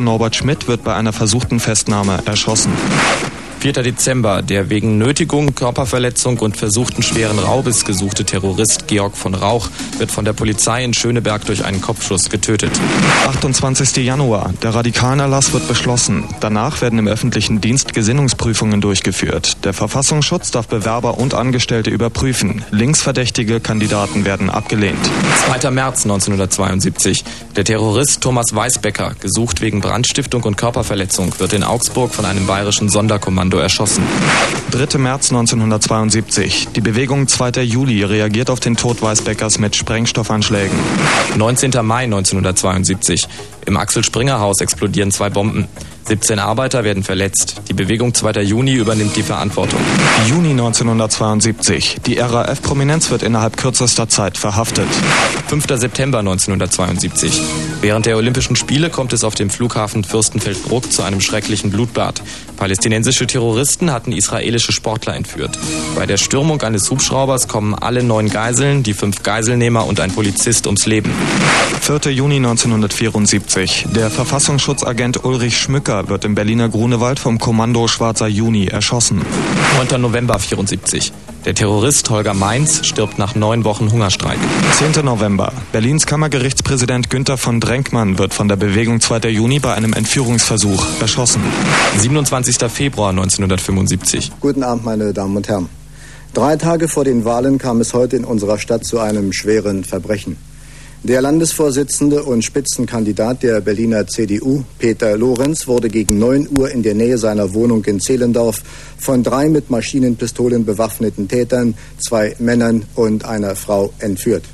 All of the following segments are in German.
Norbert Schmidt wird bei einer versuchten Festnahme erschossen. 4. Dezember. Der wegen Nötigung, Körperverletzung und versuchten schweren Raubes gesuchte Terrorist Georg von Rauch wird von der Polizei in Schöneberg durch einen Kopfschuss getötet. 28. Januar. Der Radikalerlass wird beschlossen. Danach werden im öffentlichen Dienst Gesinnungsprüfungen durchgeführt. Der Verfassungsschutz darf Bewerber und Angestellte überprüfen. Linksverdächtige Kandidaten werden abgelehnt. 2. März 1972. Der Terrorist Thomas Weisbecker, gesucht wegen Brandstiftung und Körperverletzung, wird in Augsburg von einem bayerischen Sonderkommando Kommando erschossen. 3. März 1972. Die Bewegung 2. Juli reagiert auf den Tod Weißbeckers mit Sprengstoffanschlägen. 19. Mai 1972. Im Axel Springer Haus explodieren zwei Bomben. 17 Arbeiter werden verletzt. Die Bewegung 2. Juni übernimmt die Verantwortung. Juni 1972. Die RAF-Prominenz wird innerhalb kürzester Zeit verhaftet. 5. September 1972. Während der Olympischen Spiele kommt es auf dem Flughafen Fürstenfeldbruck zu einem schrecklichen Blutbad. Palästinensische Terroristen hatten israelische Sportler entführt. Bei der Stürmung eines Hubschraubers kommen alle neun Geiseln, die fünf Geiselnehmer und ein Polizist ums Leben. 4. Juni 1974. Der Verfassungsschutzagent Ulrich Schmücker wird im Berliner Grunewald vom Kommando Schwarzer Juni erschossen. 9. November 74. Der Terrorist Holger Mainz stirbt nach neun Wochen Hungerstreik. 10. November. Berlins Kammergerichtspräsident Günther von Drenkmann wird von der Bewegung 2. Juni bei einem Entführungsversuch erschossen. 27. Februar 1975. Guten Abend, meine Damen und Herren. Drei Tage vor den Wahlen kam es heute in unserer Stadt zu einem schweren Verbrechen. Der Landesvorsitzende und Spitzenkandidat der Berliner CDU, Peter Lorenz, wurde gegen 9 Uhr in der Nähe seiner Wohnung in Zehlendorf von drei mit Maschinenpistolen bewaffneten Tätern, zwei Männern und einer Frau entführt.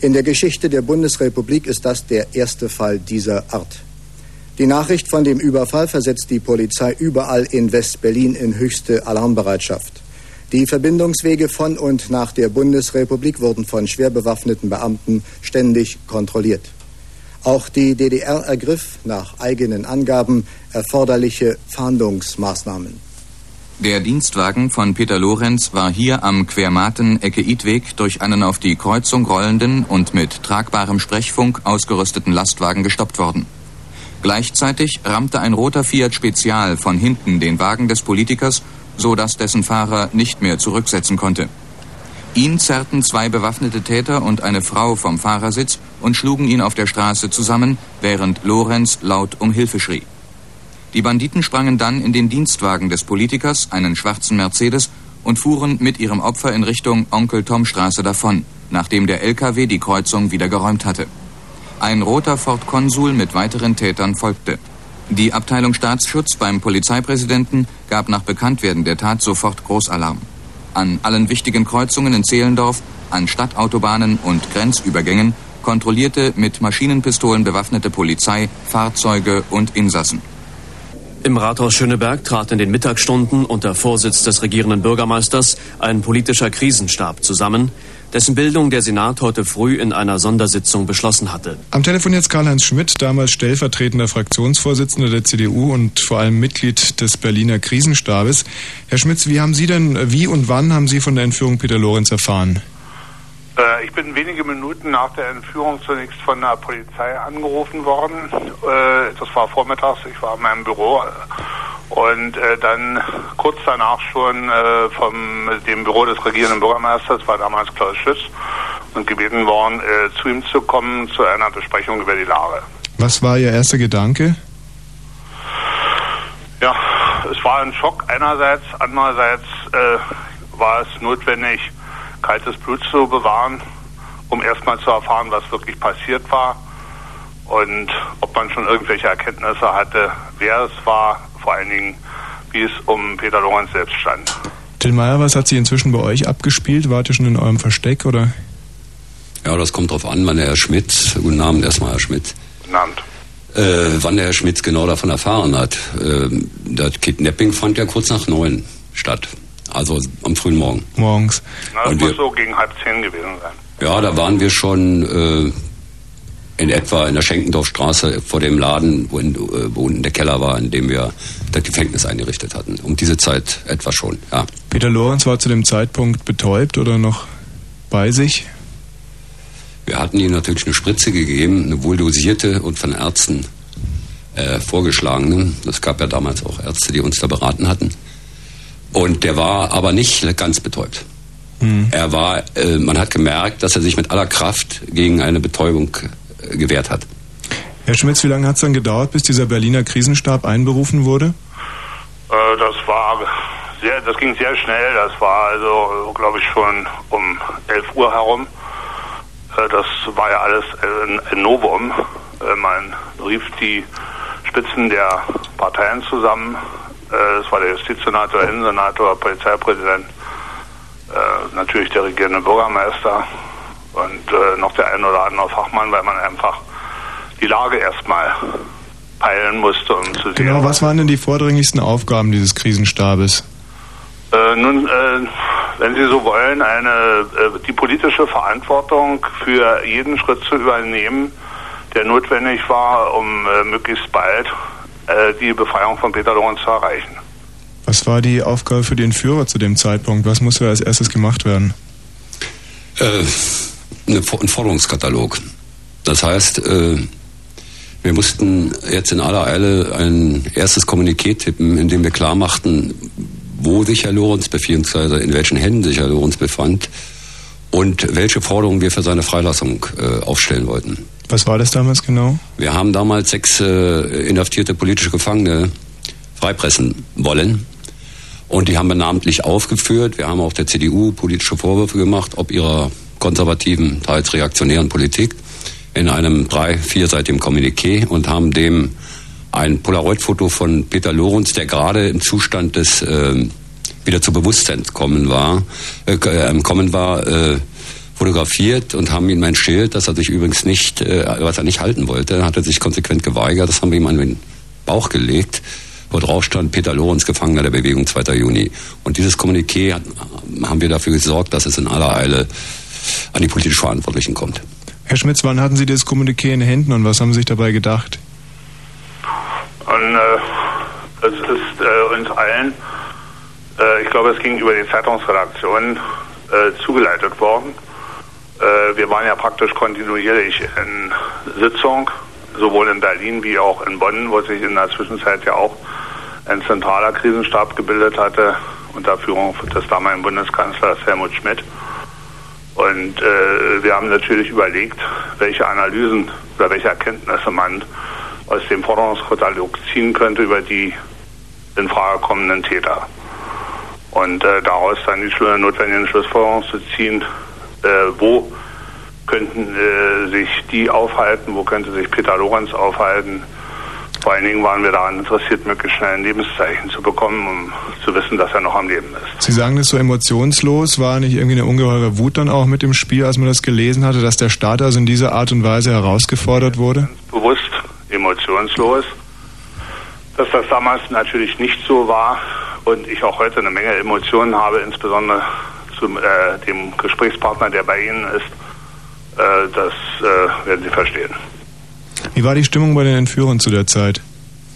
In der Geschichte der Bundesrepublik ist das der erste Fall dieser Art. Die Nachricht von dem Überfall versetzt die Polizei überall in West-Berlin in höchste Alarmbereitschaft. Die Verbindungswege von und nach der Bundesrepublik wurden von schwer bewaffneten Beamten ständig kontrolliert. Auch die DDR ergriff nach eigenen Angaben erforderliche Fahndungsmaßnahmen. Der Dienstwagen von Peter Lorenz war hier am Quermaten-Ecke Idweg durch einen auf die Kreuzung rollenden und mit tragbarem Sprechfunk ausgerüsteten Lastwagen gestoppt worden. Gleichzeitig rammte ein roter Fiat Spezial von hinten den Wagen des Politikers so dass dessen Fahrer nicht mehr zurücksetzen konnte. Ihn zerrten zwei bewaffnete Täter und eine Frau vom Fahrersitz und schlugen ihn auf der Straße zusammen, während Lorenz laut um Hilfe schrie. Die Banditen sprangen dann in den Dienstwagen des Politikers, einen schwarzen Mercedes, und fuhren mit ihrem Opfer in Richtung Onkel Tom Straße davon, nachdem der LKW die Kreuzung wieder geräumt hatte. Ein roter Ford Konsul mit weiteren Tätern folgte. Die Abteilung Staatsschutz beim Polizeipräsidenten gab nach Bekanntwerden der Tat sofort Großalarm. An allen wichtigen Kreuzungen in Zehlendorf, an Stadtautobahnen und Grenzübergängen kontrollierte mit Maschinenpistolen bewaffnete Polizei Fahrzeuge und Insassen. Im Rathaus Schöneberg trat in den Mittagsstunden unter Vorsitz des regierenden Bürgermeisters ein politischer Krisenstab zusammen, dessen Bildung der Senat heute früh in einer Sondersitzung beschlossen hatte. Am Telefon jetzt Karl-Heinz Schmidt, damals stellvertretender Fraktionsvorsitzender der CDU und vor allem Mitglied des Berliner Krisenstabes. Herr Schmitz, wie haben Sie denn, wie und wann haben Sie von der Entführung Peter Lorenz erfahren? Äh, ich bin wenige Minuten nach der Entführung zunächst von der Polizei angerufen worden. Äh, das war vormittags, ich war in meinem Büro und äh, dann kurz danach schon äh, vom dem Büro des regierenden Bürgermeisters, war damals Klaus Schütz, und gebeten worden, äh, zu ihm zu kommen zu einer Besprechung über die Lage. Was war Ihr erster Gedanke? Ja, es war ein Schock einerseits, andererseits äh, war es notwendig, kaltes Blut zu bewahren, um erstmal zu erfahren, was wirklich passiert war und ob man schon irgendwelche Erkenntnisse hatte, wer es war, vor allen Dingen, wie es um Peter Lorenz selbst stand. Till Meyer, was hat sich inzwischen bei euch abgespielt? Wart ihr schon in eurem Versteck oder? Ja, das kommt drauf an, wann der Herr Schmidt, guten Abend erstmal, Herr Schmidt. Guten Abend. Äh, wann der Herr Schmidt genau davon erfahren hat. Äh, das Kidnapping fand ja kurz nach neun statt. Also am frühen Morgen. Morgens. Na, das Und muss wir, so gegen halb zehn gewesen sein. Ja, da waren wir schon äh, in etwa in der Schenkendorfstraße vor dem Laden, wo, in, äh, wo unten der Keller war, in dem wir das Gefängnis eingerichtet hatten. Um diese Zeit etwa schon, ja. Peter Lorenz war zu dem Zeitpunkt betäubt oder noch bei sich? Wir hatten ihm natürlich eine Spritze gegeben, eine wohldosierte und von Ärzten äh, vorgeschlagenen. Es gab ja damals auch Ärzte, die uns da beraten hatten. Und der war aber nicht ganz betäubt. Mhm. Er war, äh, man hat gemerkt, dass er sich mit aller Kraft gegen eine Betäubung äh, gewehrt hat. Herr Schmitz, wie lange hat es dann gedauert, bis dieser Berliner Krisenstab einberufen wurde? Äh, das war sehr, das ging sehr schnell. Das war also, glaube ich, schon um 11 Uhr herum. Äh, das war ja alles ein, Novum. Äh, man rief die Spitzen der Parteien zusammen. Es war der Justizsenator, Innensenator, Polizeipräsident, natürlich der regierende Bürgermeister und noch der ein oder andere Fachmann, weil man einfach die Lage erstmal peilen musste, um zu sehen. Genau, was waren denn die vordringlichsten Aufgaben dieses Krisenstabes? Äh, nun, äh, wenn Sie so wollen, eine, äh, die politische Verantwortung für jeden Schritt zu übernehmen, der notwendig war, um äh, möglichst bald äh, die Befreiung von Peter Lorenz zu erreichen. Was war die Aufgabe für den Führer zu dem Zeitpunkt? Was musste als erstes gemacht werden? Äh, ein Forderungskatalog. Das heißt, wir mussten jetzt in aller Eile ein erstes Kommuniqué tippen, in dem wir klar machten, wo sich Herr Lorenz beziehungsweise in welchen Händen sich Herr Lorenz befand und welche Forderungen wir für seine Freilassung äh, aufstellen wollten. Was war das damals genau? Wir haben damals sechs äh, inhaftierte politische Gefangene freipressen wollen. Und die haben wir namentlich aufgeführt. Wir haben auch der CDU politische Vorwürfe gemacht, ob ihrer konservativen, teils reaktionären Politik in einem drei-, vierseitigen Kommuniqué und haben dem ein Polaroid-Foto von Peter Lorenz, der gerade im Zustand des äh, wieder zu Bewusstsein kommen war, äh, äh, kommen war, äh, fotografiert und haben ihm ein Schild, das er sich übrigens nicht, äh, was er nicht halten wollte, hat er sich konsequent geweigert. Das haben wir ihm an den Bauch gelegt, wo drauf stand Peter Lorenz, Gefangener der Bewegung 2. Juni. Und dieses Kommuniqué hat, haben wir dafür gesorgt, dass es in aller Eile an die politisch Verantwortlichen kommt. Herr Schmitz, wann hatten Sie das Kommuniqué in den Händen und was haben Sie sich dabei gedacht? Und äh, es ist äh, uns allen, äh, ich glaube, es ging über die Zeitungsredaktion äh, zugeleitet worden. Äh, wir waren ja praktisch kontinuierlich in Sitzung, sowohl in Berlin wie auch in Bonn, wo sich in der Zwischenzeit ja auch ein zentraler Krisenstab gebildet hatte unter Führung des damaligen Bundeskanzlers Helmut Schmidt. Und äh, wir haben natürlich überlegt, welche Analysen oder welche Erkenntnisse man aus dem Forderungskatalog ziehen könnte über die in Frage kommenden Täter. Und äh, daraus dann die notwendigen Schlussfolgerungen zu ziehen, wo könnten äh, sich die aufhalten, wo könnte sich Peter Lorenz aufhalten, vor allen Dingen waren wir daran interessiert, möglichst schnell ein Lebenszeichen zu bekommen, um zu wissen, dass er noch am Leben ist. Sie sagen das so emotionslos. War nicht irgendwie eine ungeheure Wut dann auch mit dem Spiel, als man das gelesen hatte, dass der Staat also in dieser Art und Weise herausgefordert wurde? Bewusst emotionslos. Dass das damals natürlich nicht so war und ich auch heute eine Menge Emotionen habe, insbesondere zu äh, dem Gesprächspartner, der bei Ihnen ist, äh, das äh, werden Sie verstehen. Wie war die Stimmung bei den Entführern zu der Zeit?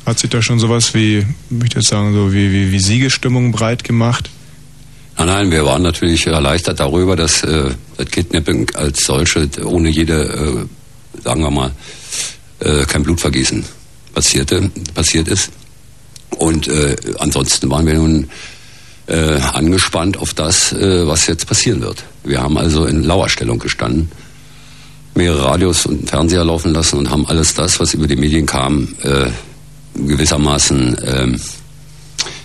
Hat sich da schon sowas wie, ich möchte jetzt sagen, so wie, wie, wie Siegestimmung breit gemacht? Nein, nein, wir waren natürlich erleichtert darüber, dass äh, das Kidnapping als solche ohne jede, äh, sagen wir mal, äh, kein Blutvergießen passierte, passiert ist. Und äh, ansonsten waren wir nun äh, angespannt auf das, äh, was jetzt passieren wird. Wir haben also in Lauerstellung gestanden mehrere Radios und Fernseher laufen lassen und haben alles das, was über die Medien kam, äh, gewissermaßen äh,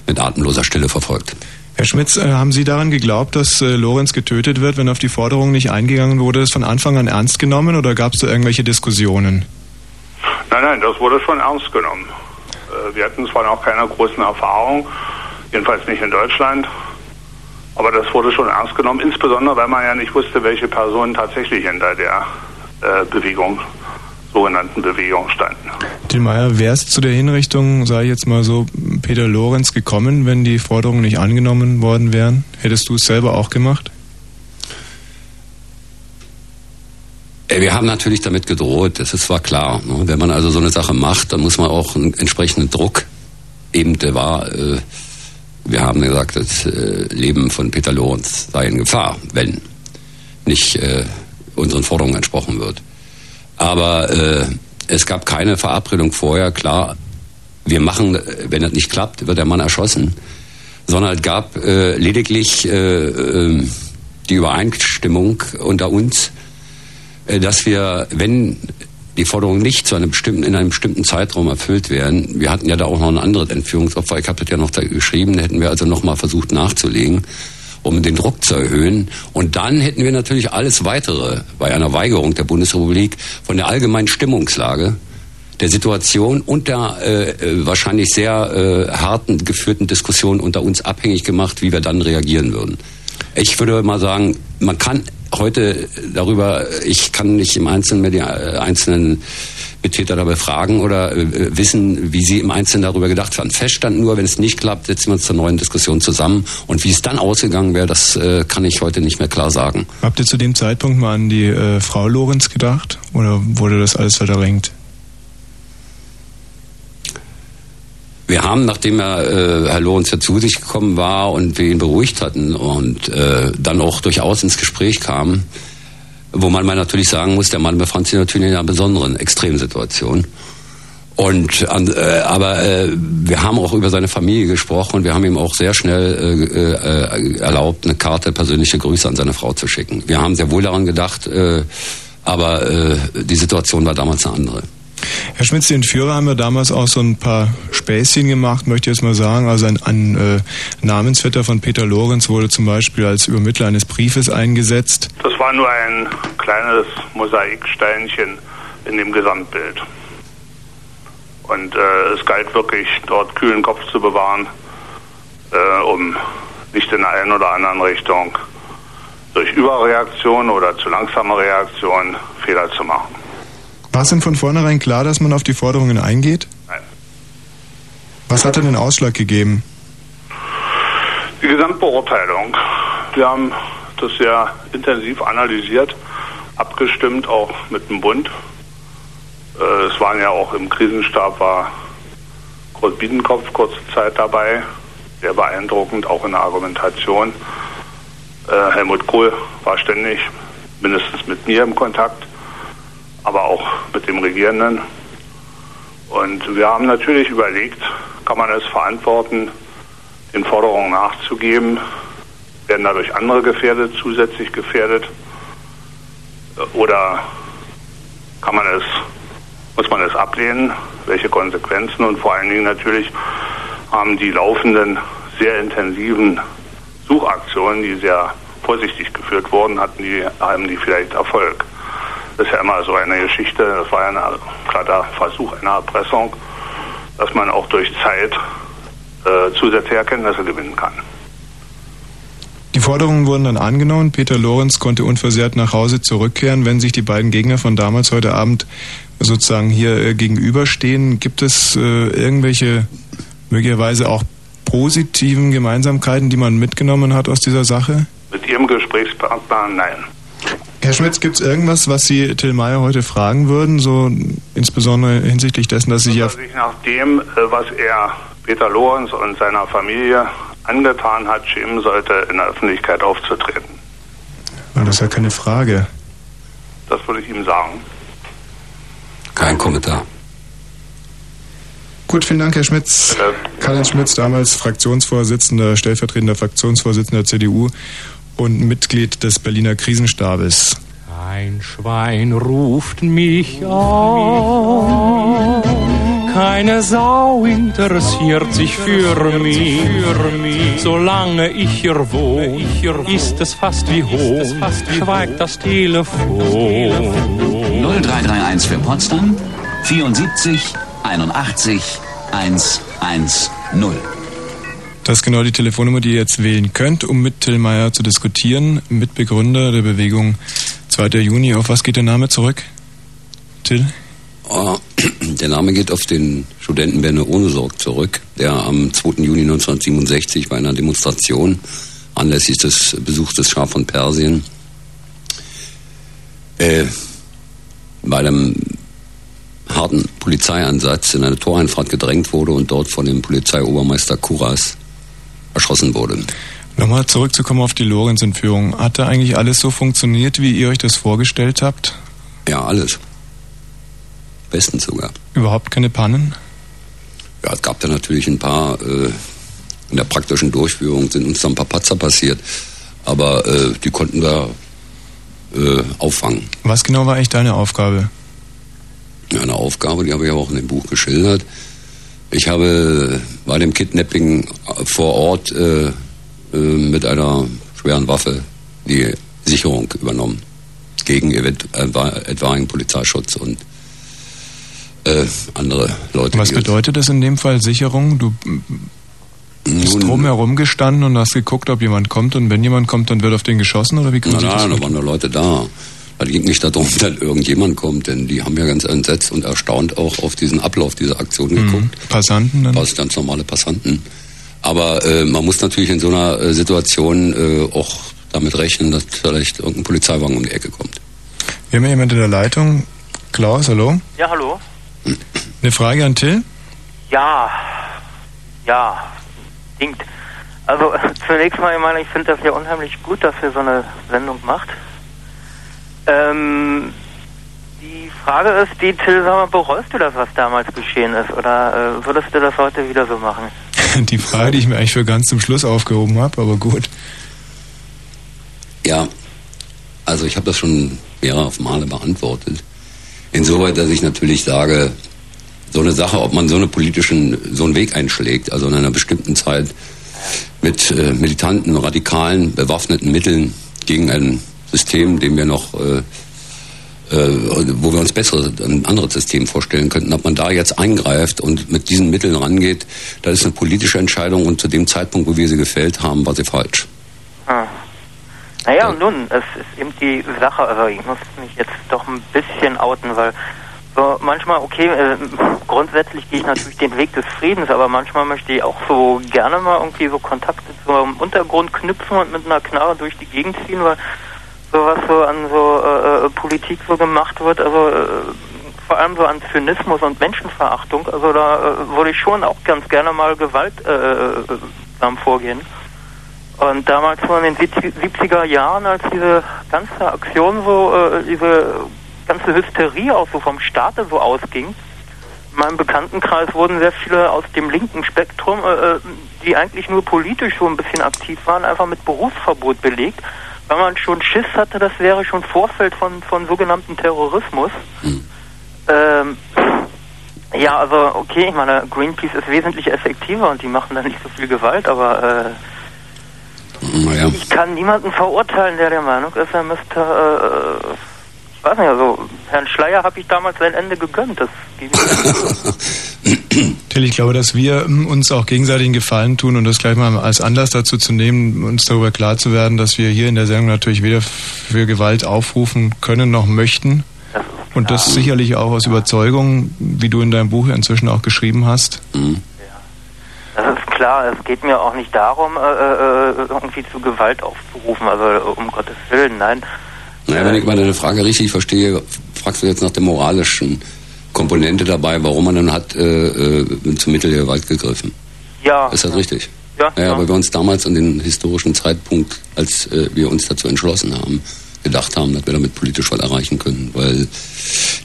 mit atemloser Stille verfolgt. Herr Schmitz, äh, haben Sie daran geglaubt, dass äh, Lorenz getötet wird, wenn auf die Forderung nicht eingegangen wurde, das von Anfang an ernst genommen oder gab es da irgendwelche Diskussionen? Nein, nein, das wurde schon ernst genommen. Äh, wir hatten zwar noch keine großen Erfahrungen, jedenfalls nicht in Deutschland, aber das wurde schon ernst genommen, insbesondere weil man ja nicht wusste, welche Personen tatsächlich hinter der äh, Bewegung, sogenannten Bewegung standen. Dilmeier, wäre es zu der Hinrichtung, sage ich jetzt mal so, Peter Lorenz gekommen, wenn die Forderungen nicht angenommen worden wären? Hättest du es selber auch gemacht? Wir haben natürlich damit gedroht, das ist zwar klar. Ne? Wenn man also so eine Sache macht, dann muss man auch einen entsprechenden Druck, eben der war, äh, wir haben gesagt, das äh, Leben von Peter Lorenz sei in Gefahr, wenn nicht äh, unseren Forderungen entsprochen wird. Aber äh, es gab keine Verabredung vorher. Klar wir machen, wenn das nicht klappt, wird der Mann erschossen, sondern es gab lediglich äh, äh, die Übereinstimmung unter uns, dass wir, wenn die Forderungen nicht zu einem bestimmten, in einem bestimmten Zeitraum erfüllt werden, wir hatten ja da auch noch ein anderes Entführungsopfer, ich habe das ja noch da geschrieben, da hätten wir also nochmal versucht nachzulegen, um den Druck zu erhöhen. Und dann hätten wir natürlich alles Weitere bei einer Weigerung der Bundesrepublik von der allgemeinen Stimmungslage der Situation und der äh, äh, wahrscheinlich sehr äh, harten geführten Diskussion unter uns abhängig gemacht, wie wir dann reagieren würden. Ich würde mal sagen, man kann heute darüber, ich kann nicht im Einzelnen mehr die äh, einzelnen Mittäter dabei fragen oder äh, wissen, wie sie im Einzelnen darüber gedacht haben. Feststand nur, wenn es nicht klappt, setzen wir uns zur neuen Diskussion zusammen. Und wie es dann ausgegangen wäre, das äh, kann ich heute nicht mehr klar sagen. Habt ihr zu dem Zeitpunkt mal an die äh, Frau Lorenz gedacht oder wurde das alles verdrängt? Wir haben, nachdem er, äh, Herr Lorenz ja zu sich gekommen war und wir ihn beruhigt hatten und äh, dann auch durchaus ins Gespräch kam, wo man mal natürlich sagen muss, der Mann befand sich natürlich in einer besonderen Extremsituation. Und äh, aber äh, wir haben auch über seine Familie gesprochen und wir haben ihm auch sehr schnell äh, äh, erlaubt, eine Karte persönliche Grüße an seine Frau zu schicken. Wir haben sehr wohl daran gedacht, äh, aber äh, die Situation war damals eine andere. Herr Schmitz, den Führer haben wir damals auch so ein paar Späßchen gemacht, möchte ich jetzt mal sagen. Also ein, ein äh, Namensvetter von Peter Lorenz wurde zum Beispiel als Übermittler eines Briefes eingesetzt. Das war nur ein kleines Mosaiksteinchen in dem Gesamtbild. Und äh, es galt wirklich, dort kühlen Kopf zu bewahren, äh, um nicht in der einen oder anderen Richtung durch Überreaktion oder zu langsame Reaktion Fehler zu machen. War es denn von vornherein klar, dass man auf die Forderungen eingeht? Nein. Was hat denn den Ausschlag gegeben? Die Gesamtbeurteilung. Wir haben das sehr intensiv analysiert, abgestimmt auch mit dem Bund. Äh, es waren ja auch im Krisenstab war Kurt Biedenkopf kurze Zeit dabei, sehr beeindruckend, auch in der Argumentation. Äh, Helmut Kohl war ständig mindestens mit mir im Kontakt aber auch mit dem Regierenden. Und wir haben natürlich überlegt, kann man es verantworten, den Forderungen nachzugeben? Werden dadurch andere gefährdet, zusätzlich gefährdet? Oder kann man es, muss man es ablehnen? Welche Konsequenzen? Und vor allen Dingen natürlich haben die laufenden, sehr intensiven Suchaktionen, die sehr vorsichtig geführt wurden, hatten die, haben die vielleicht Erfolg. Das ist ja immer so eine Geschichte, das war ja ein glatter Versuch einer Erpressung, dass man auch durch Zeit äh, zusätzliche Erkenntnisse gewinnen kann. Die Forderungen wurden dann angenommen. Peter Lorenz konnte unversehrt nach Hause zurückkehren. Wenn sich die beiden Gegner von damals heute Abend sozusagen hier äh, gegenüberstehen, gibt es äh, irgendwelche möglicherweise auch positiven Gemeinsamkeiten, die man mitgenommen hat aus dieser Sache? Mit Ihrem Gesprächspartner nein. Herr Schmitz, gibt es irgendwas, was Sie Till Meyer heute fragen würden, so insbesondere hinsichtlich dessen, dass Sie ja... Sich nach dem, äh, was er Peter Lorenz und seiner Familie angetan hat, schämen sollte, in der Öffentlichkeit aufzutreten. Das ist ja keine Frage. Das würde ich ihm sagen. Kein Kommentar. Gut, vielen Dank, Herr Schmitz. Karl-Heinz Schmitz, damals Fraktionsvorsitzender, stellvertretender Fraktionsvorsitzender der CDU und Mitglied des Berliner Krisenstabes. Ein Schwein ruft mich an, keine Sau interessiert sich für mich. Solange ich hier wohne, ist es fast wie Hohn, schweigt das Telefon. 0331 für Potsdam 74 81 110. Das ist genau die Telefonnummer, die ihr jetzt wählen könnt, um mit Till Meyer zu diskutieren, Mitbegründer der Bewegung 2. Juni. Auf was geht der Name zurück? Till? Oh, der Name geht auf den Studenten Werner Ohnesorg zurück, der am 2. Juni 1967 bei einer Demonstration anlässlich des Besuchs des Schah von Persien äh, bei einem harten Polizeieinsatz in eine Toreinfahrt gedrängt wurde und dort von dem Polizeiobermeister Kuras erschossen wurde. Nochmal zurückzukommen auf die Lorenz-Entführung. Hat da eigentlich alles so funktioniert, wie ihr euch das vorgestellt habt? Ja, alles. Bestens sogar. Überhaupt keine Pannen? Ja, es gab da natürlich ein paar, äh, in der praktischen Durchführung sind uns da ein paar Patzer passiert. Aber äh, die konnten wir äh, auffangen. Was genau war eigentlich deine Aufgabe? Ja, eine Aufgabe, die habe ich auch in dem Buch geschildert. Ich habe bei dem Kidnapping vor Ort äh, äh, mit einer schweren Waffe die Sicherung übernommen. Gegen etwaigen Polizeischutz und äh, andere Leute. Was bedeutet das in dem Fall Sicherung? Du bist Nun- drumherum gestanden und hast geguckt, ob jemand kommt und wenn jemand kommt, dann wird auf den geschossen oder wie kann Nein, nein, da waren nur Leute da. Da ging nicht darum, dass irgendjemand kommt, denn die haben ja ganz entsetzt und erstaunt auch auf diesen Ablauf dieser Aktion geguckt. Mhm. Passanten dann? Was ganz normale Passanten. Aber äh, man muss natürlich in so einer äh, Situation äh, auch damit rechnen, dass vielleicht irgendein Polizeiwagen um die Ecke kommt. Wir haben ja jemand in der Leitung. Klaus, hallo? Ja, hallo. Eine Frage an Till? Ja, ja, dingt. Also zunächst mal, ich meine, ich finde das ja unheimlich gut, dass ihr so eine Sendung macht. Ähm, die Frage ist, die Till, sag mal, bereust du das, was damals geschehen ist? Oder äh, würdest du das heute wieder so machen? Die Frage, die ich mir eigentlich für ganz zum Schluss aufgehoben habe, aber gut. Ja, also ich habe das schon mehrere Male beantwortet. Insoweit, dass ich natürlich sage, so eine Sache, ob man so eine politischen, so einen Weg einschlägt, also in einer bestimmten Zeit mit äh, militanten, radikalen, bewaffneten Mitteln gegen ein System, dem wir noch, äh, äh, wo wir uns besser ein anderes System vorstellen könnten, ob man da jetzt eingreift und mit diesen Mitteln rangeht, das ist eine politische Entscheidung und zu dem Zeitpunkt, wo wir sie gefällt haben, war sie falsch. Hm. Naja, und nun, es ist eben die Sache, also ich muss mich jetzt doch ein bisschen outen, weil so manchmal, okay, äh, grundsätzlich gehe ich natürlich den Weg des Friedens, aber manchmal möchte ich auch so gerne mal irgendwie so Kontakte zum Untergrund knüpfen und mit einer Knarre durch die Gegend ziehen, weil sowas so an so äh, äh, Politik so gemacht wird, also äh, vor allem so an Zynismus und Menschenverachtung, also da äh, würde ich schon auch ganz gerne mal gewaltsam äh, äh, vorgehen. Und damals so in den 70er Jahren, als diese ganze Aktion so, diese ganze Hysterie auch so vom Staate so ausging, in meinem Bekanntenkreis wurden sehr viele aus dem linken Spektrum, äh, die eigentlich nur politisch so ein bisschen aktiv waren, einfach mit Berufsverbot belegt, weil man schon Schiss hatte, das wäre schon Vorfeld von, von sogenannten Terrorismus. Ähm, ja, also okay, ich meine, Greenpeace ist wesentlich effektiver und die machen dann nicht so viel Gewalt, aber äh, Naja. ich kann niemanden verurteilen, der der Meinung ist, er müsste, äh, weiß nicht, also Herrn Schleier habe ich damals sein Ende gegönnt, das Till, ich glaube, dass wir mm, uns auch gegenseitig einen Gefallen tun und das gleich mal als Anlass dazu zu nehmen, uns darüber klar zu werden, dass wir hier in der Sendung natürlich weder für Gewalt aufrufen können noch möchten. Und das sicherlich auch aus Überzeugung, wie du in deinem Buch inzwischen auch geschrieben hast. Das ist klar, es geht mir auch nicht darum, äh, äh, irgendwie zu Gewalt aufzurufen, also äh, um Gottes Willen, nein. Naja, wenn ich mal deine Frage richtig verstehe, fragst du jetzt nach der moralischen Komponente dabei, warum man dann hat äh, äh, zum Mittel der Gewalt gegriffen. Ja. Ist das richtig? Ja. Naja, weil wir uns damals an den historischen Zeitpunkt, als äh, wir uns dazu entschlossen haben, gedacht haben, dass wir damit politisch was erreichen können, weil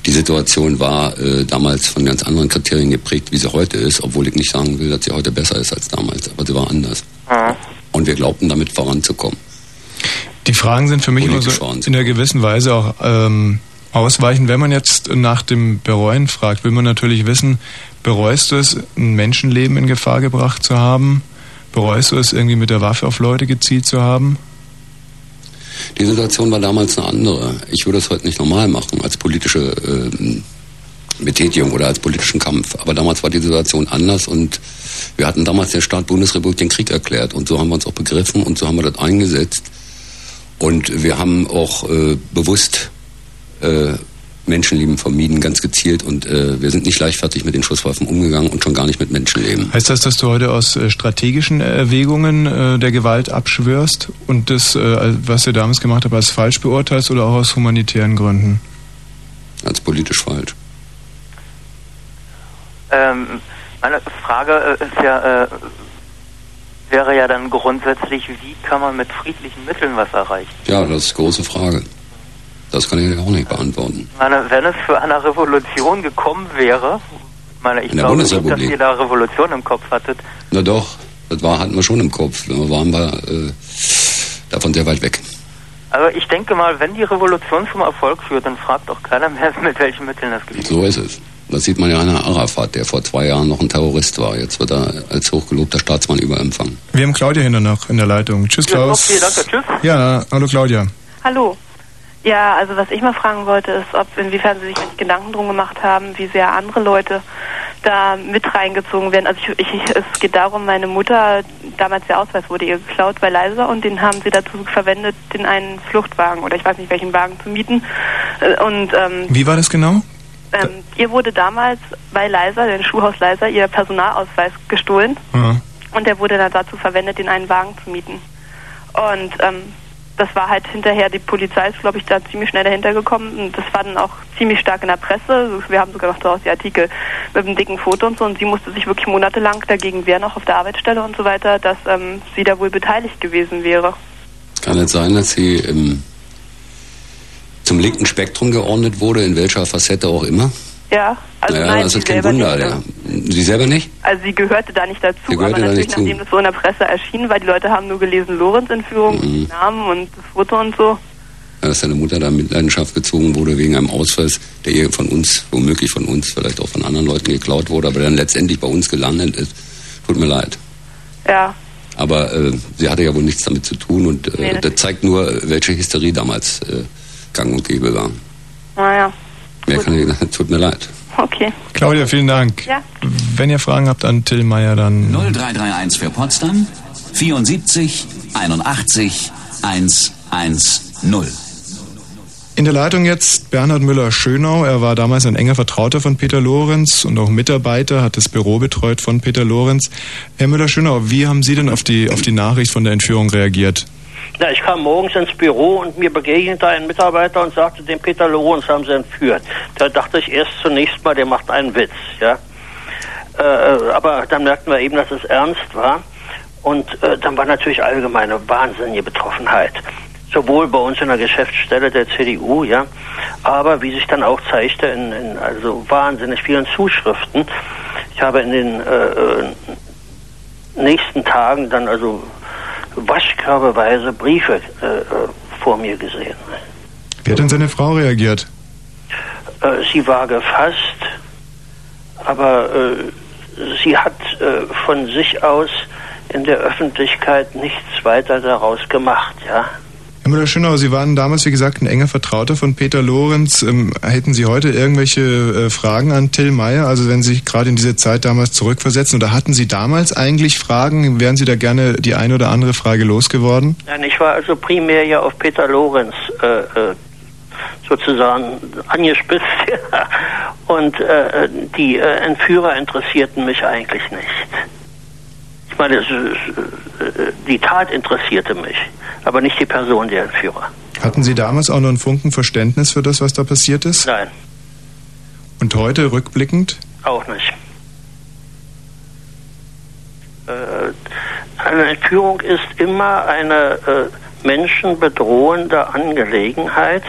die Situation war äh, damals von ganz anderen Kriterien geprägt, wie sie heute ist, obwohl ich nicht sagen will, dass sie heute besser ist als damals, aber sie war anders. Und wir glaubten, damit voranzukommen. Die Fragen sind für mich immer so in einer gewissen Weise auch ähm, ausweichend. Wenn man jetzt nach dem Bereuen fragt, will man natürlich wissen, bereust du es, ein Menschenleben in Gefahr gebracht zu haben? Bereust du es, irgendwie mit der Waffe auf Leute gezielt zu haben? Die Situation war damals eine andere. Ich würde es heute nicht normal machen als politische ähm, Betätigung oder als politischen Kampf. Aber damals war die Situation anders und wir hatten damals der Staat Bundesrepublik den Krieg erklärt und so haben wir uns auch begriffen und so haben wir das eingesetzt. Und wir haben auch äh, bewusst äh, Menschenleben vermieden, ganz gezielt und äh, wir sind nicht leichtfertig mit den Schusswaffen umgegangen und schon gar nicht mit Menschenleben. Heißt das, dass du heute aus äh, strategischen Erwägungen äh, der Gewalt abschwörst und das, äh, was ihr damals gemacht habt, als falsch beurteilst oder auch aus humanitären Gründen? Als politisch falsch. Ähm, meine Frage äh, ist ja, äh, wäre ja dann grundsätzlich, wie kann man mit friedlichen Mitteln was erreichen? Ja, das ist eine große Frage. Das kann ich auch nicht beantworten. Ich meine, wenn es zu einer Revolution gekommen wäre, Ich meine, ich glaube nicht, dass ihr da Revolution im Kopf hattet. Na doch, das war, hatten wir schon im Kopf. Da waren wir äh, davon sehr weit weg. Aber ich denke mal, wenn die Revolution zum Erfolg führt, dann fragt auch keiner mehr, mit welchen Mitteln das geschieht. So ist es. Das sieht man ja an Arafat, der vor zwei Jahren noch ein Terrorist war. Jetzt wird er als hochgelobter Staatsmann überempfangen. Wir haben Claudia hinter noch in der Leitung. Tschüss, Klaus. Okay, danke, tschüss. Ja, hallo Claudia. Hallo. Ja, also was ich mal fragen wollte, ist, ob inwiefern Sie sich Gedanken drum gemacht haben, wie sehr andere Leute da mit reingezogen werden. Also ich, ich, es geht darum, meine Mutter, damals der Ausweis wurde ihr geklaut bei Leiser und den haben sie dazu verwendet, den einen Fluchtwagen oder ich weiß nicht welchen Wagen zu mieten. Äh, Und ähm, Wie war das genau? Ähm, ihr wurde damals bei Leiser, dem Schuhhaus Leiser, ihr Personalausweis gestohlen Ja. und der wurde dann dazu verwendet, den einen Wagen zu mieten. Und ähm, das war halt hinterher, die Polizei ist, glaube ich, da ziemlich schnell dahinter gekommen. Und das war dann auch ziemlich stark in der Presse. Wir haben sogar noch daraus die Artikel mit einem dicken Foto und so. Und sie musste sich wirklich monatelang dagegen wehren, auch auf der Arbeitsstelle und so weiter, dass ähm, sie da wohl beteiligt gewesen wäre. Kann es sein, dass sie im, zum linken Spektrum geordnet wurde, in welcher Facette auch immer? Ja, also naja, nein, das ist kein Wunder. nicht. Ja. Sie selber nicht? Also sie gehörte da nicht dazu, Sie aber gehörte da natürlich, nicht zu. nachdem das so in der Presse erschien, weil die Leute haben nur gelesen, Lorenz-Entführung, Mhm. Namen und das Foto und so. Ja, dass seine Mutter da in Mitleidenschaft gezogen wurde wegen einem Ausweis, der ihr von uns, womöglich von uns, vielleicht auch von anderen Leuten geklaut wurde, aber dann letztendlich bei uns gelandet ist. Tut mir leid. Ja, Aber äh, sie hatte ja wohl nichts damit zu tun und äh, Nee, das- das zeigt nur, welche Hysterie damals äh, gang und gäbe war. naja, Mehr kann ich, tut mir leid. okay. Claudia, vielen Dank. Ja. Wenn ihr Fragen habt an Till Meyer, dann 0331 für Potsdam 74 81 110. In der Leitung jetzt Bernhard Müller-Schönau. Er war damals ein enger Vertrauter von Peter Lorenz und auch Mitarbeiter, hat das Büro betreut von Peter Lorenz. Herr Müller-Schönau, wie haben Sie denn auf die, auf die Nachricht von der Entführung reagiert? Ja, ich kam morgens ins Büro und mir begegnete ein Mitarbeiter und sagte, den Peter Lorenz haben sie entführt. Da dachte ich erst zunächst mal, der macht einen Witz, ja. Äh, aber dann merkten wir eben, dass es ernst war. Und äh, dann war natürlich allgemeine wahnsinnige Betroffenheit. Sowohl bei uns in der Geschäftsstelle der CDU, ja, aber wie sich dann auch zeigte in, in also wahnsinnig vielen Zuschriften. Ich habe in den äh, äh, nächsten Tagen dann also waschkörbeweise Briefe äh, äh, vor mir gesehen. Wie hat denn seine Frau reagiert? Äh, sie war gefasst, aber äh, sie hat äh, von sich aus in der Öffentlichkeit nichts weiter daraus gemacht, ja. Herr Müller-Schönau, Sie waren damals, wie gesagt, ein enger Vertrauter von Peter Lorenz. Ähm, hätten Sie heute irgendwelche äh, Fragen an Till Meyer? Also wenn Sie sich gerade in diese Zeit damals zurückversetzen, oder hatten Sie damals eigentlich Fragen? Wären Sie da gerne die eine oder andere Frage losgeworden? Nein, ich war also primär ja auf Peter Lorenz äh, äh, sozusagen angespitzt. Und äh, die äh, Entführer interessierten mich eigentlich nicht. Ich meine, äh, die Tat interessierte mich, aber nicht die Person der Entführer. Hatten Sie damals auch noch einen Funken Verständnis für das, was da passiert ist? Nein, Und heute rückblickend? auch nicht. Äh, eine Entführung ist immer eine äh, menschenbedrohende Angelegenheit,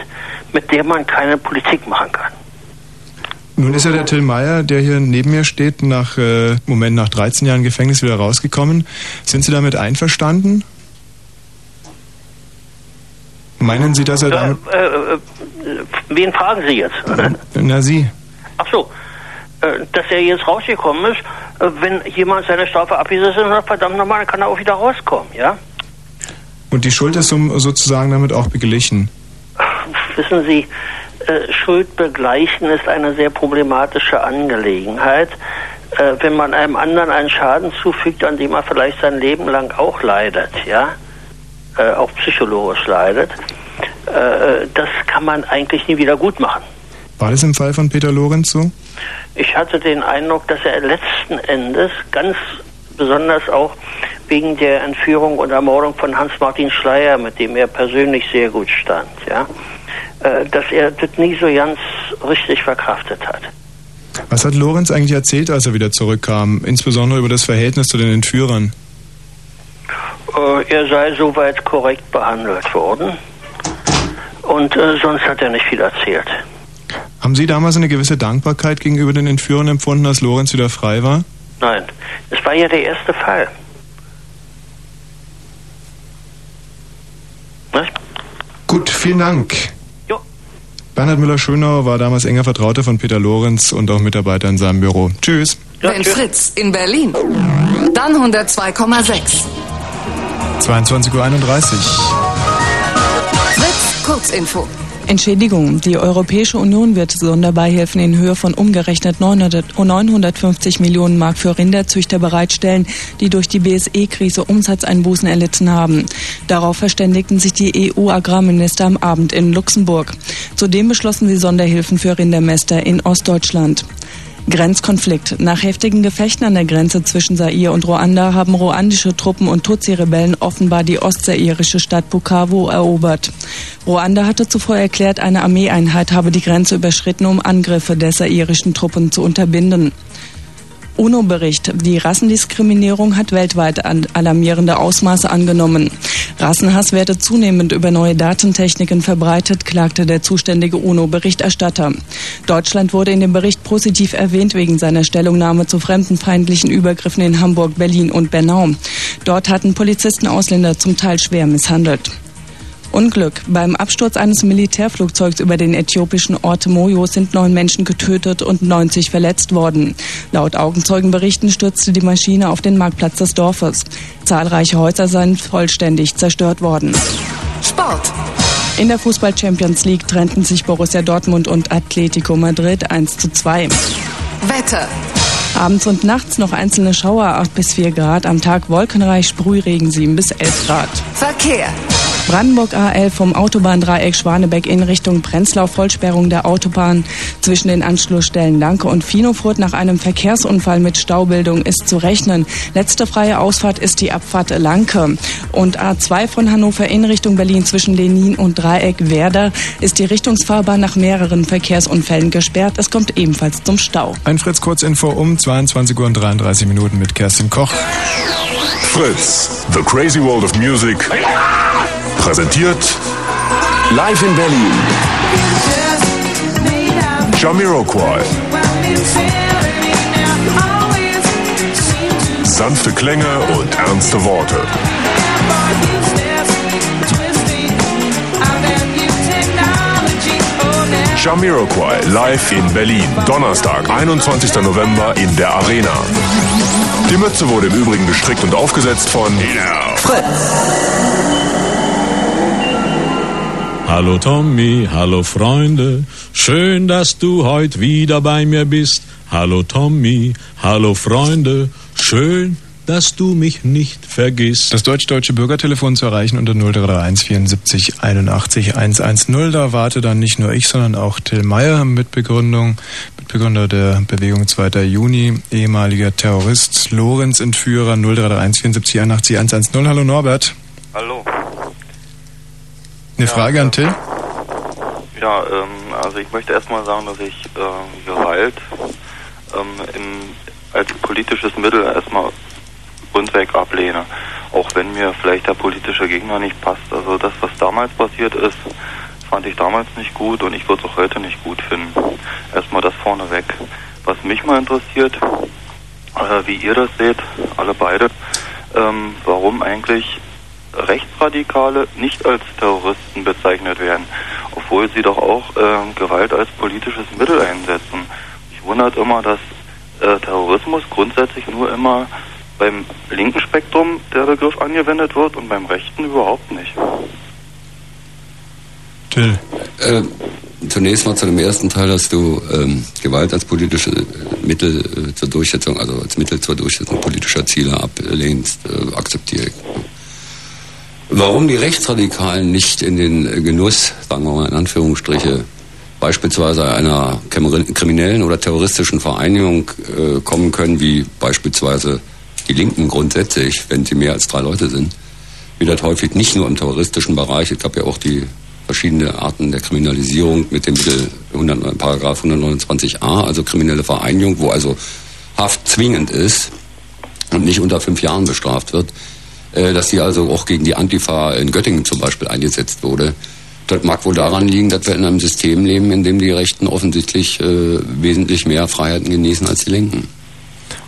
mit der man keine Politik machen kann. Nun ist ja der Till Meyer, der hier neben mir steht, nach äh, Moment nach 13 Jahren Gefängnis wieder rausgekommen. Sind Sie damit einverstanden? Meinen Sie, dass er damit... Äh, äh, wen fragen Sie jetzt? Na Sie. Ach so, äh, dass er jetzt rausgekommen ist, äh, wenn jemand seine Strafe abgesessen hat, verdammt nochmal, dann kann er auch wieder rauskommen, ja? Und die Schuld ist so, sozusagen damit auch beglichen. Wissen Sie, äh, Schuld begleichen ist eine sehr problematische Angelegenheit. Äh, wenn man einem anderen einen Schaden zufügt, an dem er vielleicht sein Leben lang auch leidet, ja, äh, auch psychologisch leidet, das kann man eigentlich nie wieder gut machen. War das im Fall von Peter Lorenz so? Ich hatte den Eindruck, dass er letzten Endes ganz besonders auch wegen der Entführung und Ermordung von Hans-Martin Schleyer, mit dem er persönlich sehr gut stand, ja, äh, dass er das nie so ganz richtig verkraftet hat. Was hat Lorenz eigentlich erzählt, als er wieder zurückkam? Insbesondere über das Verhältnis zu den Entführern. Äh, er sei soweit korrekt behandelt worden und äh, sonst hat er nicht viel erzählt. Haben Sie damals eine gewisse Dankbarkeit gegenüber den Entführern empfunden, als Lorenz wieder frei war? Nein, es war ja der erste Fall. Was? Gut, vielen Dank. Jo. Bernhard Müller-Schönauer war damals enger Vertrauter von Peter Lorenz und auch Mitarbeiter in seinem Büro. Tschüss. Wenn Fritz in Berlin, dann 102,6. 22.31 Uhr. Fritz, Kurzinfo. Entschädigung. Die Europäische Union wird Sonderbeihilfen in Höhe von umgerechnet 900, 950 Millionen Mark für Rinderzüchter bereitstellen, die durch die BSE-Krise Umsatzeinbußen erlitten haben. Darauf verständigten sich die EU-Agrarminister am Abend in Luxemburg. Zudem beschlossen sie Sonderhilfen für Rindermäster in Ostdeutschland. Grenzkonflikt. Nach heftigen Gefechten an der Grenze zwischen Zaire und Ruanda haben ruandische Truppen und Tutsi-Rebellen offenbar die ostzairische Stadt Bukavu erobert. Ruanda hatte zuvor erklärt, eine Armeeeinheit habe die Grenze überschritten, um Angriffe der zairischen Truppen zu unterbinden. UNO-Bericht. Die Rassendiskriminierung hat weltweit alarmierende Ausmaße angenommen. Rassenhass werde zunehmend über neue Datentechniken verbreitet, klagte der zuständige UNO-Berichterstatter. Deutschland wurde in dem Bericht positiv erwähnt wegen seiner Stellungnahme zu fremdenfeindlichen Übergriffen in Hamburg, Berlin und Bernau. Dort hatten Polizisten Ausländer zum Teil schwer misshandelt. Unglück. Beim Absturz eines Militärflugzeugs über den äthiopischen Ort Moyo sind neun Menschen getötet und 90 verletzt worden. Laut Augenzeugenberichten stürzte die Maschine auf den Marktplatz des Dorfes. Zahlreiche Häuser seien vollständig zerstört worden. Sport. In der Fußball Champions League trennten sich Borussia Dortmund und Atletico Madrid 1 zu 2. Wetter. Abends und nachts noch einzelne Schauer 8 bis 4 Grad, am Tag wolkenreich, Sprühregen 7 bis 11 Grad. Verkehr. Brandenburg A11 vom Autobahndreieck Schwanebeck in Richtung Prenzlau Vollsperrung der Autobahn zwischen den Anschlussstellen Lanke und Finofurt nach einem Verkehrsunfall mit Staubildung ist zu rechnen. Letzte freie Ausfahrt ist die Abfahrt Lanke. Und A2 von Hannover in Richtung Berlin zwischen Lenin und Dreieck Werder ist die Richtungsfahrbahn nach mehreren Verkehrsunfällen gesperrt. Es kommt ebenfalls zum Stau. Ein Fritz Kurzinfo um 22 Uhr und 33 Minuten mit Kerstin Koch. Fritz, The Crazy World of Music. Präsentiert live in Berlin. Jamiroquai. Sanfte Klänge und ernste Worte. Jamiroquai live in Berlin. Donnerstag, 21. November in der Arena. Die Mütze wurde im Übrigen gestrickt und aufgesetzt von Fritz. Hallo Tommy, hallo Freunde, schön, dass du heute wieder bei mir bist. Hallo Tommy, hallo Freunde, schön, dass du mich nicht vergisst. Das deutsch-deutsche Bürgertelefon zu erreichen unter 0331 74 81 110. Da warte dann nicht nur ich, sondern auch Till Meyer, Mitbegründung, Mitbegründer der Bewegung 2. Juni, ehemaliger Terrorist, Lorenz Entführer 0331 74 81 110. Hallo Norbert. Hallo. Eine Frage an Till? Ja, ähm, also ich möchte erstmal sagen, dass ich äh, Gewalt ähm, im, als politisches Mittel erstmal grundweg ablehne. Auch wenn mir vielleicht der politische Gegner nicht passt. Also das, was damals passiert ist, fand ich damals nicht gut und ich würde es auch heute nicht gut finden. Erstmal das vorneweg. Was mich mal interessiert, äh, wie ihr das seht, alle beide, ähm, warum eigentlich Rechtsradikale nicht als Terroristen bezeichnet werden, obwohl sie doch auch äh, Gewalt als politisches Mittel einsetzen. Ich wundert immer, dass äh, Terrorismus grundsätzlich nur immer beim linken Spektrum der Begriff angewendet wird und beim rechten überhaupt nicht. Till. Äh, zunächst mal zu dem ersten Teil, dass du ähm, Gewalt als politische Mittel äh, zur Durchsetzung, also als Mittel zur Durchsetzung politischer Ziele ablehnst, äh, akzeptiere ich. Warum die Rechtsradikalen nicht in den Genuss, sagen wir mal in Anführungsstriche, beispielsweise einer kriminellen oder terroristischen Vereinigung äh, kommen können, wie beispielsweise die Linken grundsätzlich, wenn sie mehr als drei Leute sind, wie das häufig nicht nur im terroristischen Bereich, es gab ja auch die verschiedene Arten der Kriminalisierung mit dem Mittel 100, Paragraph 129a, also kriminelle Vereinigung, wo also Haft zwingend ist und nicht unter fünf Jahren bestraft wird, dass die also auch gegen die Antifa in Göttingen zum Beispiel eingesetzt wurde. Das mag wohl daran liegen, dass wir in einem System leben, in dem die Rechten offensichtlich äh, wesentlich mehr Freiheiten genießen als die Linken.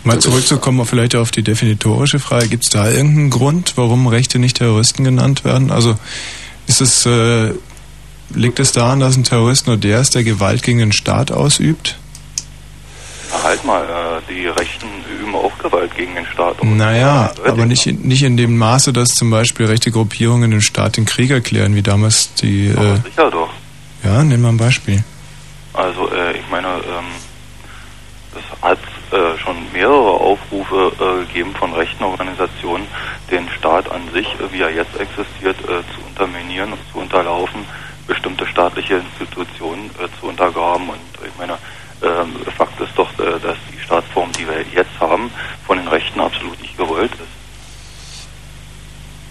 Mal zurückzukommen vielleicht auf die definitorische Frage, gibt es da irgendeinen Grund, warum Rechte nicht Terroristen genannt werden? Also ist es, äh, liegt es daran, dass ein Terrorist nur der ist, der Gewalt gegen den Staat ausübt? Halt mal, äh, die Rechten üben auch Gewalt gegen den Staat. aus. Naja, aber nicht in, nicht in dem Maße, dass zum Beispiel rechte Gruppierungen den Staat den Krieg erklären, wie damals die... Äh, Sicher doch. ja, nehmen wir ein Beispiel. Also äh, ich meine, ähm, es hat äh, schon mehrere Aufrufe äh, gegeben von rechten Organisationen, den Staat an sich, äh, wie er jetzt existiert, äh, zu unterminieren und zu unterlaufen, bestimmte staatliche Institutionen äh, zu untergraben. Und ich meine, ähm, Fakt ist doch, dass Staatsform, die wir jetzt haben, von den Rechten absolut nicht gewollt ist.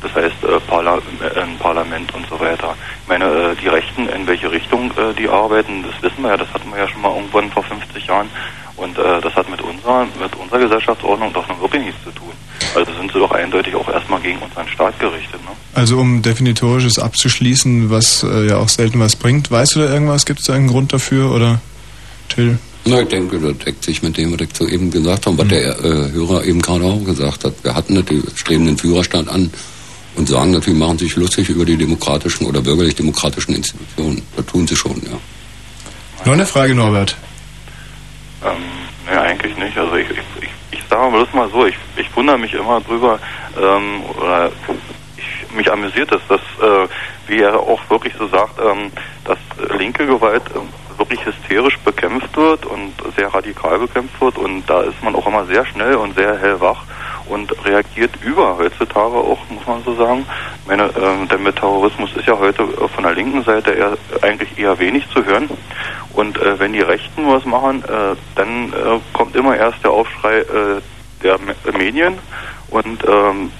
Das heißt, äh, Parla äh, Parlament und so weiter. Ich meine, äh, die Rechten, in welche Richtung äh, die arbeiten, das wissen wir ja, das hatten wir ja schon mal irgendwann vor 50 Jahren. Und äh, das hat mit unserer, mit unserer Gesellschaftsordnung doch nun wirklich nichts zu tun. Also sind sie doch eindeutig auch erstmal gegen unseren Staat gerichtet. Ne? Also um definitorisches abzuschließen, was äh, ja auch selten was bringt. Weißt du da irgendwas? Gibt es da einen Grund dafür oder Till? Na, ich denke, das deckt sich mit dem, was ich soeben gesagt habe, was der äh, Hörer eben gerade auch gesagt hat. Wir hatten nicht die streben den Führerstand an und sagen natürlich, machen sich lustig über die demokratischen oder bürgerlich-demokratischen Institutionen. Das tun sie schon, ja. Noch eine Frage, Norbert. Ähm, nee, eigentlich nicht. Also ich, ich, ich, ich sage bloß mal so, ich, ich wundere mich immer drüber, ähm, oder ich, mich amüsiert es, dass, äh, wie er auch wirklich so sagt, ähm, dass linke Gewalt ähm, wirklich hysterisch bekämpft wird und sehr radikal bekämpft wird und da ist man auch immer sehr schnell und sehr hellwach und reagiert über heutzutage auch, muss man so sagen. Ich meine, ähm, denn mit Terrorismus ist ja heute äh, von der linken Seite eher, eigentlich eher wenig zu hören. Und äh, wenn die Rechten was machen, äh, dann äh, kommt immer erst der Aufschrei äh, der Me Medien und ähm,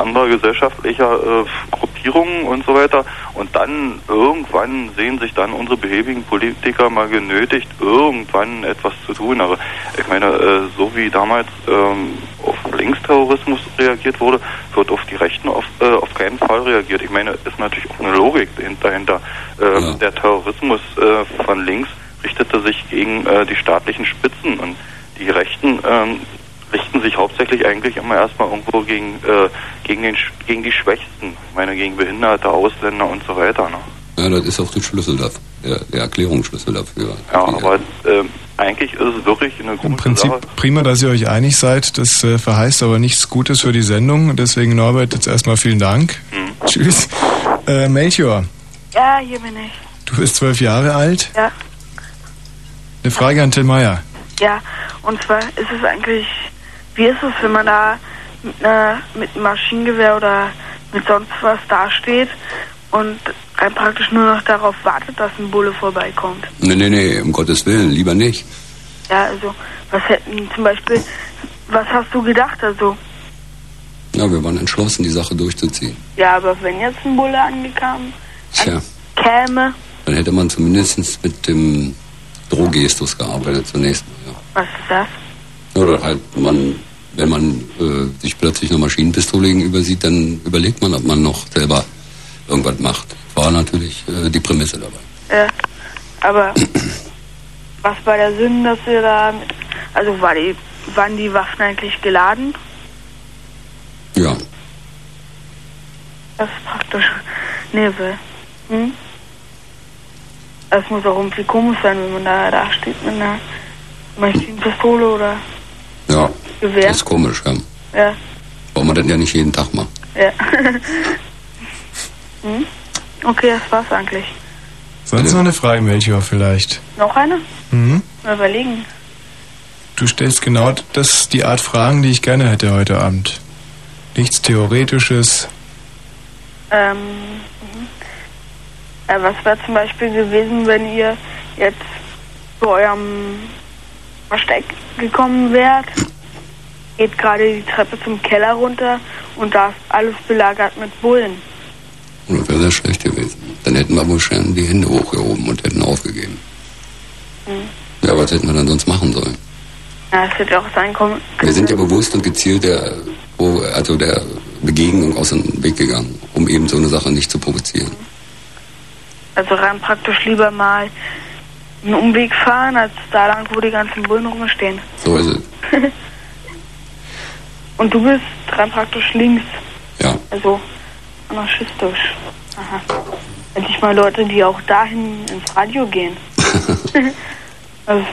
anderer gesellschaftlicher äh, Gruppierungen und so weiter. Und dann irgendwann sehen sich dann unsere behäbigen Politiker mal genötigt, irgendwann etwas zu tun. Aber ich meine, äh, so wie damals ähm, auf Linksterrorismus reagiert wurde, wird auf die Rechten auf, äh, auf keinen Fall reagiert. Ich meine, ist natürlich auch eine Logik dahinter. Ähm, Der Terrorismus äh, von links richtete sich gegen äh, die staatlichen Spitzen und die Rechten ähm, richten sich hauptsächlich eigentlich immer erstmal irgendwo gegen, äh, gegen, den, Sch- gegen die Schwächsten. Ich meine, gegen Behinderte, Ausländer und so weiter. Ne? Ja, das ist auch der Schlüssel dafür, der, der Erklärungsschlüssel dafür. Ja, aber ähm, eigentlich ist es wirklich eine gute Im Prinzip Sache. prima, dass ihr euch einig seid. Das äh, verheißt aber nichts Gutes für die Sendung. Deswegen, Norbert, jetzt erstmal vielen Dank. Mhm. Tschüss. Äh, Melchior, Ja, hier bin ich. du bist zwölf Jahre alt. Ja, Eine Frage an Till Meyer. ja. Und zwar ist es eigentlich, wie ist es, wenn man da mit, einer, mit einem Maschinengewehr oder mit sonst was dasteht und rein praktisch nur noch darauf wartet, dass ein Bulle vorbeikommt? Nee, nee, nee, um Gottes Willen, lieber nicht. Ja, also, was hätten zum Beispiel, was hast du gedacht? Also, Ja, wir waren entschlossen, die Sache durchzuziehen. ja, aber wenn jetzt ein Bulle angekam, Tja, käme, dann hätte man zumindest mit dem Drohgestus gearbeitet zunächst mal, was ist das? Oder halt man, wenn man äh, sich plötzlich eine Maschinenpistole gegenüber sieht, dann überlegt man, ob man noch selber irgendwas macht. War natürlich äh, die Prämisse dabei. Ja, aber was war der Sinn, dass ihr da, also war die, waren die Waffen eigentlich geladen? Ja, Das ist praktisch Nebel. Hm? Es muss auch irgendwie komisch sein, wenn man da, da steht mit einer Maschinenpistole oder ja, Gewehr. das ist komisch, ja. Ja, Weil man das ja nicht jeden Tag macht. ja. hm? Okay, das war's eigentlich. Sonst noch eine Frage, Melchior, vielleicht. Noch eine? Mhm. Mal überlegen. Du stellst genau das die Art Fragen, die ich gerne hätte heute Abend. Nichts Theoretisches. Ähm, mhm. äh, was wäre zum Beispiel gewesen, wenn ihr jetzt zu eurem Versteck gekommen wärt? Geht gerade die Treppe zum Keller runter und da ist alles belagert mit Bullen. Und das wäre sehr schlecht gewesen. Dann hätten wir wohl schon die Hände hochgehoben und hätten aufgegeben. Hm. Ja, was hätten wir dann sonst machen sollen? Ja, es hätte auch sein können. Wir sind ja bewusst und gezielt der, also der Begegnung aus dem Weg gegangen, um eben so eine Sache nicht zu provozieren. Also rein praktisch lieber mal einen Umweg fahren, als da lang, wo die ganzen Bullen rumstehen. So ist es. Und du bist rein praktisch links. Ja. Also anarchistisch. Aha. Endlich mal Leute, die auch dahin ins Radio gehen. also,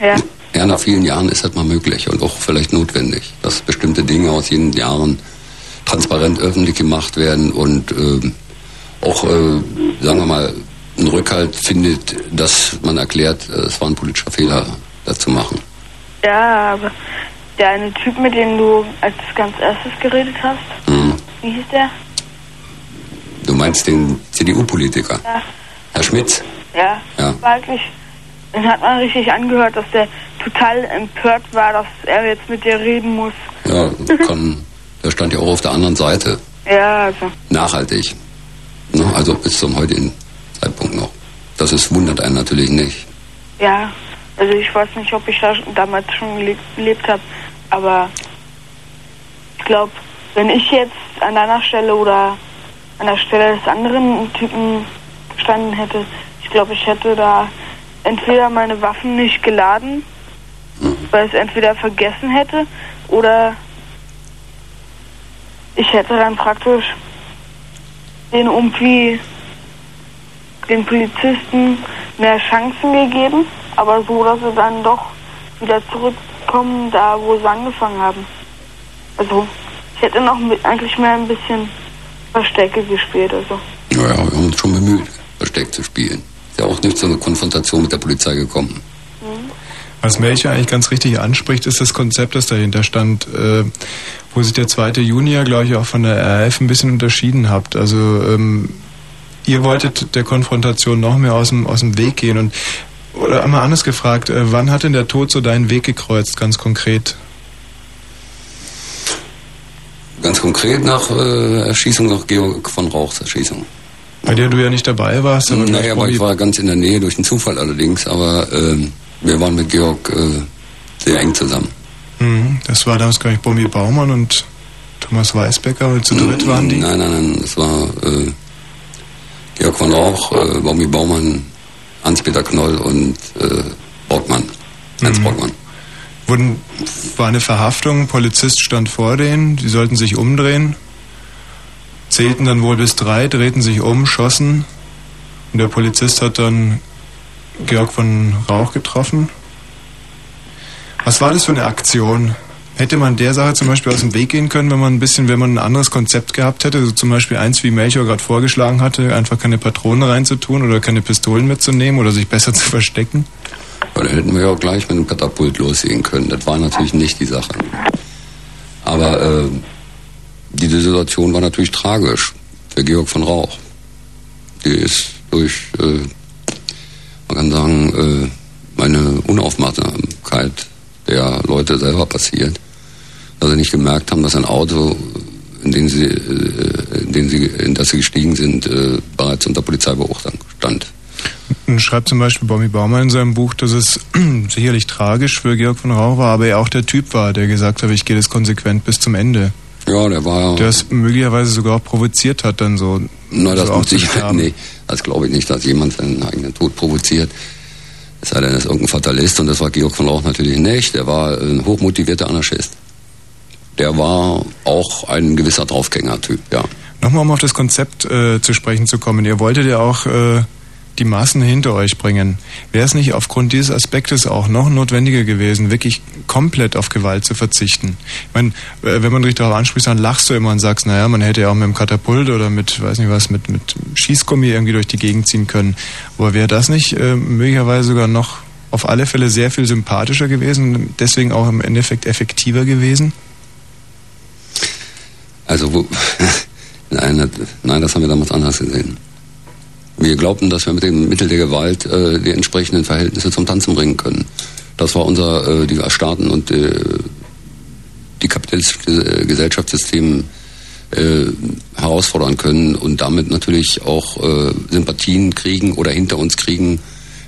ja. Ja, nach vielen Jahren ist das mal möglich und auch vielleicht notwendig, dass bestimmte Dinge aus jenen Jahren transparent öffentlich gemacht werden und ähm, auch, äh, sagen wir mal, einen Rückhalt findet, dass man erklärt, äh, es war ein politischer Fehler, das zu machen. Ja, aber der eine Typ, mit dem du als ganz erstes geredet hast, Mhm. wie hieß der? Du meinst den CDU-Politiker, Ja. Herr Schmitz? Ja. Ja. War wirklich, den hat man richtig angehört, dass der total empört war, dass er jetzt mit dir reden muss. Ja, kann, der stand ja auch auf der anderen Seite, Ja, also. nachhaltig. Ne? Also bis zum heutigen Zeitpunkt noch. Das ist, wundert einen natürlich nicht. Ja, also ich weiß nicht, ob ich da damals schon gele- gelebt habe, aber ich glaube, wenn ich jetzt an deiner Stelle oder an der Stelle des anderen Typen gestanden hätte, ich glaube, ich hätte da entweder meine Waffen nicht geladen, weil ich es entweder vergessen hätte oder ich hätte dann praktisch den irgendwie den Polizisten mehr Chancen gegeben, aber so, dass sie dann doch wieder zurückkommen, da wo sie angefangen haben. Also ich hätte noch mit, eigentlich mehr ein bisschen Verstecke gespielt. Also. Ja, ja, wir haben uns schon bemüht, versteckt zu spielen. Ist ja auch nicht zu einer Konfrontation mit der Polizei gekommen. Was Melcher eigentlich ganz richtig anspricht, ist das Konzept, das dahinter stand, äh, wo sich der 2. Juni ja, glaube ich, auch von der RAF ein bisschen unterschieden habt. Also ähm, ihr wolltet der Konfrontation noch mehr aus dem, aus dem Weg gehen. Und oder einmal anders gefragt, äh, wann hat denn der Tod so deinen Weg gekreuzt, ganz konkret? Ganz konkret nach äh, Erschießung, nach Georg von Rauchs Erschießung. Bei der du ja nicht dabei warst. Aber naja, aber ich war ganz in der Nähe durch den Zufall allerdings, aber ähm, wir waren mit Georg äh, sehr eng zusammen. Mhm, das war damals, glaube ich, Bommi Baumann und Thomas Weisbecker, und zu dritt waren die. Nein, nein, nein, es war äh, Georg von Rauch, äh, Baumi Baumann, Hans-Peter Knoll und äh, Brockmann, Hans Brockmann. Wurden, war eine Verhaftung, Polizist stand vor denen, die sollten sich umdrehen, zählten dann wohl bis drei, drehten sich um, schossen und der Polizist hat dann Georg von Rauch getroffen. Was war das für eine Aktion? Hätte man der Sache zum Beispiel aus dem Weg gehen können, wenn man ein bisschen, wenn man ein anderes Konzept gehabt hätte, so zum Beispiel eins, wie Melchior gerade vorgeschlagen hatte, einfach keine Patronen reinzutun oder keine Pistolen mitzunehmen oder sich besser zu verstecken? Ja, da hätten wir auch gleich mit einem Katapult loslegen können. Das war natürlich nicht die Sache. Aber äh, diese Situation war natürlich tragisch für Georg von Rauch. Die ist durch, äh, man kann sagen, äh, meine Unaufmerksamkeit der Leute selber passiert. Dass sie nicht gemerkt haben, dass ein Auto, in dem sie, äh, in, den sie, in das sie gestiegen sind, äh, bereits unter Polizeibeobachtung stand. Schreibt zum Beispiel Bommi Baumann in seinem Buch, dass es sicherlich tragisch für Georg von Rauch war, aber er auch der Typ war, der gesagt hat, ich gehe das konsequent bis zum Ende. Ja, der war. Der es möglicherweise sogar auch provoziert hat, dann so. Na, das so mit Sicherheit, nee, das glaube ich nicht, dass jemand seinen eigenen Tod provoziert. Es sei denn, er ist irgendein Fatalist und das war Georg von Rauch natürlich nicht. Er war ein hochmotivierter Anarchist. Der war auch ein gewisser Draufgänger-Typ, ja. Nochmal, um auf das Konzept äh, zu sprechen zu kommen. Ihr wolltet ja auch äh, die Massen hinter euch bringen. Wäre es nicht aufgrund dieses Aspektes auch noch notwendiger gewesen, wirklich komplett auf Gewalt zu verzichten? Ich meine, äh, wenn man dich darauf anspricht, dann lachst du immer und sagst, naja, man hätte ja auch mit dem Katapult oder mit, weiß nicht was, mit, mit Schießgummi irgendwie durch die Gegend ziehen können. Aber wäre das nicht äh, möglicherweise sogar noch auf alle Fälle sehr viel sympathischer gewesen deswegen auch im Endeffekt effektiver gewesen? Also, wo, nein, nein, das haben wir damals anders gesehen. Wir glaubten, dass wir mit dem Mittel der Gewalt äh, die entsprechenden Verhältnisse zum Tanzen bringen können. Das war unser, äh, die Staaten und äh, die kapitalistische Gesellschaftssystem äh, herausfordern können und damit natürlich auch äh, Sympathien kriegen oder hinter uns kriegen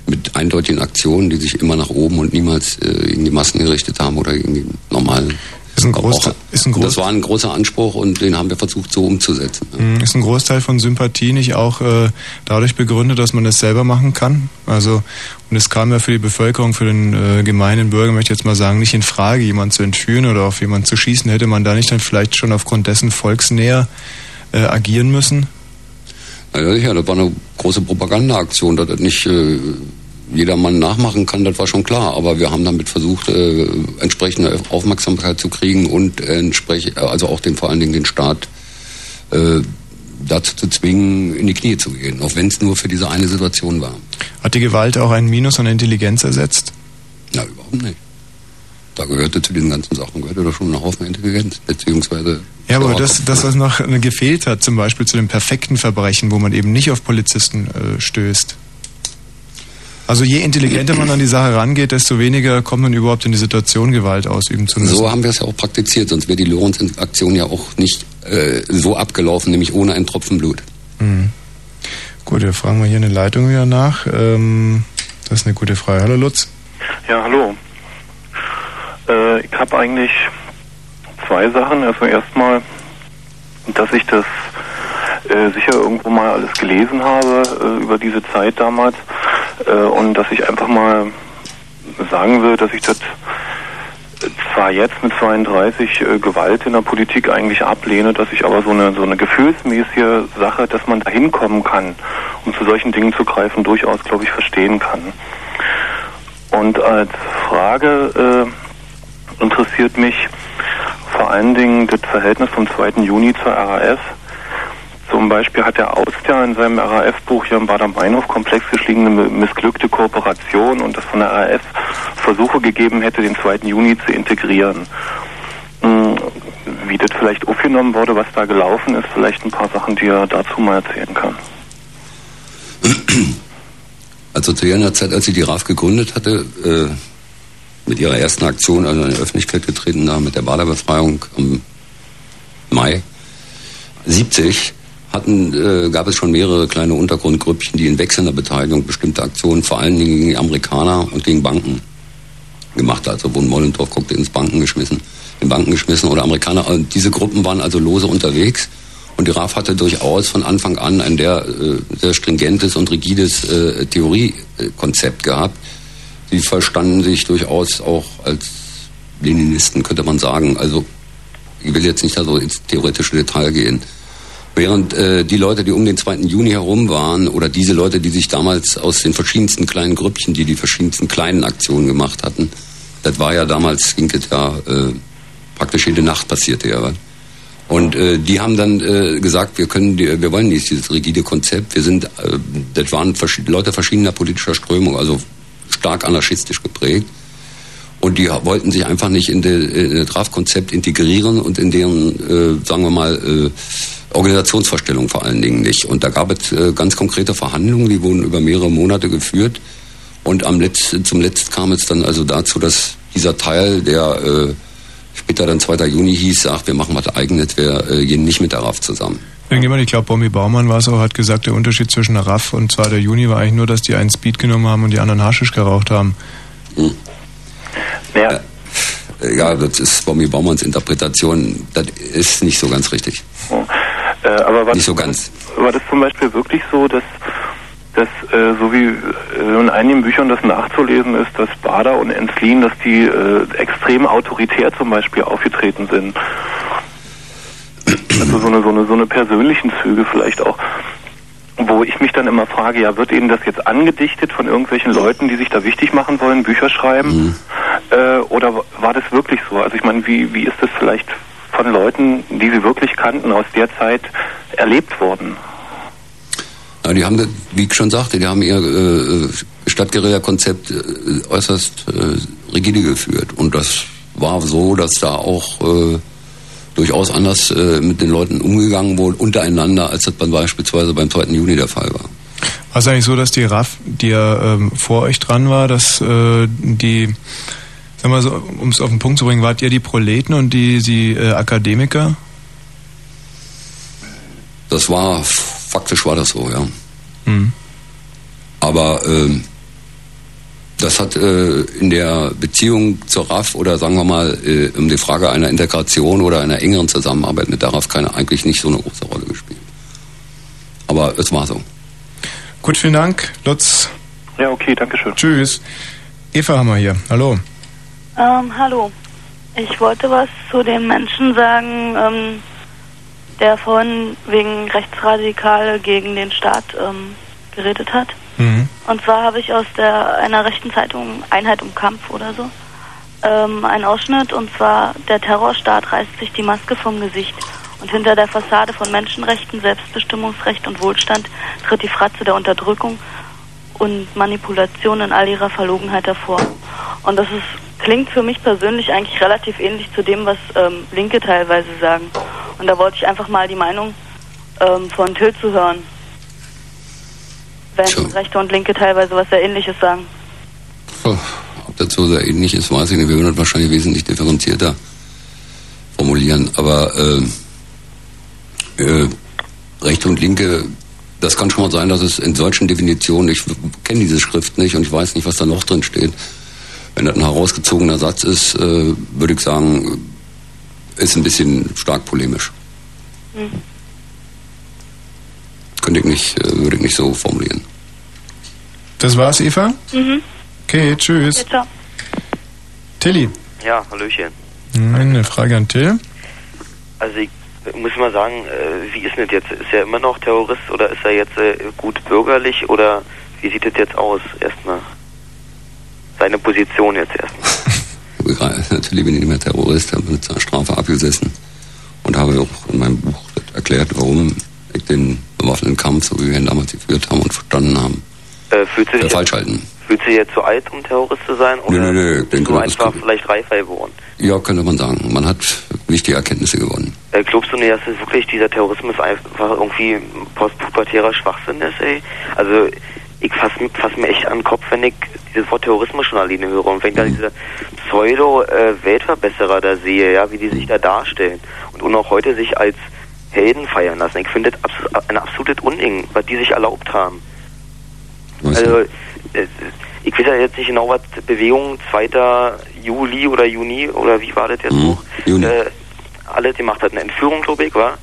mit eindeutigen Aktionen, die sich immer nach oben und niemals äh, gegen die Massen gerichtet haben oder gegen die normalen Ist ein Großteil, ist ein Und das war ein großer Anspruch und den haben wir versucht so umzusetzen. Mm, Ist ein Großteil von Sympathie nicht auch äh, dadurch begründet, dass man es selber machen kann? Also, und es kam ja für die Bevölkerung, für den äh, gemeinen Bürger, möchte ich jetzt mal sagen, nicht in Frage, jemanden zu entführen oder auf jemanden zu schießen. Hätte man da nicht dann vielleicht schon aufgrund dessen volksnäher äh, agieren müssen? Na ja, sicher, das war eine große Propagandaaktion, dass das nicht äh, jedermann nachmachen kann, das war schon klar. Aber wir haben damit versucht, äh, entsprechende Aufmerksamkeit zu kriegen und entsprech, also auch den, vor allen Dingen den Staat äh, dazu zu zwingen, in die Knie zu gehen, auch wenn es nur für diese eine Situation war. Hat die Gewalt auch ein Minus an Intelligenz ersetzt? Na, überhaupt nicht. Da gehörte zu diesen ganzen Sachen, gehörte doch schon ein Haufen Intelligenz, beziehungsweise... Ja, aber das, das, was noch äh, gefehlt hat, zum Beispiel zu dem perfekten Verbrechen, wo man eben nicht auf Polizisten äh, stößt. Also je intelligenter man an die Sache rangeht, desto weniger kommt man überhaupt in die Situation, Gewalt ausüben zu müssen. So haben wir es ja auch praktiziert, sonst wäre die Lorenz-Aktion ja auch nicht äh, so abgelaufen, nämlich ohne ein Tropfen Blut. Mhm. Gut, wir fragen mal hier eine Leitung wieder nach. Ähm, das ist eine gute Frage. Hallo Lutz. Ja, hallo. Äh, ich habe eigentlich zwei Sachen. Also erstmal, dass ich das äh, sicher irgendwo mal alles gelesen habe äh, über diese Zeit damals äh, und dass ich einfach mal sagen will, dass ich das zwar jetzt mit 32 äh, Gewalt in der Politik eigentlich ablehne, dass ich aber so eine so eine gefühlsmäßige Sache, dass man da hinkommen kann, um zu solchen Dingen zu greifen, durchaus, glaube ich, verstehen kann. Und als Frage äh, interessiert mich vor allen Dingen das Verhältnis vom 2. Juni zur RAF. Zum Beispiel hat der Aust ja in seinem RAF-Buch hier im Bader-Meinhof-Komplex geschrieben, eine missglückte Kooperation und dass von der RAF Versuche gegeben hätte, den 2. Juni zu integrieren. Hm, Wie das vielleicht aufgenommen wurde, was da gelaufen ist, vielleicht ein paar Sachen, die er dazu mal erzählen kann. Also zu jener Zeit, als sie die RAF gegründet hatte, äh, mit ihrer ersten Aktion, also in die Öffentlichkeit getreten da mit der Baderbefreiung im Mai 70, hatten, äh, gab es schon mehrere kleine Untergrundgrüppchen, die in wechselnder Beteiligung bestimmte Aktionen, vor allen Dingen gegen die Amerikaner und gegen Banken gemacht hat. Also wurden Molotow guckte ins Banken geschmissen, in Banken geschmissen oder Amerikaner. Und diese Gruppen waren also lose unterwegs. Und die RAF hatte durchaus von Anfang an ein sehr, äh, sehr stringentes und rigides äh, Theoriekonzept gehabt. Die verstanden sich durchaus auch als Leninisten, könnte man sagen. Also ich will jetzt nicht da so ins theoretische Detail gehen. Während äh, die Leute, die um den 2. Juni herum waren, oder diese Leute, die sich damals aus den verschiedensten kleinen Grüppchen, die die verschiedensten kleinen Aktionen gemacht hatten, das war ja damals, ging es ja äh, praktisch jede Nacht passierte ja was. Und äh, die haben dann äh, gesagt, wir können, die, wir wollen nicht dieses rigide Konzept. Wir sind, äh, das waren verschi- Leute verschiedener politischer Strömung, also stark anarchistisch geprägt. Und die wollten sich einfach nicht in, de, in das RAF-Konzept integrieren und in deren, äh, sagen wir mal, äh, Organisationsvorstellung vor allen Dingen nicht. Und da gab es äh, ganz konkrete Verhandlungen, die wurden über mehrere Monate geführt. Und am Letz, zum Letzt kam es dann also dazu, dass dieser Teil, der äh, später dann 2. Juni hieß, sagt, wir machen was eigenes, wir äh, gehen nicht mit der RAF zusammen. Irgendjemand, ich glaube, Bombi Baumann war es auch, hat gesagt, der Unterschied zwischen der RAF und 2. Juni war eigentlich nur, dass die einen Speed genommen haben und die anderen Haschisch geraucht haben. Ja. Äh, Ja, das ist Bombi Baumanns Interpretation, das ist nicht so ganz richtig. Äh, aber war Nicht so ganz. War das zum Beispiel wirklich so, dass, dass äh, so wie äh, in einigen Büchern das nachzulesen ist, dass Bader und Enslin, dass die äh, extrem autoritär zum Beispiel aufgetreten sind? Also so eine, so eine, so eine persönlichen Züge vielleicht auch. Wo ich mich dann immer frage, ja, wird Ihnen das jetzt angedichtet von irgendwelchen Leuten, die sich da wichtig machen wollen, Bücher schreiben? Äh, oder war das wirklich so? Also ich meine, wie, wie ist das vielleicht von Leuten, die Sie wirklich kannten, aus der Zeit erlebt worden? Ja, die haben, wie ich schon sagte, die haben ihr äh, Stadtguerilla-Konzept äh, äußerst äh, rigide geführt. Und das war so, dass da auch äh, durchaus anders äh, mit den Leuten umgegangen wurde, untereinander, als das dann beispielsweise beim 2. Juni der Fall war. War es eigentlich so, dass die RAF, die ja ähm, vor euch dran war, dass äh, die, sag mal so, um es auf den Punkt zu bringen, wart ihr die Proleten und die, die äh, Akademiker? Das war, faktisch war das so, ja. Hm. Aber ähm, Das hat äh, in der Beziehung zur RAF oder sagen wir mal äh, um die Frage einer Integration oder einer engeren Zusammenarbeit mit der RAF keine, eigentlich nicht so eine große Rolle gespielt. Aber es war so. Gut, vielen Dank, Lutz. Ja, okay, danke schön. Tschüss. Eva haben wir hier. Hallo. Ähm, hallo. Ich wollte was zu dem Menschen sagen, ähm, der vorhin wegen Rechtsradikale gegen den Staat ähm, geredet hat. Mhm. Und zwar habe ich aus der einer rechten Zeitung Einheit um Kampf oder so ähm, einen Ausschnitt und zwar der Terrorstaat reißt sich die Maske vom Gesicht und hinter der Fassade von Menschenrechten, Selbstbestimmungsrecht und Wohlstand tritt die Fratze der Unterdrückung und Manipulation in all ihrer Verlogenheit hervor. Und das ist, klingt für mich persönlich eigentlich relativ ähnlich zu dem, was ähm, Linke teilweise sagen. Und da wollte ich einfach mal die Meinung ähm, von Till zu hören. Wenn Rechte und Linke teilweise was sehr ähnliches sagen. Oh, ob das so sehr ähnlich ist, weiß ich nicht. Wir würden das wahrscheinlich wesentlich differenzierter formulieren. Aber äh, äh, Rechte und Linke, das kann schon mal sein, dass es in solchen Definitionen, ich kenne diese Schrift nicht und ich weiß nicht, was da noch drin steht. Wenn das ein herausgezogener Satz ist, äh, würde ich sagen, ist ein bisschen stark polemisch. Hm. Könnte ich nicht, äh, würde ich nicht so formulieren. Das war's, Eva? Mhm. Okay, tschüss. Ja, ciao. Tilly, Ja, Hallöchen. eine Frage an Till. Also ich muss mal sagen, äh, wie ist denn das jetzt? Ist er immer noch Terrorist oder ist er jetzt äh, gut bürgerlich oder wie sieht das jetzt aus? Erstmal seine Position jetzt erstmal. Natürlich bin ich nicht mehr Terrorist, habe mit einer Strafe abgesessen und habe auch in meinem Buch erklärt, warum ich den bewaffneten Kampf, so wie wir ihn damals geführt haben und verstanden haben, Äh, fühlt sich falsch halten. fühlt sie jetzt zu alt, um Terrorist zu sein? Nö, Oder nö, nö, ich denke, nur das ist einfach vielleicht reifer geworden? Ja, könnte man sagen. Man hat wichtige Erkenntnisse gewonnen. Äh, glaubst du nicht, dass es wirklich dieser Terrorismus einfach irgendwie postpubertärer Schwachsinn ist, ey? Also ich fasse fass mir echt an den Kopf, wenn ich dieses Wort Terrorismus schon alleine höre und wenn ich da diese Pseudo-Weltverbesserer da sehe, ja, wie die sich da darstellen und, und auch heute sich als Helden feiern lassen. Ich finde das ein absolutes Unding, was die sich erlaubt haben. Also, äh, ich weiß ja jetzt nicht genau, was Bewegung 2. Juli oder Juni oder wie war das jetzt noch? Äh, alles gemacht hat. Eine Entführung, glaube ich, war?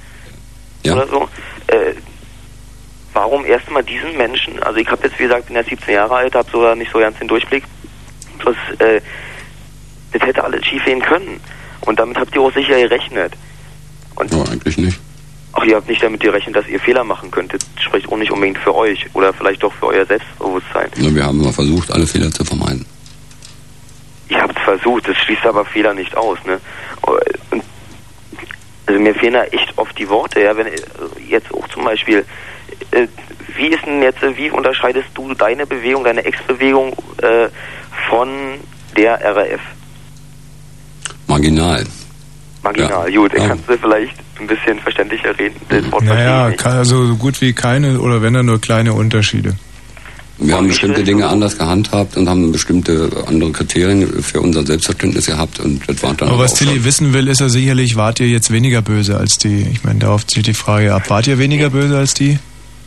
Ja. Oder so. Äh, warum erstmal diesen Menschen, also ich habe jetzt, wie gesagt, bin ja 17 Jahre alt, habe sogar nicht so ganz den Durchblick. Bloß, äh, das hätte alles schief gehen können. Und damit habt ihr auch sicher gerechnet. Und ja, eigentlich nicht. Ach, ihr habt nicht damit gerechnet, dass ihr Fehler machen könntet. Das spricht auch nicht unbedingt für euch oder vielleicht doch für euer Selbstbewusstsein. Nur wir haben immer versucht, alle Fehler zu vermeiden. Ihr habt es versucht, das schließt aber Fehler nicht aus, ne? Und, also mir fehlen da echt oft die Worte, ja, wenn äh, jetzt auch zum Beispiel, äh, wie ist denn jetzt, wie unterscheidest du deine Bewegung, deine Ex-Bewegung äh, von der RAF? Marginal. Marginal, gut, kannst du vielleicht ein bisschen verständlicher reden? Wort Naja, also so gut wie keine oder wenn dann nur kleine Unterschiede. Wir haben bestimmte Dinge anders gehandhabt und haben bestimmte andere Kriterien für unser Selbstverständnis gehabt und das war dann Aber was Tilly wissen will, ist ja sicherlich, wart ihr jetzt weniger böse als die? Ich meine, darauf zielt die Frage ab. Wart ihr weniger böse als die?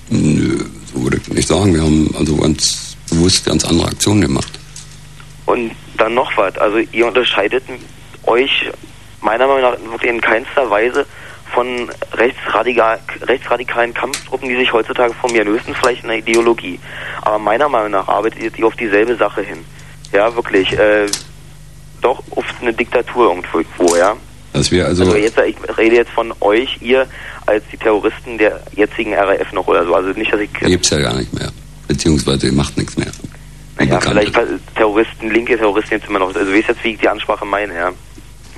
Nö, so würde ich nicht sagen. Wir haben also ganz bewusst ganz andere Aktionen gemacht. Und dann noch was, also ihr unterscheidet euch meiner Meinung nach wirklich in keinster Weise von rechtsradikal, rechtsradikalen Kampftruppen, die sich heutzutage formieren, höchstens vielleicht in der Ideologie. Aber meiner Meinung nach arbeitet ihr auf dieselbe Sache hin. Ja, wirklich. Äh, doch auf eine Diktatur irgendwo, ja. Dass wir also, Also jetzt, ich rede jetzt von euch, ihr als die Terroristen der jetzigen RAF noch oder so. Also nicht, dass ich gibt's ja gar nicht mehr. Beziehungsweise ihr macht nichts mehr. Ja, vielleicht Terroristen, linke Terroristen jetzt immer noch. Also wie ist jetzt, wie ich die Ansprache meine, ja.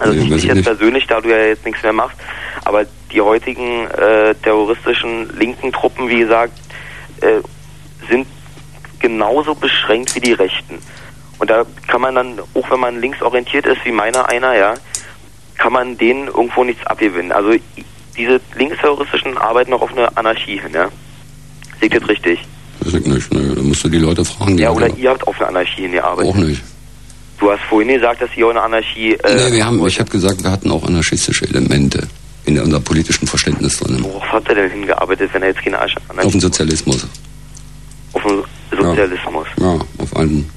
Also Nee, nicht, jetzt persönlich, da du ja jetzt nichts mehr machst, aber die heutigen äh, terroristischen linken Truppen, wie gesagt, äh, sind genauso beschränkt wie die Rechten. Und da kann man dann, auch wenn man linksorientiert ist, wie meiner einer, ja, kann man denen irgendwo nichts abgewinnen. Also diese linksterroristischen arbeiten noch auf eine Anarchie hin, ja. Seht ihr das richtig? Weiß ich nicht. Ne? Da musst du die Leute fragen. Die Ja, oder ihr habt auf eine Anarchie hingearbeitet. auch nicht. Du hast vorhin gesagt, dass auch eine Anarchie. Äh, nee, wir haben, ich habe gesagt, wir hatten auch anarchistische Elemente in unserem politischen Verständnis drin. Worauf habt ihr denn hingearbeitet, wenn er jetzt keine Anarchie Auf den Sozialismus. auf den Sozialismus? Ja, auf einen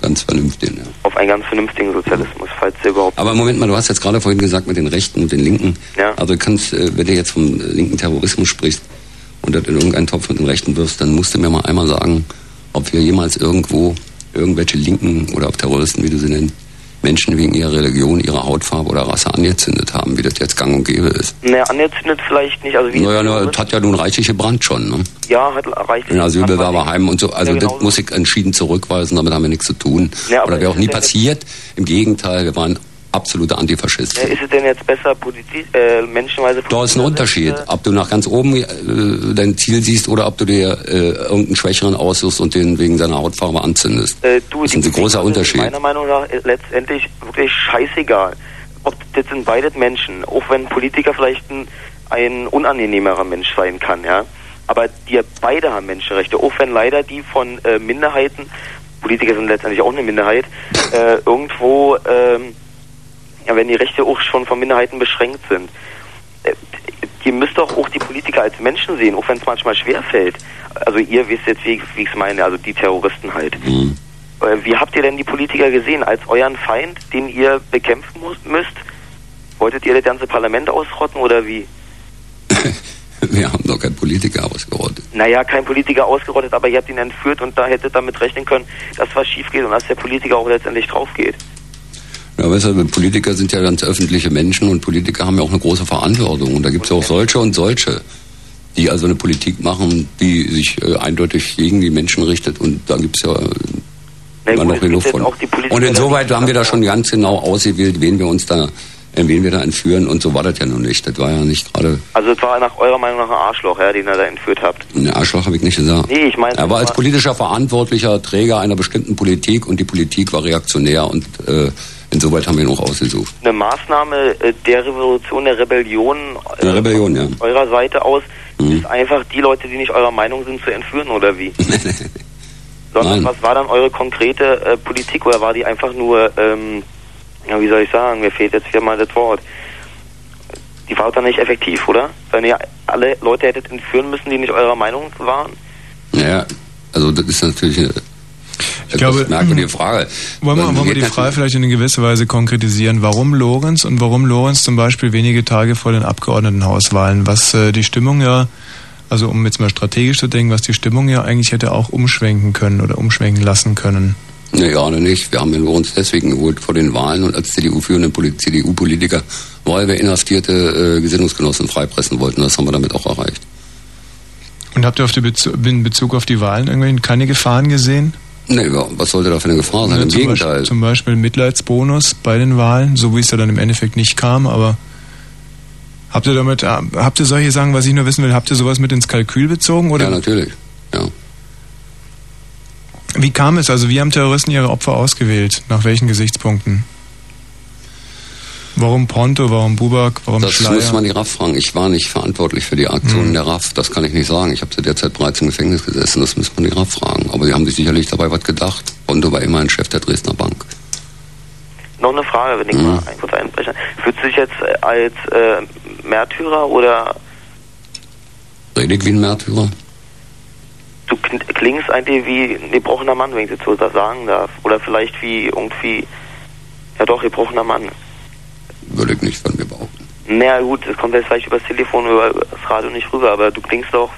ganz vernünftigen, ja. Auf einen ganz vernünftigen Sozialismus, falls der überhaupt. Aber Moment mal, du hast jetzt gerade vorhin gesagt mit den Rechten und den Linken. Ja. Also kannst, äh, wenn du jetzt vom linken Terrorismus sprichst und das in irgendeinen Topf mit den Rechten wirfst, dann musst du mir mal einmal sagen, ob wir jemals irgendwo irgendwelche Linken oder auch Terroristen, wie du sie nennst, Menschen wegen ihrer Religion, ihrer Hautfarbe oder Rasse angezündet haben, wie das jetzt gang und gäbe ist. Naja, angezündet vielleicht nicht. Also wie Naja, na, das hat ja nun reichlich gebrannt schon, ne? ja, hat reicht. In Asylbewerberheimen und so. Also Ja, genau. das muss ich entschieden zurückweisen, damit haben wir nichts zu tun. Ja, aber oder wäre auch nie passiert. Im Gegenteil, wir waren absolute Antifaschisten. Ja, ist es denn jetzt besser, politi äh, menschenweise Da ist ein Unterschied, ob du nach ganz oben äh, dein Ziel siehst oder ob du dir äh, irgendeinen Schwächeren aussuchst und den wegen seiner Hautfarbe anzündest. Äh, du, das ist ein großer die- Unterschied. Meiner Meinung nach ist letztendlich wirklich scheißegal. Ob das sind beide Menschen, auch wenn ein Politiker vielleicht ein, ein unangenehmerer Mensch sein kann, ja. Aber die beide haben Menschenrechte, auch wenn leider die von äh, Minderheiten, Politiker sind letztendlich auch eine Minderheit, äh, irgendwo, ähm, ja, wenn die Rechte auch schon von Minderheiten beschränkt sind. Äh, ihr müsst doch auch die Politiker als Menschen sehen, auch wenn es manchmal schwer fällt. Also ihr wisst jetzt, wie, wie ich es meine, also die Terroristen halt. Mhm. Äh, Wie habt ihr denn die Politiker gesehen? Als euren Feind, den ihr bekämpfen müsst? Wolltet ihr das ganze Parlament ausrotten oder wie? Wir haben doch keinen Politiker ausgerottet. Naja, kein Politiker ausgerottet, aber ihr habt ihn entführt und da hättet damit rechnen können, dass was schief geht und dass der Politiker auch letztendlich drauf geht. Ja, weißt du, Politiker sind ja ganz öffentliche Menschen und Politiker haben ja auch eine große Verantwortung. Und da gibt es ja auch solche und solche, die also eine Politik machen, die sich äh, eindeutig gegen die Menschen richtet. Und da gibt es ja Na immer noch genug jetzt von. die Und die insoweit haben wir da schon ganz genau ausgewählt, wen wir uns da, äh, wen wir da entführen. Und so war das ja noch nicht. Das war ja nicht gerade Also es war nach eurer Meinung nach ein Arschloch, ja, den ihr da entführt habt. ein Arschloch, habe ich nicht gesagt. Nee, ich meine... Er war als politischer Verantwortlicher Träger einer bestimmten Politik und die Politik war reaktionär und äh, insoweit haben wir ihn auch ausgesucht. eine Maßnahme äh, der Revolution, der Rebellion äh, Eine Rebellion, ja. von eurer Seite aus Mhm. ist einfach die Leute, die nicht eurer Meinung sind, zu entführen oder wie? Sondern Nein. was war dann eure konkrete äh, Politik oder war die einfach nur, ähm, ja, wie soll ich sagen, mir fehlt jetzt wieder mal das Wort. Die war dann nicht effektiv, oder? Wenn ihr alle Leute hättet entführen müssen, die nicht eurer Meinung waren? Naja, also das ist natürlich eine Ich glaube, merkwürdige Frage. Wollen wir, wollen wir die Frage vielleicht in gewisser Weise konkretisieren? Warum Lorenz und warum Lorenz zum Beispiel wenige Tage vor den Abgeordnetenhauswahlen? Was äh, die Stimmung ja, also um jetzt mal strategisch zu denken, was die Stimmung ja eigentlich hätte auch umschwenken können oder umschwenken lassen können. Nee, gerade nicht. Wir haben den Lorenz deswegen geholt vor den Wahlen und als CDU-führende CDU-Politiker, weil wir inhaftierte äh, Gesinnungsgenossen freipressen wollten. Das haben wir damit auch erreicht. Und habt ihr auf die Bezu in Bezug auf die Wahlen irgendwelche keine Gefahren gesehen? Nee, was sollte da für eine Gefahr sein? Ja, Im zum Gegenteil. Beispiel, zum Beispiel Mitleidsbonus bei den Wahlen, so wie es ja dann im Endeffekt nicht kam, aber habt ihr damit, äh, habt ihr solche Sachen, was ich nur wissen will, habt ihr sowas mit ins Kalkül bezogen? Oder Ja, natürlich. Ja. Wie kam es? Also wie haben Terroristen ihre Opfer ausgewählt? Nach welchen Gesichtspunkten? Warum Pronto, warum Bubak, warum Das Schleier? muss man die RAF fragen. Ich war nicht verantwortlich für die Aktionen Hm. der RAF. Das kann ich nicht sagen. Ich habe zu der Zeit bereits im Gefängnis gesessen. Das muss man die RAF fragen. Aber die haben sich sicherlich dabei was gedacht. Pronto war immerhin Chef der Dresdner Bank. Noch eine Frage, wenn ich Mhm. mal ein- kurz einbreche. Fühlst du dich jetzt äh, als äh, Märtyrer oder Rede ich wie ein Märtyrer? du klingst eigentlich wie ein gebrochener Mann, wenn ich das so sagen darf? Oder vielleicht wie irgendwie, ja doch, gebrochener Mann. Würde ich nicht von mir behaupten. Naja gut, es kommt jetzt vielleicht übers Telefon, über das Radio nicht rüber, aber du klingst doch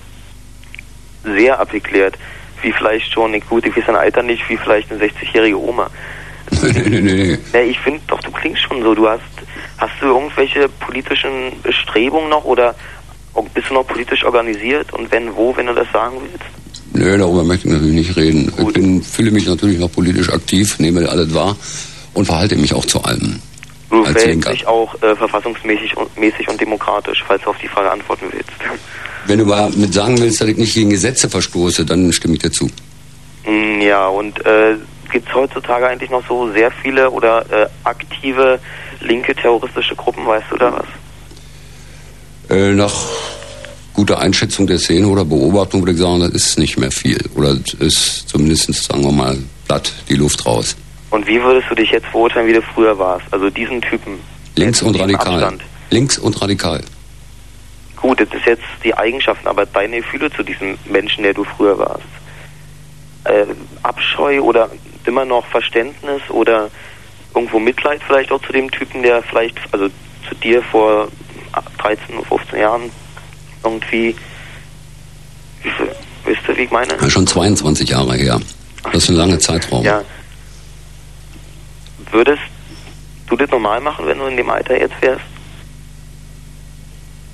sehr abgeklärt. Wie vielleicht schon, ich- gut, ich weiß dein Alter nicht, wie vielleicht eine 60-jährige Oma. nee, nee, nee, nee. Ja, ich finde doch, du klingst schon so. Du hast, hast du irgendwelche politischen Bestrebungen noch oder bist du noch politisch organisiert? Und wenn, wo, wenn du das sagen willst? Nee, darüber möchte ich natürlich nicht reden. Ich bin, fühle mich natürlich noch politisch aktiv, nehme alles wahr und verhalte mich auch zu allem. Du Als Linker. dich auch äh, verfassungsmäßig und, mäßig und demokratisch, falls du auf die Frage antworten willst. Wenn du mal mit sagen willst, dass ich nicht gegen Gesetze verstoße, dann stimme ich dir zu. Mm, Ja, und äh, gibt es heutzutage eigentlich noch so sehr viele oder äh, aktive linke terroristische Gruppen, weißt du da was? Äh, nach guter Einschätzung der Szene oder Beobachtung würde ich sagen, das ist nicht mehr viel. Oder ist zumindest, sagen wir mal, platt die Luft raus. Und wie würdest du dich jetzt beurteilen, wie du früher warst? Also diesen Typen. Links und radikal. Abstand. Links und radikal. Gut, das ist jetzt die Eigenschaften, aber deine Gefühle zu diesem Menschen, der du früher warst. Äh, Abscheu oder immer noch Verständnis oder irgendwo Mitleid vielleicht auch zu dem Typen, der vielleicht, also zu dir vor 13, 15 Jahren irgendwie, wie viel, wisst ihr, wie ich meine? Ja, schon 22 Jahre her. Das ist ein langer Zeitraum. Ja. Würdest du das normal machen, wenn du in dem Alter jetzt wärst?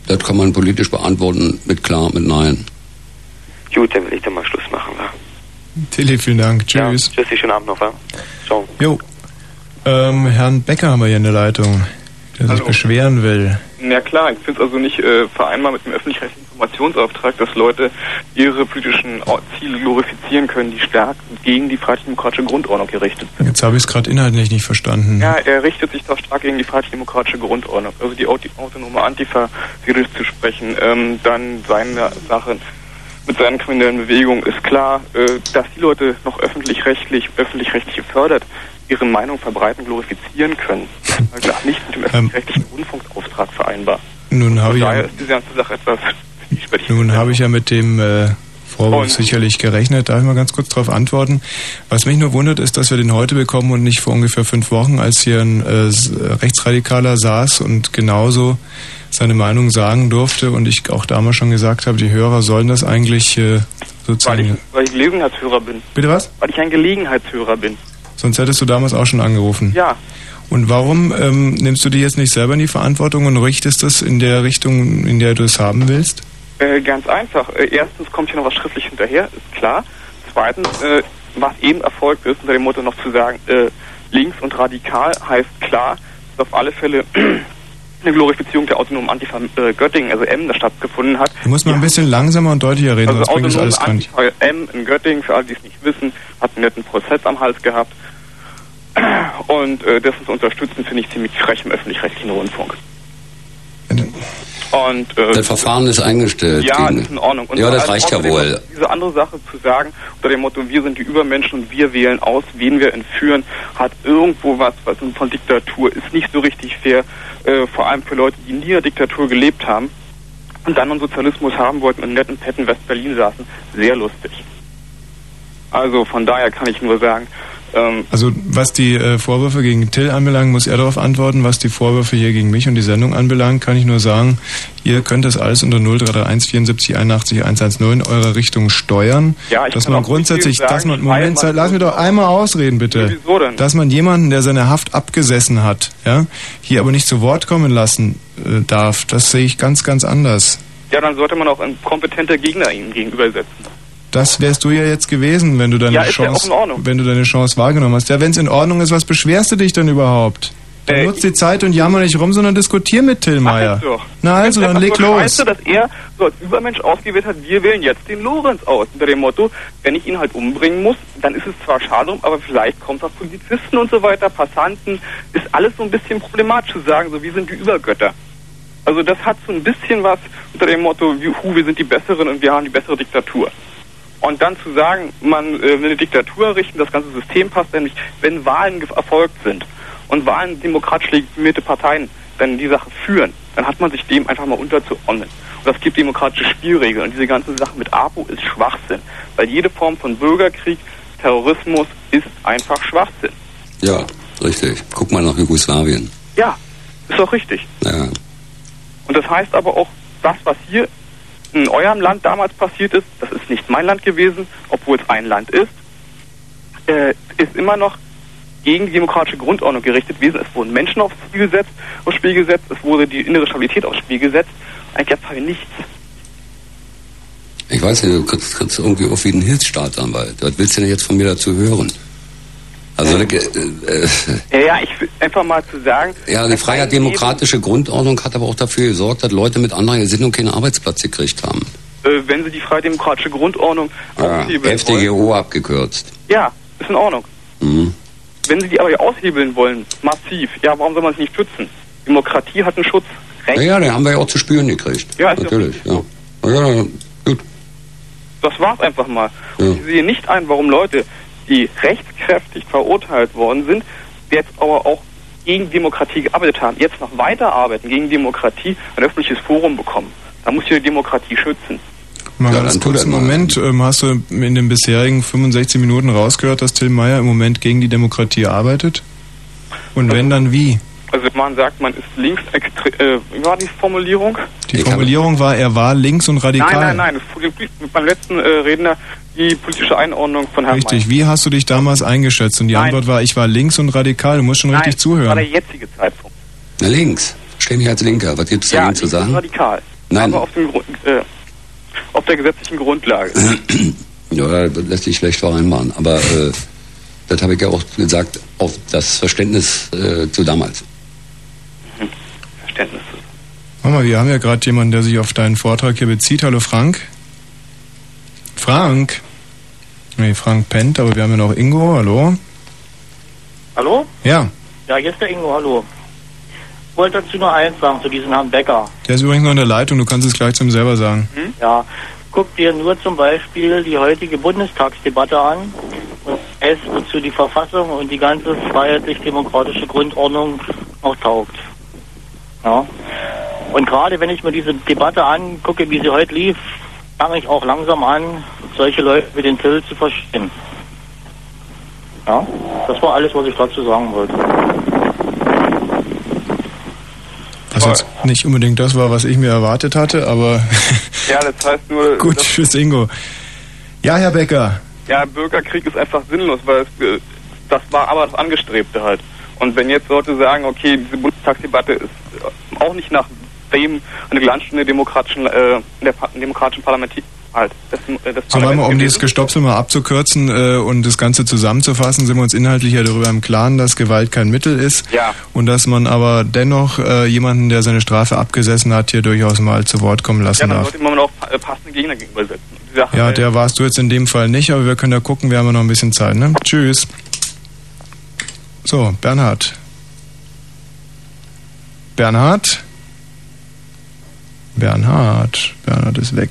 Das kann man politisch beantworten mit klar, mit nein. Gut, dann will ich dann mal Schluss machen, wa? Tilly, vielen Dank. Tschüss. Tschüssi, schönen Abend noch, wa? Ciao. Jo. Ähm, Herrn Becker haben wir hier in der Leitung, der sich Hallo. beschweren will. Ja klar, ich finde es also nicht äh, vereinbar mit dem öffentlich-rechtlichen Informationsauftrag, dass Leute ihre politischen Ziele glorifizieren können, die stark gegen die freiheitlich-demokratische Grundordnung gerichtet sind. Jetzt habe ich es gerade inhaltlich nicht verstanden. Ja, er richtet sich doch stark gegen die freiheitlich-demokratische Grundordnung, also die Aut- autonome Antifa seriös zu sprechen. Ähm, dann seine Sache mit seinen kriminellen Bewegungen ist klar, äh, dass die Leute noch öffentlich-rechtlich, öffentlich-rechtlich gefördert ihre Meinung verbreiten, glorifizieren können. Also nicht mit dem öffentlich-rechtlichen Rundfunkauftrag vereinbar. Nun habe ich ja, nun habe ich ja mit dem äh, Vorwurf sicherlich gerechnet. Darf ich mal ganz kurz darauf antworten? Was mich nur wundert, ist, dass wir den heute bekommen und nicht vor ungefähr fünf Wochen, als hier ein äh, Rechtsradikaler saß und genauso seine Meinung sagen durfte und ich auch damals schon gesagt habe, die Hörer sollen das eigentlich äh, Weil ich, sozusagen. weil ich Gelegenheitshörer bin. Bitte was? Weil ich ein Gelegenheitshörer bin. Sonst hättest du damals auch schon angerufen. Ja. Und warum ähm, nimmst du dir jetzt nicht selber in die Verantwortung und richtest das in der Richtung, in der du es haben willst? Äh, ganz einfach. Äh, erstens kommt hier noch was schriftlich hinterher, ist klar. Zweitens, äh, was eben erfolgt ist, unter dem Motto noch zu sagen, äh, links und radikal heißt klar, dass auf alle Fälle eine Glorifizierung der autonomen Antifa äh, Göttingen, also M, da stattgefunden hat. Du musst mal ein bisschen langsamer und deutlicher reden, Also sonst bringt das alles. Antifa M in Göttingen, für alle, die es nicht wissen, hat einen netten Prozess am Hals gehabt. Und äh, dessen zu unterstützen, finde ich ziemlich frech im öffentlich-rechtlichen Rundfunk. Und, äh, Das Verfahren ist eingestellt. ja, ist in Ordnung. Und ja, das reicht ja wohl. Diese andere Sache zu sagen, unter dem Motto, wir sind die Übermenschen und wir wählen aus, wen wir entführen, hat irgendwo was, was von Diktatur ist nicht so richtig fair, äh, vor allem für Leute, die nie in der Diktatur gelebt haben und dann einen Sozialismus haben wollten und nett in Petten West-Berlin saßen. Sehr lustig. Also von daher kann ich nur sagen, ähm, Also was die äh, Vorwürfe gegen Till anbelangt, muss er darauf antworten. Was die Vorwürfe hier gegen mich und die Sendung anbelangt, kann ich nur sagen, ihr könnt das alles unter 0331 74 81 110 in eure Richtung steuern. Ja, ich dass kann man grundsätzlich, sagen, dass man, Moment, Zeit, lass mich doch einmal ausreden, bitte. Wieso denn? Dass man jemanden, der seine Haft abgesessen hat, ja, hier aber nicht zu Wort kommen lassen äh, darf, das sehe ich ganz, ganz anders. ja, dann sollte man auch ein kompetenter Gegner ihm gegenübersetzen. Das wärst du ja jetzt gewesen, wenn du deine Ja, ja Chance, Ordnung. wenn du deine Chance wahrgenommen hast. Ja, wenn es in Ordnung ist, was beschwerst du dich denn überhaupt? Dann Äh, nutzt die Zeit und jammer nicht rum, sondern diskutier mit Till Meyer. Mach ich doch. Na also, dann leg los. Scheiße, dass er so als Übermensch ausgewählt hat, wir wählen jetzt den Lorenz aus. Unter dem Motto, wenn ich ihn halt umbringen muss, dann ist es zwar schade aber vielleicht kommt auf Polizisten und so weiter, Passanten, ist alles so ein bisschen problematisch zu sagen, so wir sind die Übergötter. Also das hat so ein bisschen was unter dem Motto, hu, wir sind die Besseren und wir haben die bessere Diktatur. Und dann zu sagen, man äh, will eine Diktatur errichten, das ganze System passt nämlich, wenn Wahlen erfolgt sind und Wahlen demokratisch legitimierte Parteien dann die Sache führen, dann hat man sich dem einfach mal unterzuordnen. Und das gibt demokratische Spielregeln. Und diese ganze Sache mit APO ist Schwachsinn. Weil jede Form von Bürgerkrieg, Terrorismus ist einfach Schwachsinn. Ja, richtig. Guck mal nach Jugoslawien. Ja, ist doch richtig. Ja. Und das heißt aber auch, das, was hier in eurem Land damals passiert ist, das ist nicht mein Land gewesen, obwohl es ein Land ist, äh, ist immer noch gegen die demokratische Grundordnung gerichtet gewesen. Es wurden Menschen aufs Spiel gesetzt, aufs Spiel gesetzt, es wurde die innere Stabilität aufs Spiel gesetzt. Eigentlich Fall nichts. Ich weiß nicht, du kriegst, kriegst irgendwie auf wie ein Hilfsstaatsanwalt. Was willst du denn jetzt von mir dazu hören? Also, äh, äh, Ja, ich einfach mal zu sagen, ja, die freiheitlich-demokratische Grundordnung hat aber auch dafür gesorgt, dass Leute mit anderer Gesinnung keinen Arbeitsplatz gekriegt haben. äh, wenn sie die freidemokratische Grundordnung Ja, FDGO abgekürzt. ja, ist in Ordnung. Mhm. Wenn sie die aber aushebeln wollen, massiv, ja, warum soll man sie nicht schützen? Demokratie hat einen Schutz. Ja, ja, den haben wir ja auch zu spüren gekriegt. Ja, Natürlich, ja. Ja, ja, Das war's einfach mal. Und ich sehe nicht ein, warum Leute, die rechtskräftig verurteilt worden sind, jetzt aber auch gegen Demokratie gearbeitet haben, jetzt noch weiterarbeiten gegen Demokratie, ein öffentliches Forum bekommen. Da muss die Demokratie schützen. Mal Ja, ganz kurz einen. Moment. Ähm, hast du in den bisherigen 65 Minuten rausgehört, dass Till Meyer im Moment gegen die Demokratie arbeitet? Und wenn, dann wie? Also man sagt, man ist linksextrem. Äh, wie war die Formulierung? Die Formulierung war, er war links und radikal. Nein, nein, nein. Das ist beim letzten äh, Redner die politische Einordnung von Herrn Richtig. Wie hast du dich damals eingeschätzt? Und die Nein. Antwort war, ich war links und radikal. Du musst schon Nein, richtig Das war zuhören. der jetzige Zeitpunkt. Na, links. Steh mich als Linker. Was gibt's Ja, dagegen zu sagen? radikal. Nein. Aber auf, dem äh, auf der gesetzlichen Grundlage. Ja, das lässt sich schlecht vereinbaren. Aber äh, das habe ich ja auch gesagt, auf das Verständnis äh, zu damals. Verständnis. Warte mal, wir haben ja gerade jemanden, der sich auf deinen Vortrag hier bezieht. Hallo Frank. Frank. Nee, Frank pennt, aber wir haben ja noch Ingo. Hallo. Hallo? Ja, Ja, hier ist der Ingo, hallo. Ich wollte dazu nur eins sagen, zu diesem Herrn Becker. der ist übrigens noch in der Leitung. Du kannst es gleich zum selber sagen. Ja, guck dir nur zum Beispiel die heutige Bundestagsdebatte an und es, wozu die Verfassung und die ganze freiheitlich-demokratische Grundordnung auch taugt. Ja. Und gerade wenn ich mir diese Debatte angucke, wie sie heute lief, fange ich auch langsam an, solche Leute wie den Till zu verstehen. Ja, das war alles, was ich dazu sagen wollte. Was jetzt nicht unbedingt das war, was ich mir erwartet hatte, aber Ja, das heißt nur, gut, tschüss Ingo. Ja, Herr Becker. ja, Bürgerkrieg ist einfach sinnlos, weil es, äh, das war aber das Angestrebte halt. Und wenn jetzt Leute sagen, okay, diese Bundestagsdebatte ist äh, auch nicht nach dem eine Glanzstunde demokratischen, äh, der demokratischen Parlament halt. Das, äh, das So, warte mal, um Parlament dieses Gestopsel mal abzukürzen äh, und das Ganze zusammenzufassen, sind wir uns inhaltlich ja darüber im Klaren, dass Gewalt kein Mittel ist Ja. und dass man aber dennoch äh, jemanden, der seine Strafe abgesessen hat, hier durchaus mal zu Wort kommen ja, lassen dann darf. sollte man auch äh, passende Gegner gegenübersetzen. Ja, äh, der warst du jetzt in dem Fall nicht, aber wir können da gucken, wir haben ja noch ein bisschen Zeit, ne? Tschüss. So, Bernhard. Bernhard? Bernhard. Bernhard ist weg.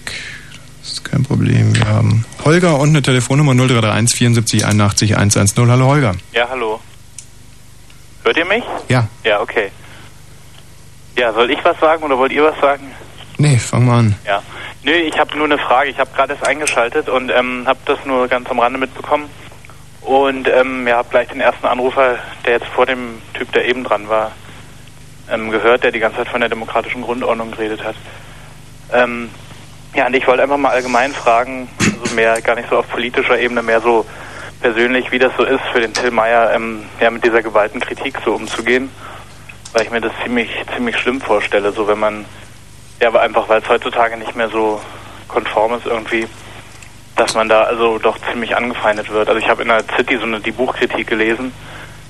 Das ist kein Problem. Wir haben Holger und eine Telefonnummer 0331 74 81 110. Hallo Holger. Ja, hallo. Hört ihr mich? Ja. Ja, okay. Ja, soll ich was sagen oder wollt ihr was sagen? Nee, fang mal an. Ja. Nö, ich habe nur eine Frage. Ich habe gerade erst eingeschaltet und ähm, habe das nur ganz am Rande mitbekommen. Und ähm, ja, habe gleich den ersten Anrufer, der jetzt vor dem Typ, der eben dran war, ähm, gehört, der die ganze Zeit von der demokratischen Grundordnung geredet hat. Ähm, ja, und ich wollte einfach mal allgemein fragen, also mehr gar nicht so auf politischer Ebene, mehr so persönlich, wie das so ist für den Till Meyer, ähm, ja, mit dieser Gewaltenkritik so umzugehen, weil ich mir das ziemlich, ziemlich schlimm vorstelle, so wenn man, ja, aber einfach, weil es heutzutage nicht mehr so konform ist irgendwie, dass man da also doch ziemlich angefeindet wird. Also ich habe in der City so eine die Buchkritik gelesen,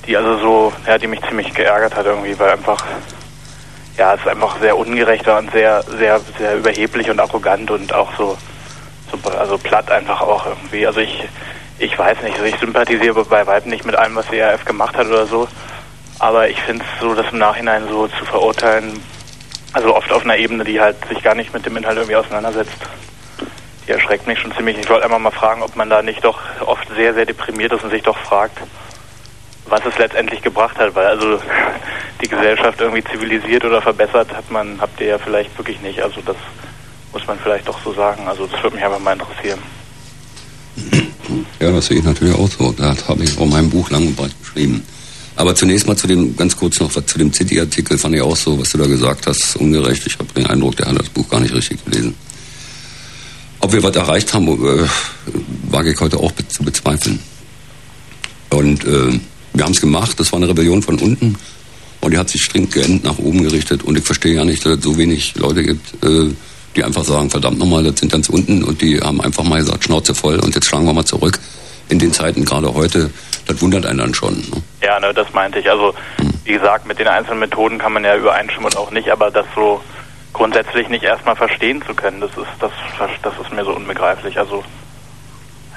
die also so, ja, die mich ziemlich geärgert hat irgendwie, weil einfach, ja, es einfach sehr ungerecht war und sehr, sehr, sehr überheblich und arrogant und auch so, so also platt einfach auch irgendwie. Also ich, ich weiß nicht, also ich sympathisiere bei weitem nicht mit allem, was die RF gemacht hat oder so, aber ich finde es so, das im Nachhinein so zu verurteilen, also oft auf einer Ebene, die halt sich gar nicht mit dem Inhalt irgendwie auseinandersetzt, die erschreckt mich schon ziemlich. Ich wollte einfach mal fragen, ob man da nicht doch oft sehr, sehr deprimiert ist und sich doch fragt, was es letztendlich gebracht hat, weil also die Gesellschaft irgendwie zivilisiert oder verbessert hat man, habt ihr ja vielleicht wirklich nicht. Also das muss man vielleicht doch so sagen. Also das würde mich einfach mal interessieren. Ja, das sehe ich natürlich auch so. Das habe ich auch in meinem Buch lang und breit beschrieben. Aber zunächst mal zu dem, ganz kurz noch was zu dem City-Artikel, fand ich auch so, was du da gesagt hast, ungerecht. Ich habe den Eindruck, der hat das Buch gar nicht richtig gelesen. Ob wir was erreicht haben, äh, wage ich heute auch zu bezweifeln. Und äh, wir haben es gemacht, das war eine Rebellion von unten und die hat sich strikt geendet nach oben gerichtet und ich verstehe ja nicht, dass es so wenig Leute gibt, äh, die einfach sagen, verdammt nochmal, das sind ganz unten und die haben einfach mal gesagt, Schnauze voll und jetzt schlagen wir mal zurück. In den Zeiten, gerade heute, das wundert einen dann schon. Ne? Ja, ne, das meinte ich. Also wie gesagt, mit den einzelnen Methoden kann man ja übereinstimmen und auch nicht, aber das so grundsätzlich nicht erstmal verstehen zu können, das ist das, das ist mir so unbegreiflich. Also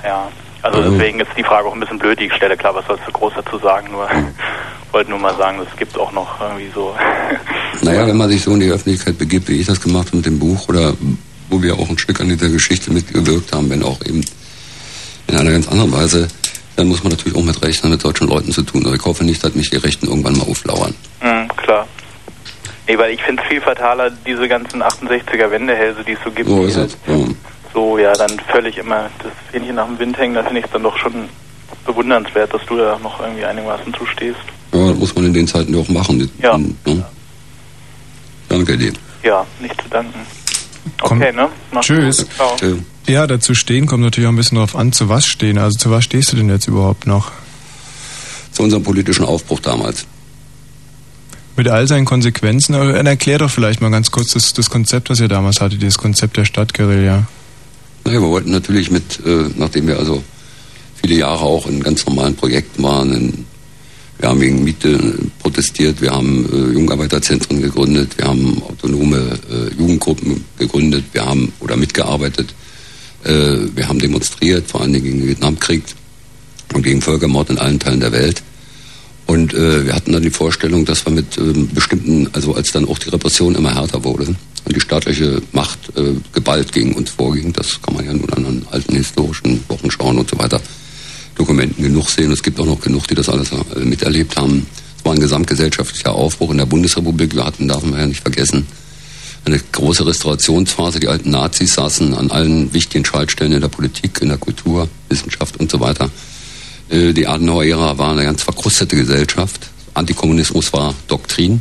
ja, also deswegen ist die Frage auch ein bisschen blöd, die ich stelle. Klar, was sollst du groß dazu sagen? Nur wollte nur mal sagen, das gibt auch noch irgendwie so. Naja, wenn man sich so in die Öffentlichkeit begibt, wie ich das gemacht habe mit dem Buch, oder wo wir auch ein Stück an dieser Geschichte mitgewirkt haben, wenn auch eben in einer ganz anderen Weise, dann muss man natürlich auch mit Rechnen mit deutschen Leuten zu tun. Also ich hoffe nicht, dass mich die Rechten irgendwann mal auflauern. Mhm, klar. Nee, weil ich finde es viel fataler, diese ganzen 68er Wendehälse, die es so gibt. So ist halt es. Ja. so, ja, dann völlig immer das Fähnchen nach dem Wind hängen, da finde ich es dann doch schon bewundernswert, dass du da noch irgendwie einigermaßen zustehst. Ja, das muss man in den Zeiten ja auch machen. Ja. Ne? Danke dir. Ja, nicht zu danken. Okay, ne? Mach's Tschüss. Ja, dazu stehen kommt natürlich auch ein bisschen darauf an, zu was stehen. Also zu was stehst du denn jetzt überhaupt noch? Zu unserem politischen Aufbruch damals. Mit all seinen Konsequenzen. Aber dann erklär doch vielleicht mal ganz kurz das, das Konzept, was ihr damals hattet, dieses Konzept der Stadtguerilla. Naja, wir wollten natürlich mit, äh, nachdem wir also viele Jahre auch in ganz normalen Projekten waren, in, wir haben gegen Miete protestiert, wir haben äh, Jugendarbeiterzentren gegründet, wir haben autonome äh, Jugendgruppen gegründet, wir haben oder mitgearbeitet, äh, wir haben demonstriert, vor allen Dingen gegen den Vietnamkrieg und gegen Völkermord in allen Teilen der Welt. Und äh, wir hatten dann die Vorstellung, dass wir mit ähm, bestimmten, also als dann auch die Repression immer härter wurde und die staatliche Macht äh, geballt gegen uns vorging, das kann man ja nun an alten historischen Wochenschauen und so weiter Dokumenten genug sehen. Es gibt auch noch genug, die das alles äh, miterlebt haben. Es war ein gesamtgesellschaftlicher Aufbruch in der Bundesrepublik. Wir hatten, darf man ja nicht vergessen, eine große Restaurationsphase. Die alten Nazis saßen an allen wichtigen Schaltstellen in der Politik, in der Kultur, Wissenschaft und so weiter. Äh, Die Adenauer-Ära war eine ganz verkrustete Gesellschaft. Antikommunismus war Doktrin.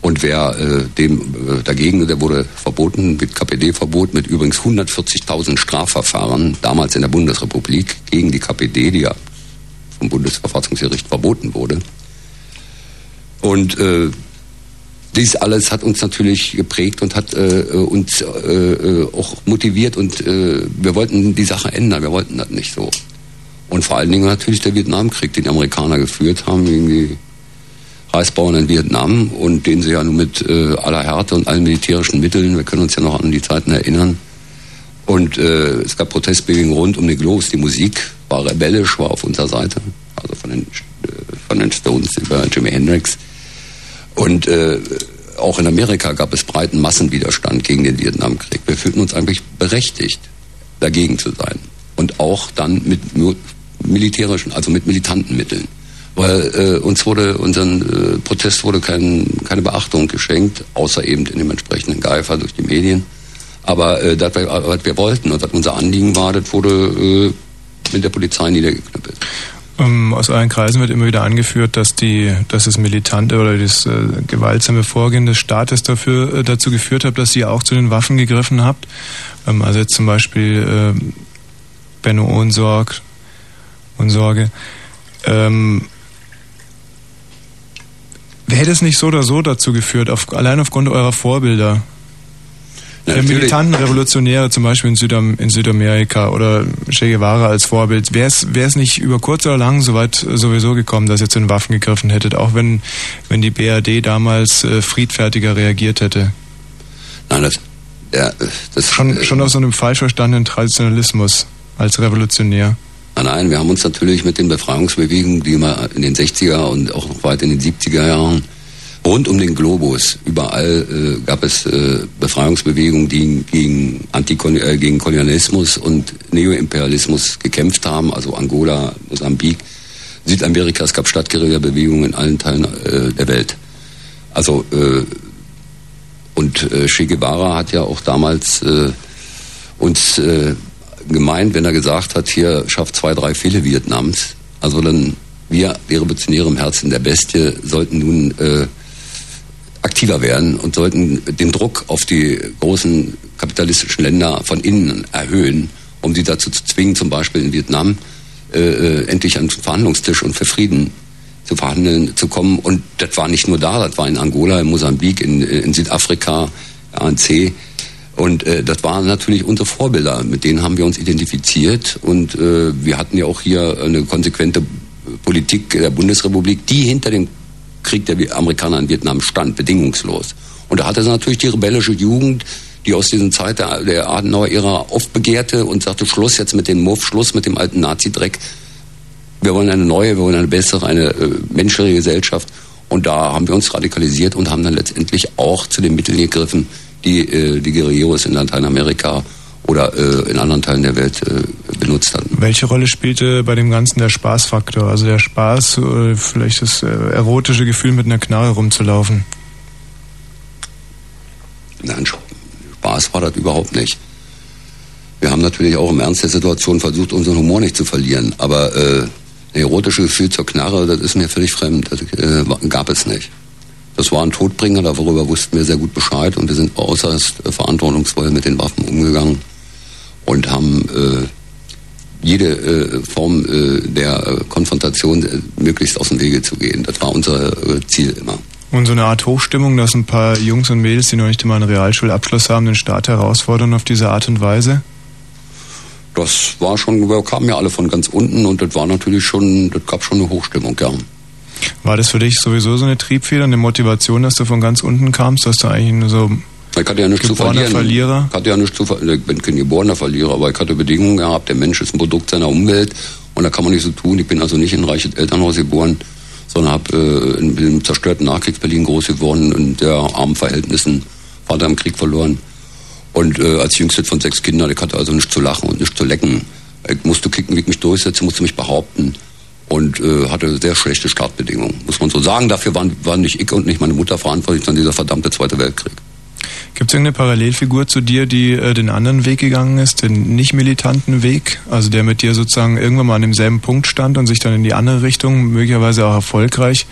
Und wer äh, dem äh, dagegen, der wurde verboten mit KPD-Verbot, mit übrigens 140.000 Strafverfahren damals in der Bundesrepublik gegen die KPD, die ja vom Bundesverfassungsgericht verboten wurde. Und äh, dies alles hat uns natürlich geprägt und hat äh, uns äh, äh, auch motiviert und äh, wir wollten die Sache ändern, wir wollten das nicht so. Und vor allen Dingen natürlich der Vietnamkrieg, den die Amerikaner geführt haben gegen die Reisbauern in Vietnam und den sie ja nun mit äh, aller Härte und allen militärischen Mitteln, wir können uns ja noch an die Zeiten erinnern. Und äh, es gab Protestbewegungen rund um den Globus. Die Musik war rebellisch, war auf unserer Seite, also von den, äh, von den Stones über Jimi Hendrix. Und äh, auch in Amerika gab es breiten Massenwiderstand gegen den Vietnamkrieg. Wir fühlten uns eigentlich berechtigt, dagegen zu sein. Und auch dann mit militärischen, also mit militanten Mitteln. Weil äh, uns wurde, unseren äh, Protest wurde kein, keine Beachtung geschenkt, außer eben in dem entsprechenden Geifer durch die Medien. Aber äh, das, was wir wollten und was unser Anliegen war, das wurde äh, mit der Polizei niedergeknüppelt. Ähm, aus euren Kreisen wird immer wieder angeführt, dass die, dass das militante oder das äh, gewaltsame Vorgehen des Staates dafür äh, dazu geführt hat, dass ihr auch zu den Waffen gegriffen habt. Ähm, also jetzt zum Beispiel äh, Benno Ohnsorg, Unsorge. Ähm, hätte es nicht so oder so dazu geführt, auf, allein aufgrund eurer Vorbilder? Ja, Der militanten Revolutionäre zum Beispiel in, Südam in Südamerika oder Che Guevara als Vorbild, wäre es nicht über kurz oder lang soweit äh, sowieso gekommen, dass ihr zu den Waffen gegriffen hättet, auch wenn, wenn die BRD damals äh, friedfertiger reagiert hätte? Nein, das, ja, das Schon, schon auf so einem falsch verstandenen Traditionalismus als Revolutionär. Nein, nein, wir haben uns natürlich mit den Befreiungsbewegungen, die immer in den 60er und auch noch weit in den 70er Jahren rund um den Globus, überall äh, gab es äh, Befreiungsbewegungen, die gegen, Antikon äh, gegen Kolonialismus und Neoimperialismus gekämpft haben, also Angola, Mosambik, Südamerika, es gab Stadtguerilla-Bewegungen in allen Teilen äh, der Welt. Also äh, und äh, Che Guevara hat ja auch damals uns gemeint, wenn er gesagt hat, hier schafft zwei, drei Fälle Vietnams. Also dann wir, die Revolutionäre im Herzen der Bestie, sollten nun äh, aktiver werden und sollten den Druck auf die großen kapitalistischen Länder von innen erhöhen, um sie dazu zu zwingen, zum Beispiel in Vietnam äh, äh, endlich an den Verhandlungstisch und für Frieden zu verhandeln zu kommen. Und das war nicht nur da, das war in Angola, in Mosambik, in, in Südafrika, ANC. Und äh, das waren natürlich unsere Vorbilder, mit denen haben wir uns identifiziert. Und äh, wir hatten ja auch hier eine konsequente Politik der Bundesrepublik, die hinter dem Krieg der Amerikaner in Vietnam stand, bedingungslos. Und da hatte es natürlich die rebellische Jugend, die aus dieser Zeit der, der Adenauer-Ära oft begehrte und sagte, Schluss jetzt mit dem Muff, Schluss mit dem alten Nazi-Dreck. Wir wollen eine neue, wir wollen eine bessere, eine äh, menschliche Gesellschaft. Und da haben wir uns radikalisiert und haben dann letztendlich auch zu den Mitteln gegriffen, die äh, die Guerilleros in Lateinamerika oder äh, in anderen Teilen der Welt äh, benutzt hatten. Welche Rolle spielte bei dem Ganzen der Spaßfaktor? Also der Spaß, äh, vielleicht das äh, erotische Gefühl, mit einer Knarre rumzulaufen? Nein, Spaß war das überhaupt nicht. Wir haben natürlich auch im Ernst der Situation versucht, unseren Humor nicht zu verlieren. Aber äh, ein erotisches Gefühl zur Knarre, das ist mir völlig fremd. Das äh, gab es nicht. Das war ein Todbringer, darüber wussten wir sehr gut Bescheid und wir sind äußerst äh, verantwortungsvoll mit den Waffen umgegangen und haben äh, jede äh, Form äh, der äh, Konfrontation äh, möglichst aus dem Wege zu gehen. Das war unser Ziel immer. Und so eine Art Hochstimmung, dass ein paar Jungs und Mädels, die noch nicht einmal einen Realschulabschluss haben, den Staat herausfordern auf diese Art und Weise? Das war schon, wir kamen ja alle von ganz unten und das war natürlich schon, das gab schon eine Hochstimmung, ja. War das für dich sowieso so eine Triebfeder, eine Motivation, dass du von ganz unten kamst, dass du eigentlich nur so Ich hatte ja nichts zu Geborener verlieren. Verlierer? Ich hatte ja nichts zu ver- Ich bin kein geborener Verlierer, aber ich hatte Bedingungen gehabt. Der Mensch ist ein Produkt seiner Umwelt und da kann man nicht so tun. Ich bin also nicht in ein reiches Elternhaus geboren, sondern habe äh, in einem zerstörten Nachkriegs-Berlin groß geworden und der armen Verhältnissen, Vater im Krieg verloren. Und äh, als jüngstes von sechs Kindern, ich hatte also nichts zu lachen und nichts zu lecken. Ich musste kicken, wie ich mich durchsetze, musste mich behaupten und äh, hatte sehr schlechte Startbedingungen, muss man so sagen. Dafür waren, waren nicht ich und nicht meine Mutter verantwortlich, sondern dieser verdammte Zweite Weltkrieg. Gibt es irgendeine Parallelfigur zu dir, die äh, den anderen Weg gegangen ist, den nicht militanten Weg? Also der mit dir sozusagen irgendwann mal an demselben Punkt stand und sich dann in die andere Richtung, möglicherweise auch erfolgreich,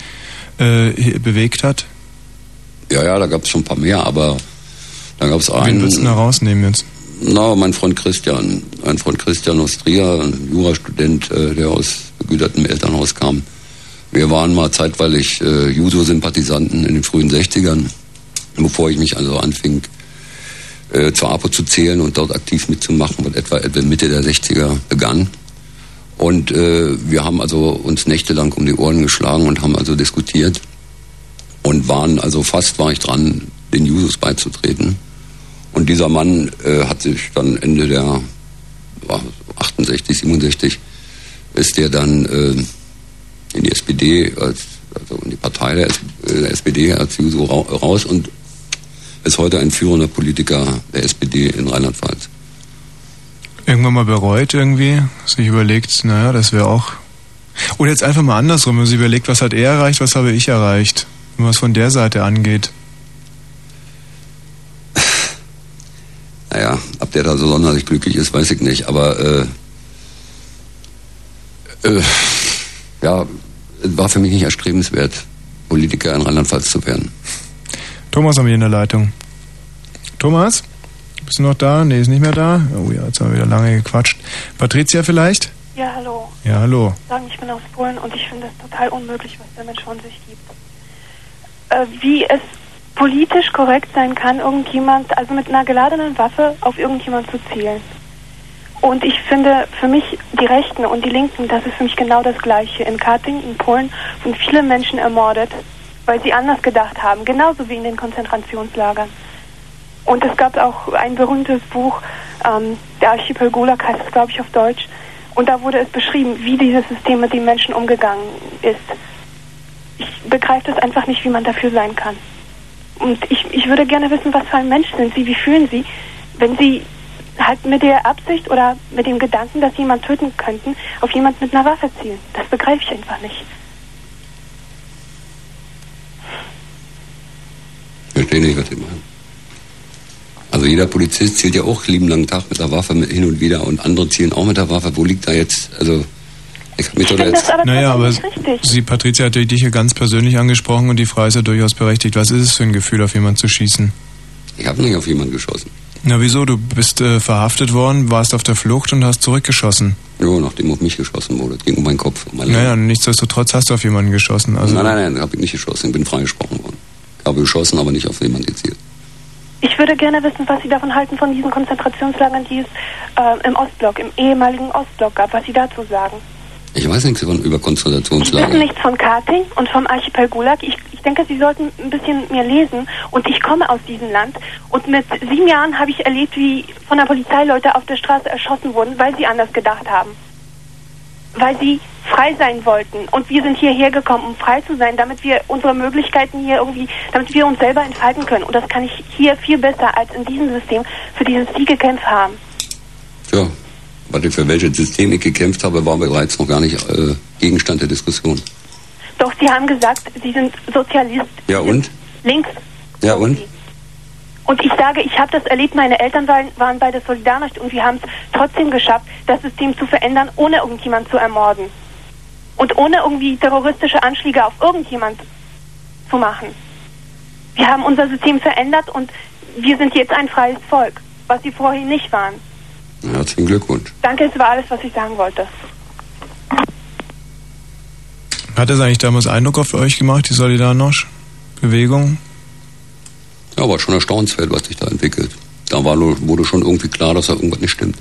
äh, bewegt hat? Ja, ja, da gab es schon ein paar mehr, aber da gab es Wen einen. würdest du da rausnehmen jetzt? Na, mein Freund Christian, mein Freund Christian aus Trier, ein Jurastudent, äh, der aus begütertem Elternhaus kam. Wir waren mal zeitweilig äh, Juso-Sympathisanten in den frühen 60ern, bevor ich mich also anfing, äh, zur APO zu zählen und dort aktiv mitzumachen, was etwa, etwa Mitte der 60er begann. Und äh, wir haben also uns nächtelang um die Ohren geschlagen und haben also diskutiert und waren also fast war ich dran, den Jusos beizutreten. Und dieser Mann äh, hat sich dann Ende der war 68, 67 ist der dann äh, in die SPD, als, also in die Partei der, S äh, der SPD als Juso ra raus und ist heute ein führender Politiker der SPD in Rheinland-Pfalz. Irgendwann mal bereut irgendwie, sich überlegt, naja, das wäre auch. Oder jetzt einfach mal andersrum, wenn man sich überlegt, was hat er erreicht, was habe ich erreicht, wenn man es von der Seite angeht. Naja, ob der da so sonderlich glücklich ist, weiß ich nicht. Aber äh, äh, ja, es war für mich nicht erstrebenswert, Politiker in Rheinland-Pfalz zu werden. Thomas haben wir in der Leitung. Thomas? Bist du noch da? Nee, ist nicht mehr da. Oh ja, jetzt haben wir wieder lange gequatscht. Patricia vielleicht? Ja, hallo. Ja, hallo. Sagen, ich bin aus Polen und ich finde es total unmöglich, was der Mensch von sich gibt. Äh, wie es politisch korrekt sein kann, irgendjemand, also mit einer geladenen Waffe auf irgendjemand zu zielen. Und ich finde, für mich, die Rechten und die Linken, das ist für mich genau das Gleiche. In Katyń, in Polen, wurden viele Menschen ermordet, weil sie anders gedacht haben, genauso wie in den Konzentrationslagern. Und es gab auch ein berühmtes Buch, ähm, der Archipel Gulag heißt es, glaube ich, auf Deutsch. Und da wurde es beschrieben, wie dieses System mit den Menschen umgegangen ist. Ich begreife das einfach nicht, wie man dafür sein kann. Und ich, ich würde gerne wissen, was für ein Mensch sind Sie, wie fühlen Sie, wenn Sie halt mit der Absicht oder mit dem Gedanken, dass Sie jemanden töten könnten, auf jemanden mit einer Waffe zielen. Das begreife ich einfach nicht. Ich verstehe nicht, was Sie meinen. Also jeder Polizist zielt ja auch lieben langen Tag mit der Waffe hin und wieder und andere zielen auch mit der Waffe. Wo liegt da jetzt, also ich mich doch jetzt... naja, aber Sie, Patricia, hat dich hier ganz persönlich angesprochen und die Frage ist ja durchaus berechtigt. Was ist es für ein Gefühl, auf jemanden zu schießen? Ich habe nicht auf jemanden geschossen. Na wieso? Du bist äh, verhaftet worden, warst auf der Flucht und hast zurückgeschossen. Ja, nachdem auf mich geschossen wurde. Es ging um meinen Kopf. Um mein Naja, nichtsdestotrotz hast du auf jemanden geschossen. Also nein, nein, nein, habe ich nicht geschossen. Ich bin freigesprochen worden. Ich habe geschossen, aber nicht auf jemanden gezielt. Ich würde gerne wissen, was Sie davon halten, von diesen Konzentrationslagern, die es äh, im Ostblock, im ehemaligen Ostblock gab, was Sie dazu sagen. Ich weiß nichts über, über Sie wissen Konzentrationslager. nichts von Katyń und vom Archipel Gulag. Ich, ich denke, Sie sollten ein bisschen mehr lesen. Und ich komme aus diesem Land. Und mit sieben Jahren habe ich erlebt, wie von der Polizei Leute auf der Straße erschossen wurden, weil sie anders gedacht haben. Weil sie frei sein wollten. Und wir sind hierher gekommen, um frei zu sein, damit wir unsere Möglichkeiten hier irgendwie, damit wir uns selber entfalten können. Und das kann ich hier viel besser als in diesem System, für dieses Sie gekämpft haben. Tja, was ich für welches System ich gekämpft habe, war bereits noch gar nicht äh, Gegenstand der Diskussion. Doch Sie haben gesagt, Sie sind Sozialist, Ja und? links. Ja und? Und ich sage, ich habe das erlebt, meine Eltern waren, waren bei der Solidarność und wir haben es trotzdem geschafft, das System zu verändern, ohne irgendjemand zu ermorden. Und ohne irgendwie terroristische Anschläge auf irgendjemand zu machen. Wir haben unser System verändert und wir sind jetzt ein freies Volk, was sie vorher nicht waren. Herzlichen Glückwunsch. Danke, es war alles, was ich sagen wollte. Hat das eigentlich damals Eindruck auf euch gemacht, die Solidarność-Bewegung? Ja, war schon erstaunenswert, was sich da entwickelt. Da war, wurde schon irgendwie klar, dass da irgendwas nicht stimmt.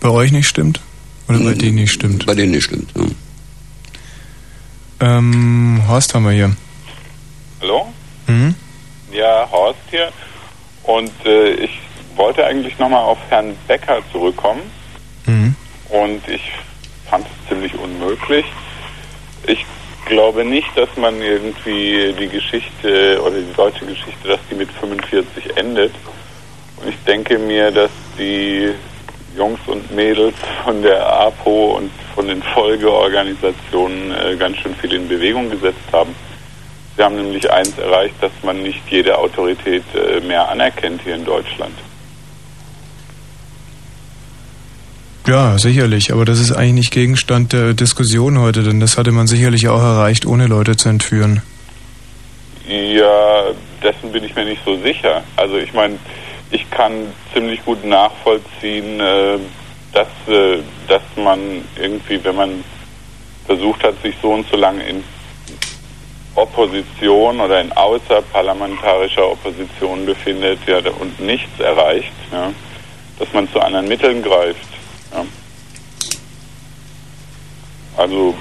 Bei euch nicht stimmt? Oder bei denen nicht stimmt? Bei denen nicht stimmt, ja. Ähm, Horst haben wir hier. Hallo? Mhm. Ja, Horst hier. Und äh, ich wollte eigentlich nochmal auf Herrn Becker zurückkommen. Mhm. Und ich fand es ziemlich unmöglich. Ich glaube nicht, dass man irgendwie die Geschichte oder die deutsche Geschichte, dass die mit 45 endet. Und ich denke mir, dass die Jungs und Mädels von der APO und von den Folgeorganisationen äh, ganz schön viel in Bewegung gesetzt haben. Sie haben nämlich eins erreicht, dass man nicht jede Autorität äh, mehr anerkennt hier in Deutschland. Ja, sicherlich, aber das ist eigentlich nicht Gegenstand der Diskussion heute, denn das hatte man sicherlich auch erreicht, ohne Leute zu entführen. Ja, dessen bin ich mir nicht so sicher. Also ich meine, ich kann ziemlich gut nachvollziehen, äh, dass, äh, dass man irgendwie, wenn man versucht hat, sich so und so lange in Opposition oder in außerparlamentarischer Opposition befindet ja, und nichts erreicht, ja, dass man zu anderen Mitteln greift. Ja. Also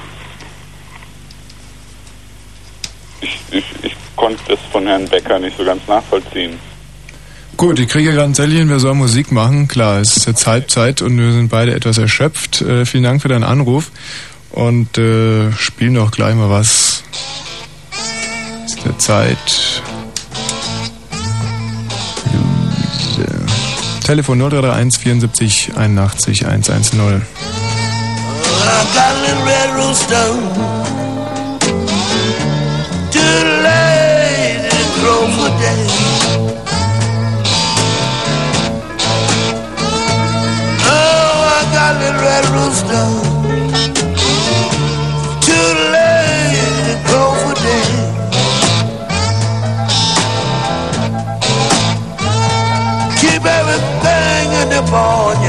ich, ich, ich konnte das von Herrn Becker nicht so ganz nachvollziehen. Gut, ich kriege gerade ein Zettelchen, wir sollen Musik machen. Klar, es ist jetzt Halbzeit und wir sind beide etwas erschöpft. Äh, vielen Dank für deinen Anruf und äh, spielen doch gleich mal was. Ist der Zeit. Telefon 0331 74 81 110. I got a little red rooster Too late to crow for day Oh, I got a little red rooster Too to for day Keep everything in the barnyard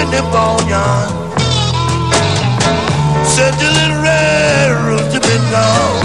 in the the little red rooster been gone.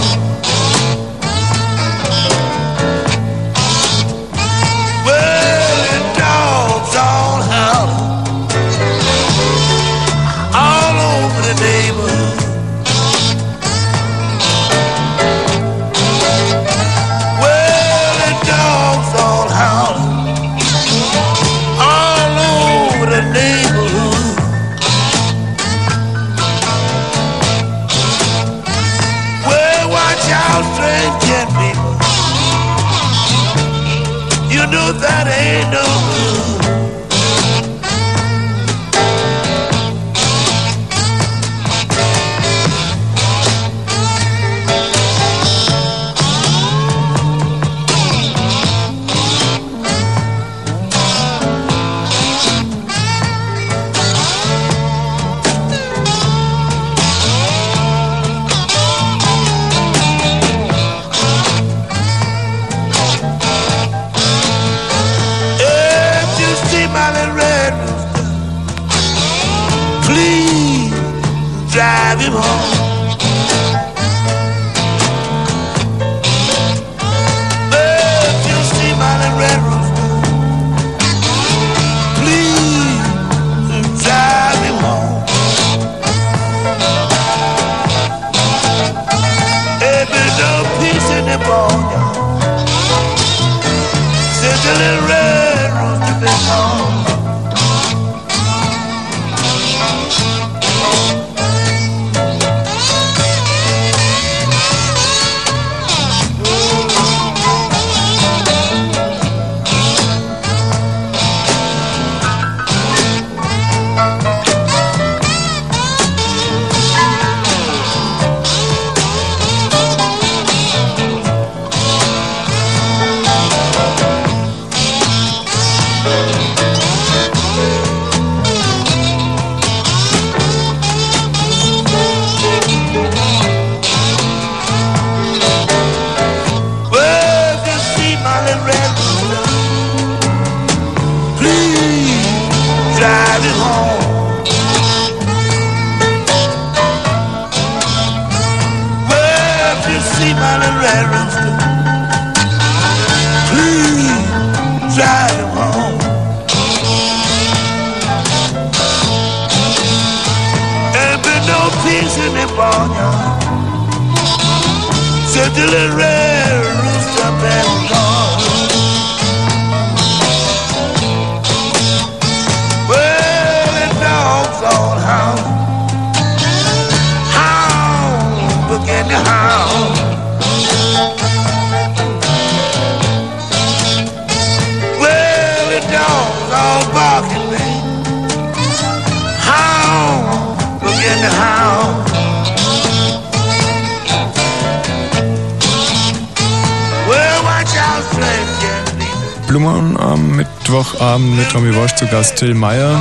Zu Gast Till Meyer,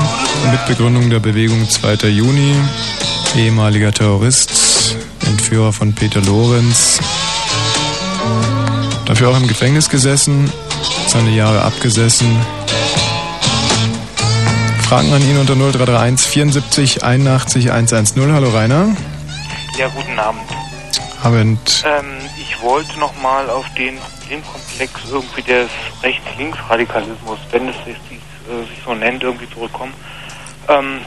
Mitbegründung der Bewegung 2. Juni, ehemaliger Terrorist, Entführer von Peter Lorenz, dafür auch im Gefängnis gesessen, seine Jahre abgesessen. Fragen an ihn unter 0331 74 81 110. Hallo Rainer. Ja, guten Abend. Abend. Ähm, ich wollte nochmal auf den Problemkomplex irgendwie des Rechts-Links-Radikalismus, wenn es sich, sich so nennt, irgendwie zurückkommen. Ähm,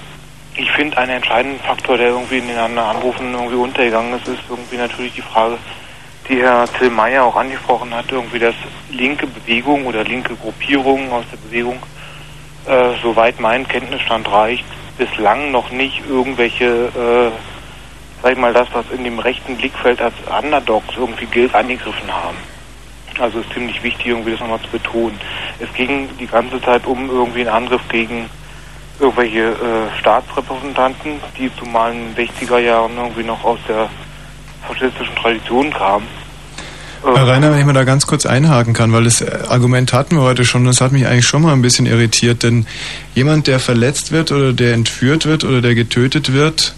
ich finde, einen entscheidenden Faktor, der irgendwie in den anderen Anrufen irgendwie untergegangen ist, ist irgendwie natürlich die Frage, die Herr Till Meyer auch angesprochen hat, irgendwie, dass linke Bewegung oder linke Gruppierungen aus der Bewegung, äh, soweit mein Kenntnisstand reicht, bislang noch nicht irgendwelche, äh, sag ich mal, das, was in dem rechten Blickfeld als Underdogs irgendwie gilt, angegriffen haben. Also ist ziemlich wichtig, irgendwie das nochmal zu betonen. Es ging die ganze Zeit um irgendwie einen Angriff gegen irgendwelche äh, Staatsrepräsentanten, die zumal in den 60er Jahren irgendwie noch aus der faschistischen Tradition kamen. Herr Rainer, wenn ich mal da ganz kurz einhaken kann, weil das Argument hatten wir heute schon, das hat mich eigentlich schon mal ein bisschen irritiert, denn jemand, der verletzt wird oder der entführt wird oder der getötet wird,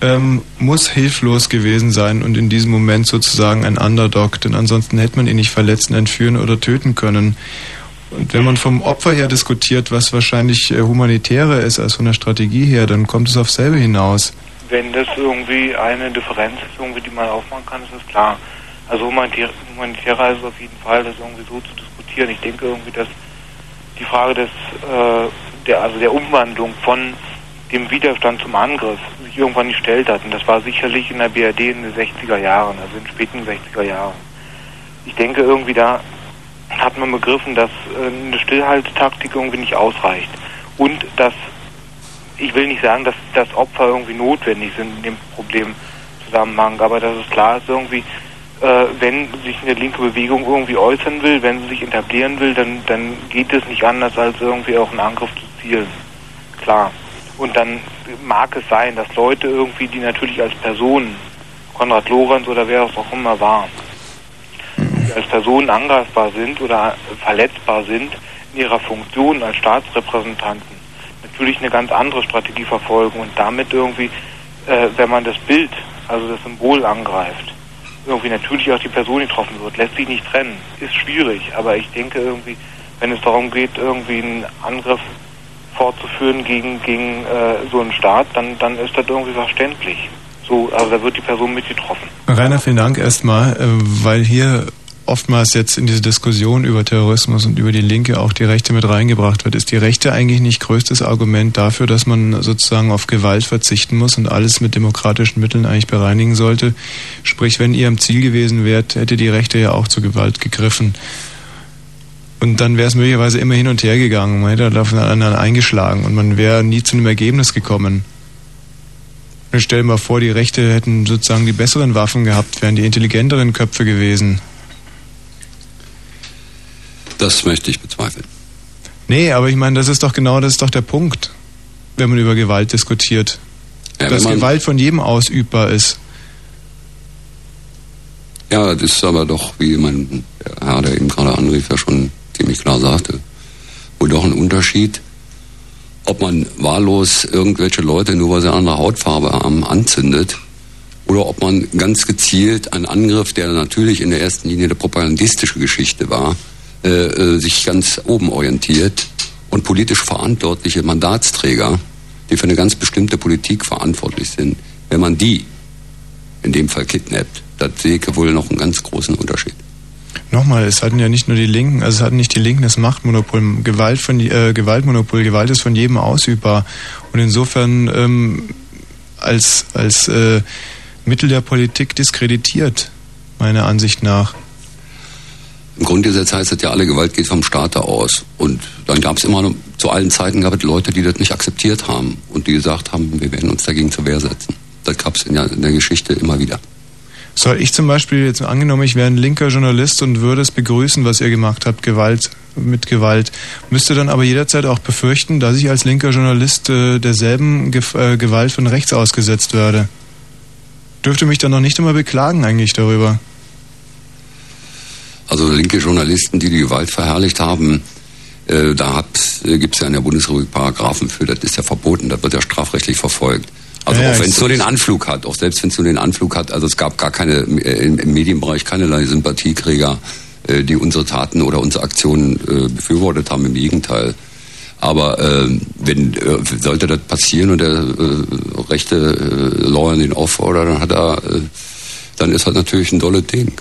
ähm, muss hilflos gewesen sein und in diesem Moment sozusagen ein Underdog, denn ansonsten hätte man ihn nicht verletzen, entführen oder töten können. Und wenn man vom Opfer her diskutiert, was wahrscheinlich äh, humanitärer ist als von der Strategie her, dann kommt es auf selbe hinaus. Wenn das irgendwie eine Differenz ist, irgendwie, die man aufmachen kann, ist das klar. Also humanitär, humanitärer ist es auf jeden Fall, das irgendwie so zu diskutieren. Ich denke irgendwie, dass die Frage des, äh, der, also der Umwandlung von dem Widerstand zum Angriff sich irgendwann gestellt hat. Und das war sicherlich in der BRD in den 60er Jahren, also in den späten 60er Jahren. Ich denke irgendwie, da hat man begriffen, dass äh, eine Stillhaltetaktik irgendwie nicht ausreicht. Und dass, ich will nicht sagen, dass das Opfer irgendwie notwendig sind in dem Problemzusammenhang, aber dass es klar ist irgendwie, äh, wenn sich eine linke Bewegung irgendwie äußern will, wenn sie sich etablieren will, dann, dann geht es nicht anders, als irgendwie auch einen Angriff zu zielen. Klar. Und dann mag es sein, dass Leute irgendwie, die natürlich als Personen, Konrad Lorenz oder wer es auch immer war, die als Personen angreifbar sind oder verletzbar sind in ihrer Funktion als Staatsrepräsentanten, natürlich eine ganz andere Strategie verfolgen und damit irgendwie, äh, wenn man das Bild, also das Symbol angreift, irgendwie natürlich auch die Person getroffen wird, lässt sich nicht trennen, ist schwierig, aber ich denke irgendwie, wenn es darum geht, irgendwie einen Angriff fortzuführen gegen, gegen äh, so einen Staat, dann, dann ist das irgendwie verständlich. So, also da wird die Person mit getroffen. Rainer, vielen Dank erstmal, äh, weil hier oftmals jetzt in diese Diskussion über Terrorismus und über die Linke auch die Rechte mit reingebracht wird. Ist die Rechte eigentlich nicht größtes Argument dafür, dass man sozusagen auf Gewalt verzichten muss und alles mit demokratischen Mitteln eigentlich bereinigen sollte? Sprich, wenn ihr am Ziel gewesen wärt, hätte die Rechte ja auch zur Gewalt gegriffen. Und dann wäre es möglicherweise immer hin und her gegangen. Man hätte aufeinander eingeschlagen und man wäre nie zu einem Ergebnis gekommen. Und stell dir mal vor, die Rechte hätten sozusagen die besseren Waffen gehabt, wären die intelligenteren Köpfe gewesen. Das möchte ich bezweifeln. Nee, aber ich meine, das ist doch genau, das ist doch der Punkt, wenn man über Gewalt diskutiert. Ja, dass Gewalt von jedem ausübbar ist. Ja, das ist aber doch, wie mein Herr, der eben gerade anrief, ja schon ziemlich klar sagte, wohl doch ein Unterschied, ob man wahllos irgendwelche Leute, nur weil sie eine andere Hautfarbe haben, anzündet oder ob man ganz gezielt einen Angriff, der natürlich in der ersten Linie eine propagandistische Geschichte war, äh, äh, sich ganz oben orientiert und politisch verantwortliche Mandatsträger, die für eine ganz bestimmte Politik verantwortlich sind, wenn man die in dem Fall kidnappt, das sehe ich wohl noch einen ganz großen Unterschied. Nochmal, es hatten ja nicht nur die Linken, also es hatten nicht die Linken das Machtmonopol, Gewalt von, äh, Gewaltmonopol, Gewalt ist von jedem ausübbar. Und insofern ähm, als, als äh, Mittel der Politik diskreditiert, meiner Ansicht nach. Im Grundgesetz heißt es ja, alle Gewalt geht vom Staate aus. Und dann gab es immer, noch- zu allen Zeiten gab es Leute, die das nicht akzeptiert haben und die gesagt haben, wir werden uns dagegen zur Wehr setzen. Das gab es in, in der Geschichte immer wieder. Soll ich zum Beispiel jetzt angenommen, ich wäre ein linker Journalist und würde es begrüßen, was ihr gemacht habt, Gewalt mit Gewalt, müsste dann aber jederzeit auch befürchten, dass ich als linker Journalist äh, derselben Gef äh, Gewalt von rechts ausgesetzt werde. Dürfte mich dann noch nicht immer beklagen eigentlich darüber. Also linke Journalisten, die die Gewalt verherrlicht haben, äh, da äh, gibt es ja in der Bundesrepublik Paragraphen für, das ist ja verboten, das wird ja strafrechtlich verfolgt. Also Ja, auch wenn es nur den Anflug hat, auch selbst wenn es nur den Anflug hat, also es gab gar keine, äh, im, im Medienbereich keinerlei Sympathieträger, äh, die unsere Taten oder unsere Aktionen äh, befürwortet haben, im Gegenteil. Aber äh, wenn äh, sollte das passieren und der äh, rechte äh, Lawyer den auffordert, dann hat er, äh, dann ist das natürlich ein dolles Ding.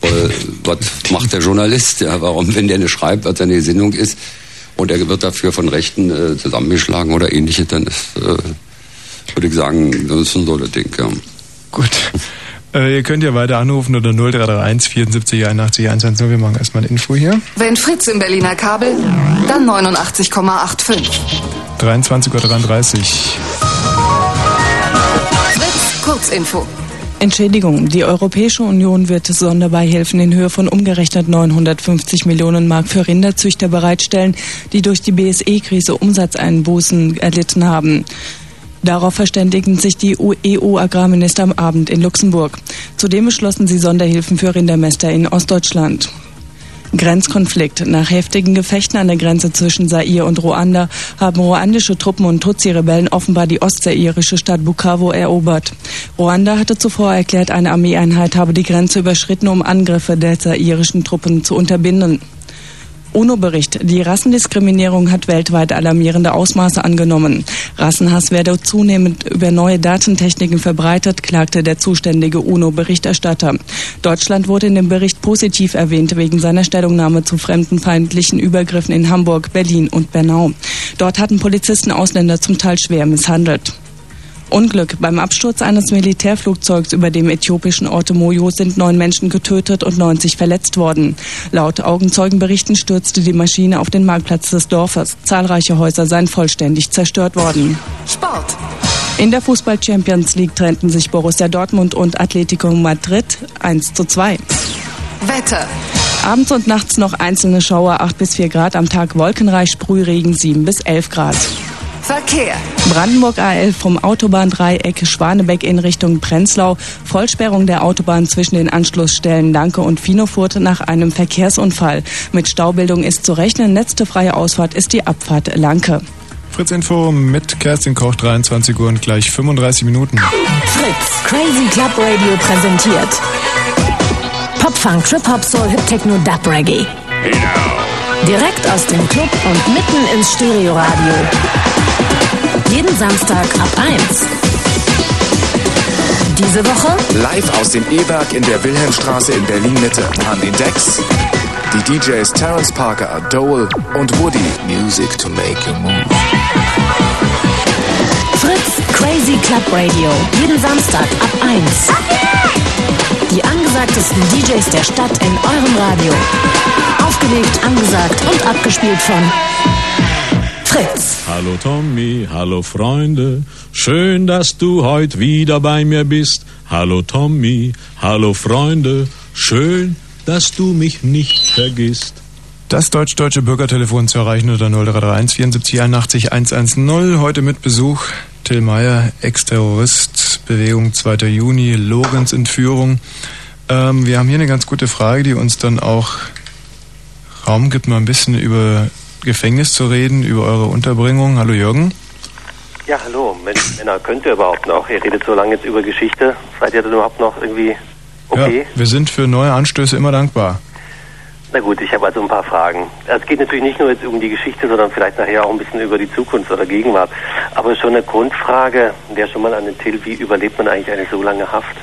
Weil, was macht der Journalist? Ja, warum, wenn der eine schreibt, was seine Gesinnung ist, und er wird dafür von Rechten äh, zusammengeschlagen oder ähnliches, dann ist, äh, würde ich sagen, das ist ein dolles Ding, ja. Gut. Äh, ihr könnt ja weiter anrufen unter 0331 74 81 110. Wir machen erstmal eine Info hier. Wenn Fritz im Berliner Kabel, dann 89,85. 23.33 Uhr. Fritz, Kurzinfo. Entschädigung. Die Europäische Union wird Sonderbeihilfen in Höhe von umgerechnet 950 Millionen Mark für Rinderzüchter bereitstellen, die durch die BSE-Krise Umsatzeinbußen erlitten haben. Darauf verständigten sich die EU-Agrarminister am Abend in Luxemburg. Zudem beschlossen sie Sonderhilfen für Rindermäster in Ostdeutschland. Grenzkonflikt. Nach heftigen Gefechten an der Grenze zwischen Zaire und Ruanda haben ruandische Truppen und Tutsi-Rebellen offenbar die ostzairische Stadt Bukavu erobert. Ruanda hatte zuvor erklärt, eine Armeeeinheit habe die Grenze überschritten, um Angriffe der zairischen Truppen zu unterbinden. UNO-Bericht. Die Rassendiskriminierung hat weltweit alarmierende Ausmaße angenommen. Rassenhass werde zunehmend über neue Datentechniken verbreitet, klagte der zuständige UNO-Berichterstatter. Deutschland wurde in dem Bericht positiv erwähnt wegen seiner Stellungnahme zu fremdenfeindlichen Übergriffen in Hamburg, Berlin und Bernau. Dort hatten Polizisten Ausländer zum Teil schwer misshandelt. Unglück. Beim Absturz eines Militärflugzeugs über dem äthiopischen Ort Moyo sind neun Menschen getötet und 90 verletzt worden. Laut Augenzeugenberichten stürzte die Maschine auf den Marktplatz des Dorfes. Zahlreiche Häuser seien vollständig zerstört worden. Sport. In der Fußball-Champions League trennten sich Borussia Dortmund und Atletico Madrid 1 zu 2. Wetter. Abends und nachts noch einzelne Schauer 8 bis 4 Grad, am Tag wolkenreich Sprühregen 7 bis 11 Grad. Verkehr. Brandenburg A11 vom Autobahndreieck Schwanebeck in Richtung Prenzlau. Vollsperrung der Autobahn zwischen den Anschlussstellen Danke und Finofurt nach einem Verkehrsunfall. Mit Staubildung ist zu rechnen. Letzte freie Ausfahrt ist die Abfahrt Lanke. Fritz Info mit Kerstin Koch, 23 Uhr und gleich 35 Minuten. Fritz, Crazy Club Radio präsentiert. Pop-Funk, Trip-Hop, Soul, Hip-Techno, Dub Reggae. Direkt aus dem Club und mitten ins Stereoradio. Jeden Samstag ab 1. Diese Woche Live aus dem E-Werk in der Wilhelmstraße in Berlin-Mitte an den Decks die DJs Terence Parker, Dole und Woody. Music to make you move. Fritz Crazy Club Radio. Jeden Samstag ab 1. Die angesagtesten DJs der Stadt in eurem Radio. Aufgelegt, angesagt und abgespielt von Fritz. Hallo Tommy, hallo Freunde, schön, dass du heute wieder bei mir bist. Hallo Tommy, hallo Freunde, schön, dass du mich nicht vergisst. Das deutsch-deutsche Bürgertelefon zu erreichen unter 0331 74 81 110. Heute mit Besuch Till Meyer, Ex-Terrorist, Bewegung 2. Juni, Lorenz Entführung. Ähm, wir haben hier eine ganz gute Frage, die uns dann auch Raum gibt, mal ein bisschen über Gefängnis zu reden, über eure Unterbringung. Hallo Jürgen. Ja, hallo, Männer, könnt ihr überhaupt noch? Ihr redet so lange jetzt über Geschichte. Seid ihr denn überhaupt noch irgendwie okay? Ja, wir sind für neue Anstöße immer dankbar. Na gut, ich habe also ein paar Fragen. Es geht natürlich nicht nur jetzt um die Geschichte, sondern vielleicht nachher auch ein bisschen über die Zukunft oder Gegenwart. Aber schon eine Grundfrage, der schon mal an den Till, wie überlebt man eigentlich eine so lange Haft?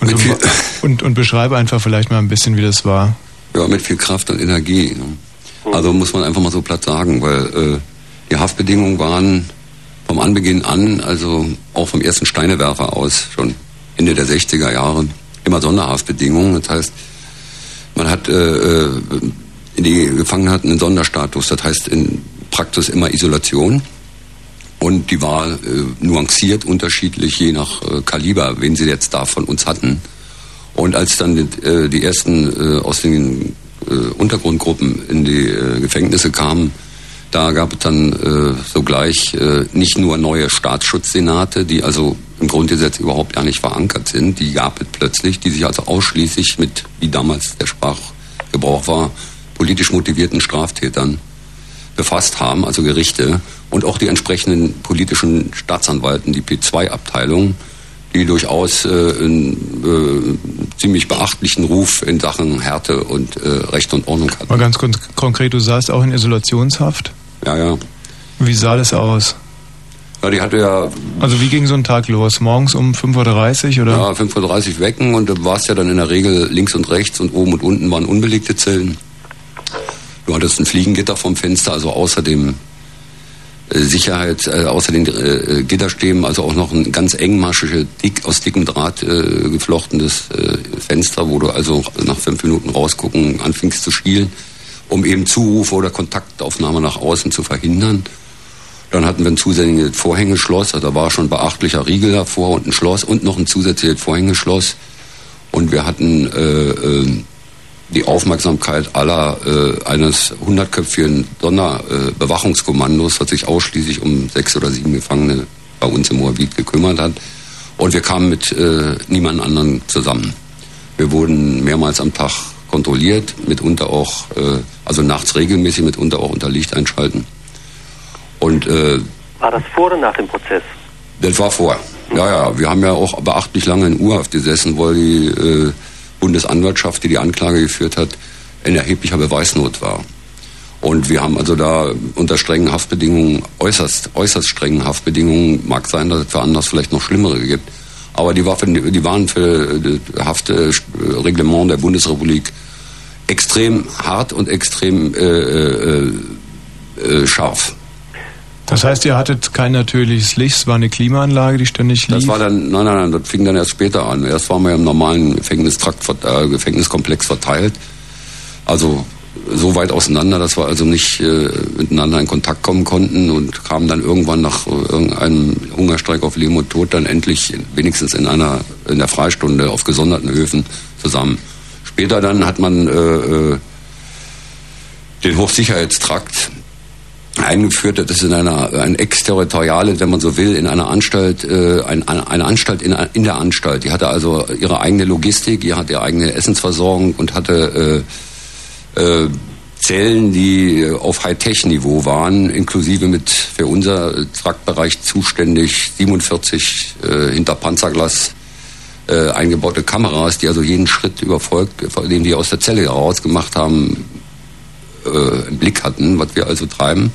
Und, und, und, und beschreibe einfach vielleicht mal ein bisschen, wie das war. Ja, mit viel Kraft und Energie. Ne? Also muss man einfach mal so platt sagen, weil äh, die Haftbedingungen waren vom Anbeginn an, also auch vom ersten Steinewerfer aus, schon Ende der 60er Jahre, immer Sonderhaftbedingungen. Das heißt, man hat äh, äh, die Gefangenen einen Sonderstatus, das heißt in Praxis immer Isolation. Und die war äh, nuanciert unterschiedlich, je nach äh, Kaliber, wen sie jetzt da von uns hatten. Und als dann die, äh, die ersten äh, aus den Untergrundgruppen in die Gefängnisse kamen, da gab es dann äh, sogleich äh, nicht nur neue Staatsschutzsenate, die also im Grundgesetz überhaupt gar nicht verankert sind, die gab es plötzlich, die sich also ausschließlich mit, wie damals der Sprachgebrauch war, politisch motivierten Straftätern befasst haben, also Gerichte und auch die entsprechenden politischen Staatsanwalten, die P2-Abteilung, die durchaus äh, einen äh, ziemlich beachtlichen Ruf in Sachen Härte und äh, Recht und Ordnung hatten. Mal ganz kon konkret, du saßt auch in Isolationshaft? Ja, ja. Wie sah das aus? Ja, die hatte ja. Also wie ging so ein Tag los? Morgens um 5.30 Uhr oder? Ja, 5.30 Uhr wecken und du warst ja dann in der Regel links und rechts und oben und unten waren unbelegte Zellen. Du hattest ein Fliegengitter vom Fenster, also außer dem äh, Sicherheit, äh, außer den äh, Gitterstäben, also auch noch ein ganz engmaschiges, dick, aus dickem Draht äh, geflochtenes äh, Fenster, wo du also nach fünf Minuten rausgucken anfingst zu schielen, um eben Zurufe oder Kontaktaufnahme nach außen zu verhindern. Dann hatten wir ein zusätzliches Vorhängeschloss, also da war schon beachtlicher Riegel davor und ein Schloss und noch ein zusätzliches Vorhängeschloss. Und wir hatten äh, äh, die Aufmerksamkeit aller äh, eines hundertköpfigen Sonderbewachungskommandos, was sich ausschließlich um sechs oder sieben Gefangene bei uns im Moabit gekümmert hat. Und wir kamen mit äh, niemand anderen zusammen. Wir wurden mehrmals am Tag kontrolliert, mitunter auch, äh, also nachts regelmäßig, mitunter auch unter Licht einschalten. Und äh, War das vor oder nach dem Prozess? das war vor. Ja, ja, wir haben ja auch beachtlich lange in Urhaft gesessen, weil die äh, Bundesanwaltschaft, die die Anklage geführt hat, in erheblicher Beweisnot war. Und wir haben also da unter strengen Haftbedingungen, äußerst, äußerst strengen Haftbedingungen, mag sein, dass es für anders vielleicht noch schlimmere gibt, aber die, war für, die waren für das Haftreglement der Bundesrepublik extrem hart und extrem äh, äh, äh, scharf. Das heißt, ihr hattet kein natürliches Licht, es war eine Klimaanlage, die ständig lief? Das war dann, nein, nein, nein, das fing dann erst später an. Erst waren wir im normalen Gefängnistrakt, äh, Gefängniskomplex verteilt. Also so weit auseinander, dass wir also nicht äh, miteinander in Kontakt kommen konnten und kamen dann irgendwann nach äh, irgendeinem Hungerstreik auf Leben und Tod dann endlich wenigstens in einer in der Freistunde auf gesonderten Höfen zusammen. Später dann hat man äh, äh, den Hochsicherheitstrakt eingeführt. Das ist in einer ein exterritoriale, wenn man so will, in einer Anstalt, äh, ein, eine Anstalt in, in der Anstalt. Die hatte also ihre eigene Logistik, die hatte ihre eigene Essensversorgung und hatte äh, äh, Zellen, die auf Hightech-Niveau waren, inklusive mit für unser Traktbereich zuständig 47 äh, hinter Panzerglas äh, eingebaute Kameras, die also jeden Schritt überfolgt, den wir aus der Zelle heraus gemacht haben, äh, im Blick hatten, was wir also treiben.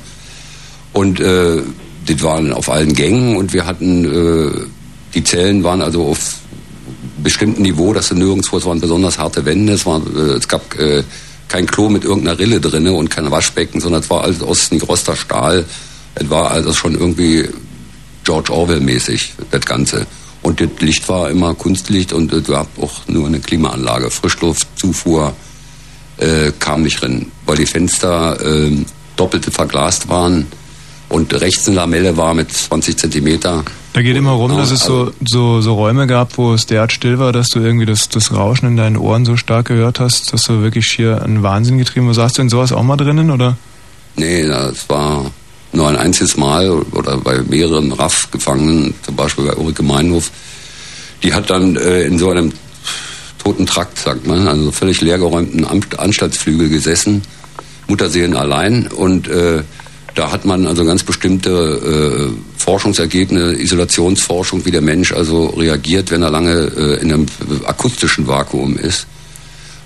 Und äh, das waren auf allen Gängen und wir hatten, äh, die Zellen waren also auf bestimmten Niveau, dass du nirgendwo, es waren besonders harte Wände, es, war, äh, es gab äh, kein Klo mit irgendeiner Rille drinne und kein Waschbecken, sondern es war alles aus Nigroster Stahl. Es war also schon irgendwie George Orwell-mäßig, das Ganze. Und das Licht war immer Kunstlicht und es gab auch nur eine Klimaanlage. Frischluftzufuhr äh, kam nicht drin, weil die Fenster äh, doppelte verglast waren und rechts eine Lamelle war mit 20 Zentimeter. Da geht immer rum, dass es so, so, so Räume gab, wo es derart still war, dass du irgendwie das, das Rauschen in deinen Ohren so stark gehört hast, dass du wirklich schier einen Wahnsinn getrieben hast. Saßt du in sowas auch mal drinnen, oder? Nee, das war nur ein einziges Mal oder bei mehreren RAF-Gefangenen, zum Beispiel bei Ulrike Meinhof. Die hat dann äh, in so einem toten Trakt, sagt man, also völlig leergeräumten Anstaltsflügel gesessen, Mutterseelen allein und äh, da hat man also ganz bestimmte äh, Forschungsergebnisse, Isolationsforschung, wie der Mensch also reagiert, wenn er lange äh, in einem akustischen Vakuum ist.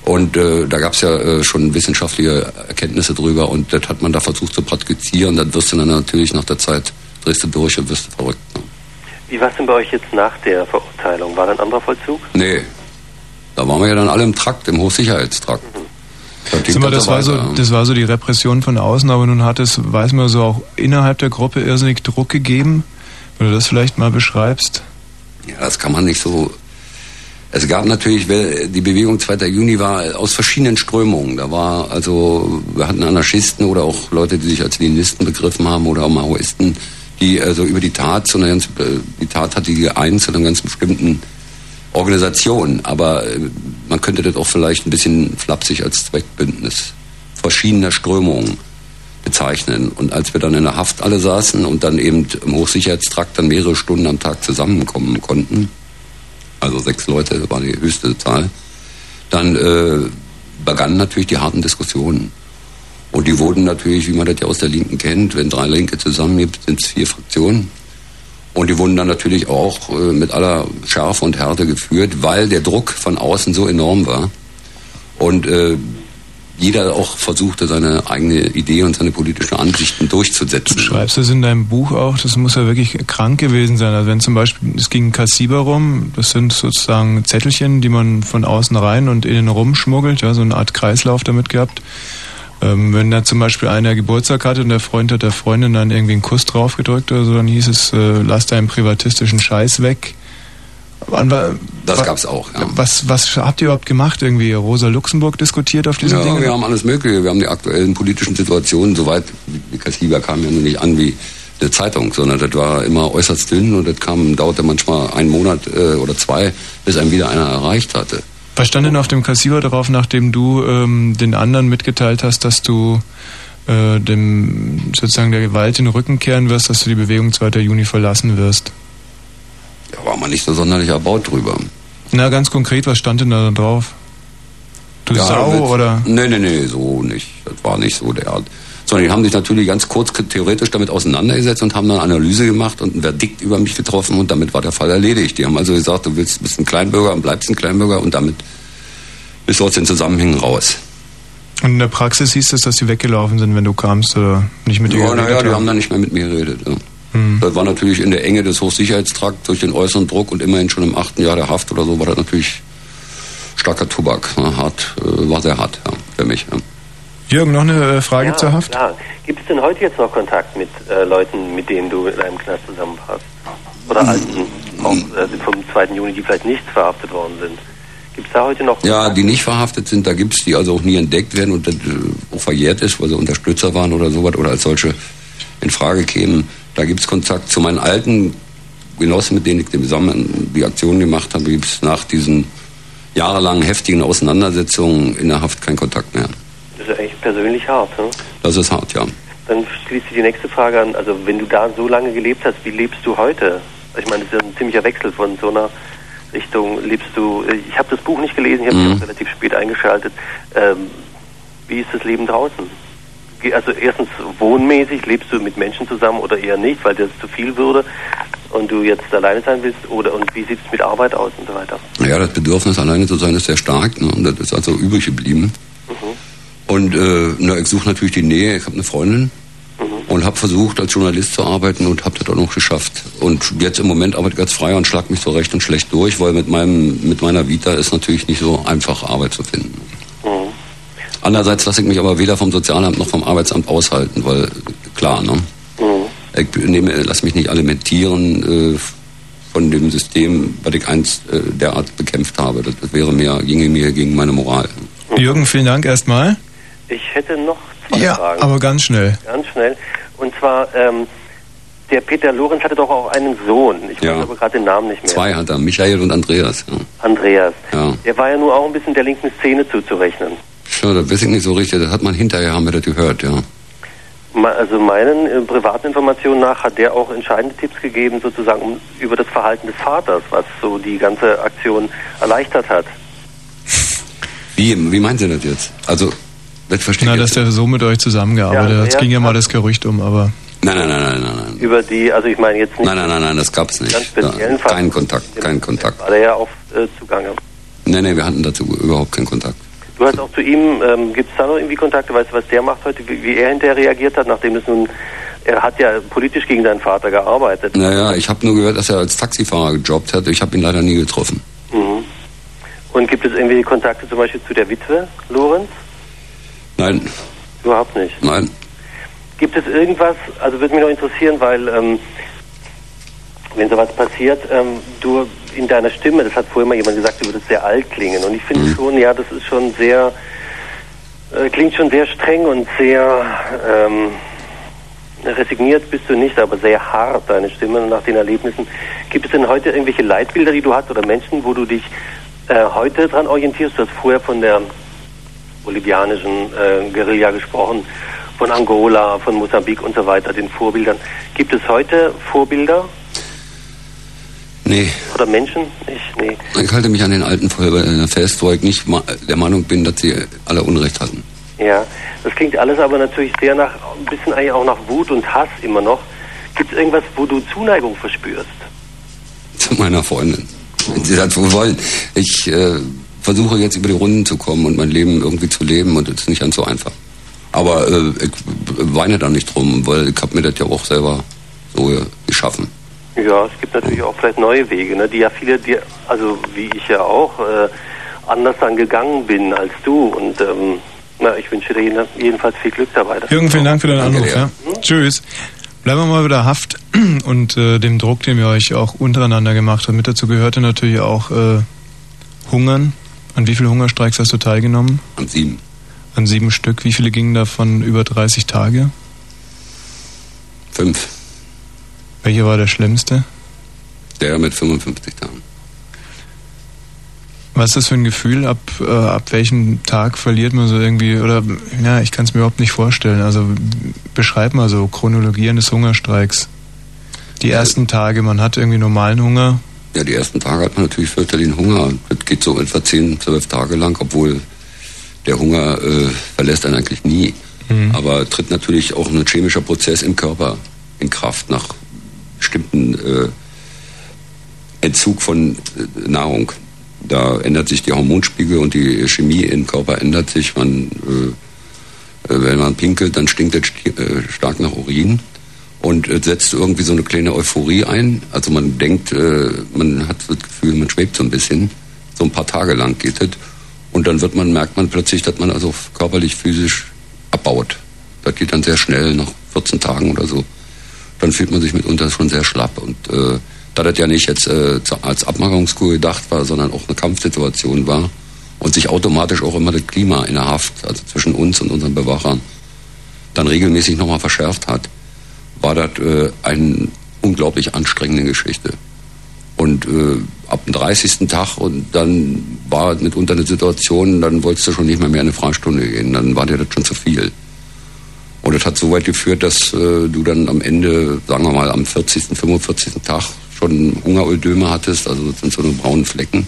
Und äh, da gab es ja äh, schon wissenschaftliche Erkenntnisse drüber und das hat man da versucht zu praktizieren. Dann wirst du dann natürlich nach der Zeit, drehst du durch und wirst du verrückt. Ne? Wie war es denn bei euch jetzt nach der Verurteilung? War da ein anderer Vollzug? Nee, da waren wir ja dann alle im Trakt, im Hochsicherheitstrakt. Mal, das, war so, das war so die Repression von außen, aber nun hat es, weiß man so, auch innerhalb der Gruppe irrsinnig Druck gegeben. Wenn du das vielleicht mal beschreibst. Ja, das kann man nicht so. Es gab natürlich, weil die Bewegung 2. Juni war aus verschiedenen Strömungen. Da war also, wir hatten Anarchisten oder auch Leute, die sich als Leninisten begriffen haben oder auch Maoisten, die also über die Tat zu einer ganz, äh, die Tat hatte die eins zu einer ganz bestimmten Organisation. Aber äh, man könnte das auch vielleicht ein bisschen flapsig als Zweckbündnis verschiedener Strömungen bezeichnen. Und als wir dann in der Haft alle saßen und dann eben im Hochsicherheitstrakt dann mehrere Stunden am Tag zusammenkommen konnten, also sechs Leute war die höchste Zahl, dann äh, begannen natürlich die harten Diskussionen. Und die wurden natürlich, wie man das ja aus der Linken kennt, wenn drei Linke zusammen gibt, sind es vier Fraktionen. Und die wurden dann natürlich auch äh, mit aller Schärfe und Härte geführt, weil der Druck von außen so enorm war. Und äh, jeder auch versuchte, seine eigene Idee und seine politischen Ansichten durchzusetzen. Du schreibst es in deinem Buch auch, das muss ja wirklich krank gewesen sein. Also wenn zum Beispiel, es ging Kassiber rum, das sind sozusagen Zettelchen, die man von außen rein und innen rum schmuggelt, ja, so eine Art Kreislauf damit gehabt. Ähm, wenn da zum Beispiel einer Geburtstag hatte und der Freund hat der Freundin dann irgendwie einen Kuss draufgedrückt oder so, dann hieß es, äh, lass deinen privatistischen Scheiß weg. War, das gab's auch, ja. Was, was habt ihr überhaupt gemacht? Irgendwie Rosa Luxemburg diskutiert auf diesen ja, Dingen? wir haben alles Mögliche. Wir haben die aktuellen politischen Situationen, soweit, wie Kassiber kam ja nur nicht an wie eine Zeitung, sondern das war immer äußerst dünn und das kam, dauerte manchmal einen Monat äh, oder zwei, bis einem wieder einer erreicht hatte. Was stand denn auf dem Kassiber drauf, nachdem du ähm, den anderen mitgeteilt hast, dass du äh, dem sozusagen der Gewalt den Rücken kehren wirst, dass du die Bewegung 2. Juni verlassen wirst? Da war man nicht so sonderlich erbaut drüber. Na, ganz konkret, was stand denn da drauf? Du Ja, Sau mit- oder? Nee, nee, nee, so nicht. Das war nicht so der Art. Sondern die haben sich natürlich ganz kurz theoretisch damit auseinandergesetzt und haben dann eine Analyse gemacht und ein Verdikt über mich getroffen und damit war der Fall erledigt. Die haben also gesagt, du willst, bist ein Kleinbürger und bleibst ein Kleinbürger und damit bist du aus den Zusammenhängen raus. Und in der Praxis hieß es, dass sie weggelaufen sind, wenn du kamst oder nicht mit dir Ja, naja, die haben? dann nicht mehr mit mir geredet. Ja. Hm. Das war natürlich in der Enge des Hochsicherheitstrakts durch den äußeren Druck und immerhin schon im achten Jahr der Haft oder so war das natürlich starker Tobak. Ne? Hart, äh, war sehr hart ja, für mich. Ja. Jürgen, noch eine äh, Frage ja, zur Haft? Klar. Gibt es denn heute jetzt noch Kontakt mit äh, Leuten, mit denen du in einem Knast zusammenpasst? Oder Alten, auch äh, vom 2. Juni, die vielleicht nicht verhaftet worden sind? Gibt es da heute noch Ja, die nicht verhaftet sind, da gibt's die also auch nie entdeckt werden und das äh, auch verjährt ist, weil sie Unterstützer waren oder sowas oder als solche in Frage kämen. Da gibt's Kontakt zu meinen alten Genossen, mit denen ich zusammen die Aktion gemacht habe, gibt's nach diesen jahrelangen heftigen Auseinandersetzungen in der Haft keinen Kontakt mehr. Ist echt persönlich hart. Ne? Das ist hart, ja. Dann schließt sich die nächste Frage an. Also wenn du da so lange gelebt hast, wie lebst du heute? Ich meine, das ist ja ein ziemlicher Wechsel von so einer Richtung. Lebst du? äh, Ich habe das Buch nicht gelesen, ich habe Mhm. es relativ spät eingeschaltet. Ähm, wie ist das Leben draußen? Also erstens wohnmäßig, lebst du mit Menschen zusammen oder eher nicht, weil das zu viel würde und du jetzt alleine sein willst? Oder und wie sieht es mit Arbeit aus und so weiter? Ja, das Bedürfnis alleine zu sein ist sehr stark ne? und das ist also übrig geblieben. Und äh, na, ich suche natürlich die Nähe. Ich habe eine Freundin und habe versucht, als Journalist zu arbeiten und habe das auch noch geschafft. Und jetzt im Moment arbeite ich ganz frei und schlag mich so recht und schlecht durch, weil mit meinem mit meiner Vita ist natürlich nicht so einfach Arbeit zu finden. Andererseits lasse ich mich aber weder vom Sozialamt noch vom Arbeitsamt aushalten, weil klar, ne? Ich nehme, lass mich nicht alimentieren äh, von dem System, was ich einst äh, derart bekämpft habe. Das, das wäre mir, ginge mir gegen meine Moral. Jürgen, vielen Dank erstmal. Ich hätte noch zwei Ja, Fragen. aber ganz schnell. Ganz schnell. Und zwar, ähm, der Peter Lorenz hatte doch auch einen Sohn. Ich Ja. weiß aber gerade den Namen nicht mehr. Zwei hat er, Michael und Andreas. Ja. Andreas. Ja. Der war ja nur auch ein bisschen der linken Szene zuzurechnen. ja, das weiß ich nicht so richtig. Das hat man hinterher, haben wir das gehört, ja. Also meinen äh, privaten Informationen nach hat der auch entscheidende Tipps gegeben, sozusagen um, über das Verhalten des Vaters, was so die ganze Aktion erleichtert hat. Wie, wie meint ihr das jetzt? Also, das verstehe Na, ich dass der so mit euch zusammengearbeitet Ja, hat. Es er ging ja mal das Gerücht um, aber. Nein, nein, nein, nein, nein, nein. Über die, also ich meine jetzt nicht Nein, nein, nein, nein, das gab's nicht. ganz speziellen Ja, Fall. kein Kontakt, kein Kontakt. War der ja auf äh, Zugange. Nein, nein, wir hatten dazu überhaupt keinen Kontakt. Du hast auch zu ihm, ähm, gibt es da noch irgendwie Kontakte? Weißt du, was der macht heute, wie, wie er hinterher reagiert hat, nachdem es nun, er hat ja politisch gegen seinen Vater gearbeitet. Naja, ich habe nur gehört, dass er als Taxifahrer gejobbt hat. Ich habe ihn leider nie getroffen. Mhm. Und gibt es irgendwelche Kontakte zum Beispiel zu der Witwe, Lorenz? Nein, Überhaupt nicht. nein. Gibt es irgendwas, also würde mich noch interessieren, weil ähm, wenn sowas passiert, ähm, du in deiner Stimme, das hat vorher mal jemand gesagt, du würdest sehr alt klingen. Und ich finde Mhm. schon, ja, das ist schon sehr, äh, klingt schon sehr streng und sehr ähm, resigniert bist du nicht, aber sehr hart, deine Stimme nach den Erlebnissen. Gibt es denn heute irgendwelche Leitbilder, die du hast oder Menschen, wo du dich äh, heute dran orientierst? Du hast vorher von der bolivianischen äh, Guerilla gesprochen, von Angola, von Mosambik und so weiter, den Vorbildern. Gibt es heute Vorbilder Nee, oder Menschen? Ich, nee. ich halte mich an den alten Feuerwehr fest, weil ich nicht der Meinung bin, dass sie alle Unrecht hatten. Ja, das klingt alles aber natürlich sehr nach, ein bisschen eigentlich auch nach Wut und Hass immer noch. Gibt es irgendwas, wo du Zuneigung verspürst? Zu meiner Freundin. Wenn sie das wohl wollen. Ich äh, versuche jetzt über die Runden zu kommen und mein Leben irgendwie zu leben und das ist nicht ganz so einfach. Aber äh, ich weine da nicht drum, weil ich habe mir das ja auch selber so geschaffen. Ja, es gibt natürlich auch vielleicht neue Wege, ne, die ja viele, die, also wie ich ja auch, äh, anders dann gegangen bin als du. Und ähm, na, ich wünsche dir jeden, jedenfalls viel Glück dabei. Jürgen, vielen Dank für deinen Anruf. Ja. Tschüss. Bleiben wir mal bei der Haft und äh, dem Druck, den wir euch auch untereinander gemacht haben. Mit dazu gehörte natürlich auch äh, Hungern. An wie viele Hungerstreiks hast du teilgenommen? An sieben. An sieben Stück. Wie viele gingen davon über 30 Tage? Fünf. Welcher war der schlimmste? Der mit 55 Tagen. Was ist das für ein Gefühl? Ab, äh, ab welchem Tag verliert man so irgendwie, oder ja, ich kann es mir überhaupt nicht vorstellen. Also beschreib mal so Chronologie eines Hungerstreiks. Die ersten Tage, man hat irgendwie normalen Hunger. Ja, die ersten Tage hat man natürlich fürchterlichen Hunger. Das geht so etwa 10, 12 Tage lang, obwohl der Hunger äh, verlässt einen eigentlich nie. Mhm. Aber tritt natürlich auch ein chemischer Prozess im Körper in Kraft nach bestimmten äh, Entzug von äh, Nahrung. Da ändert sich der Hormonspiegel und die Chemie im Körper ändert sich. Man, äh, äh, wenn man pinkelt, dann stinkt es äh, stark nach Urin und äh, setzt irgendwie so eine kleine Euphorie ein. Also man denkt, äh, man hat das Gefühl, man schwebt so ein bisschen. So ein paar Tage lang geht es. Und dann wird man, merkt man plötzlich, dass man also körperlich, physisch abbaut. Das geht dann sehr schnell, nach 14 Tagen oder so. Dann fühlt man sich mitunter schon sehr schlapp. Und äh, da das ja nicht jetzt äh, als Abmacherungskur gedacht war, sondern auch eine Kampfsituation war und sich automatisch auch immer das Klima in der Haft, also zwischen uns und unseren Bewachern, dann regelmäßig nochmal verschärft hat, war das äh, eine unglaublich anstrengende Geschichte. Und äh, ab dem 30. Tag und dann war mitunter eine Situation, dann wolltest du schon nicht mehr mehr in eine Freistunde gehen, dann war dir das schon zu viel. Und das hat so weit geführt, dass äh, du dann am Ende, sagen wir mal, am 40., 45. Tag schon Hungerödöme hattest, also das sind so eine braunen Flecken.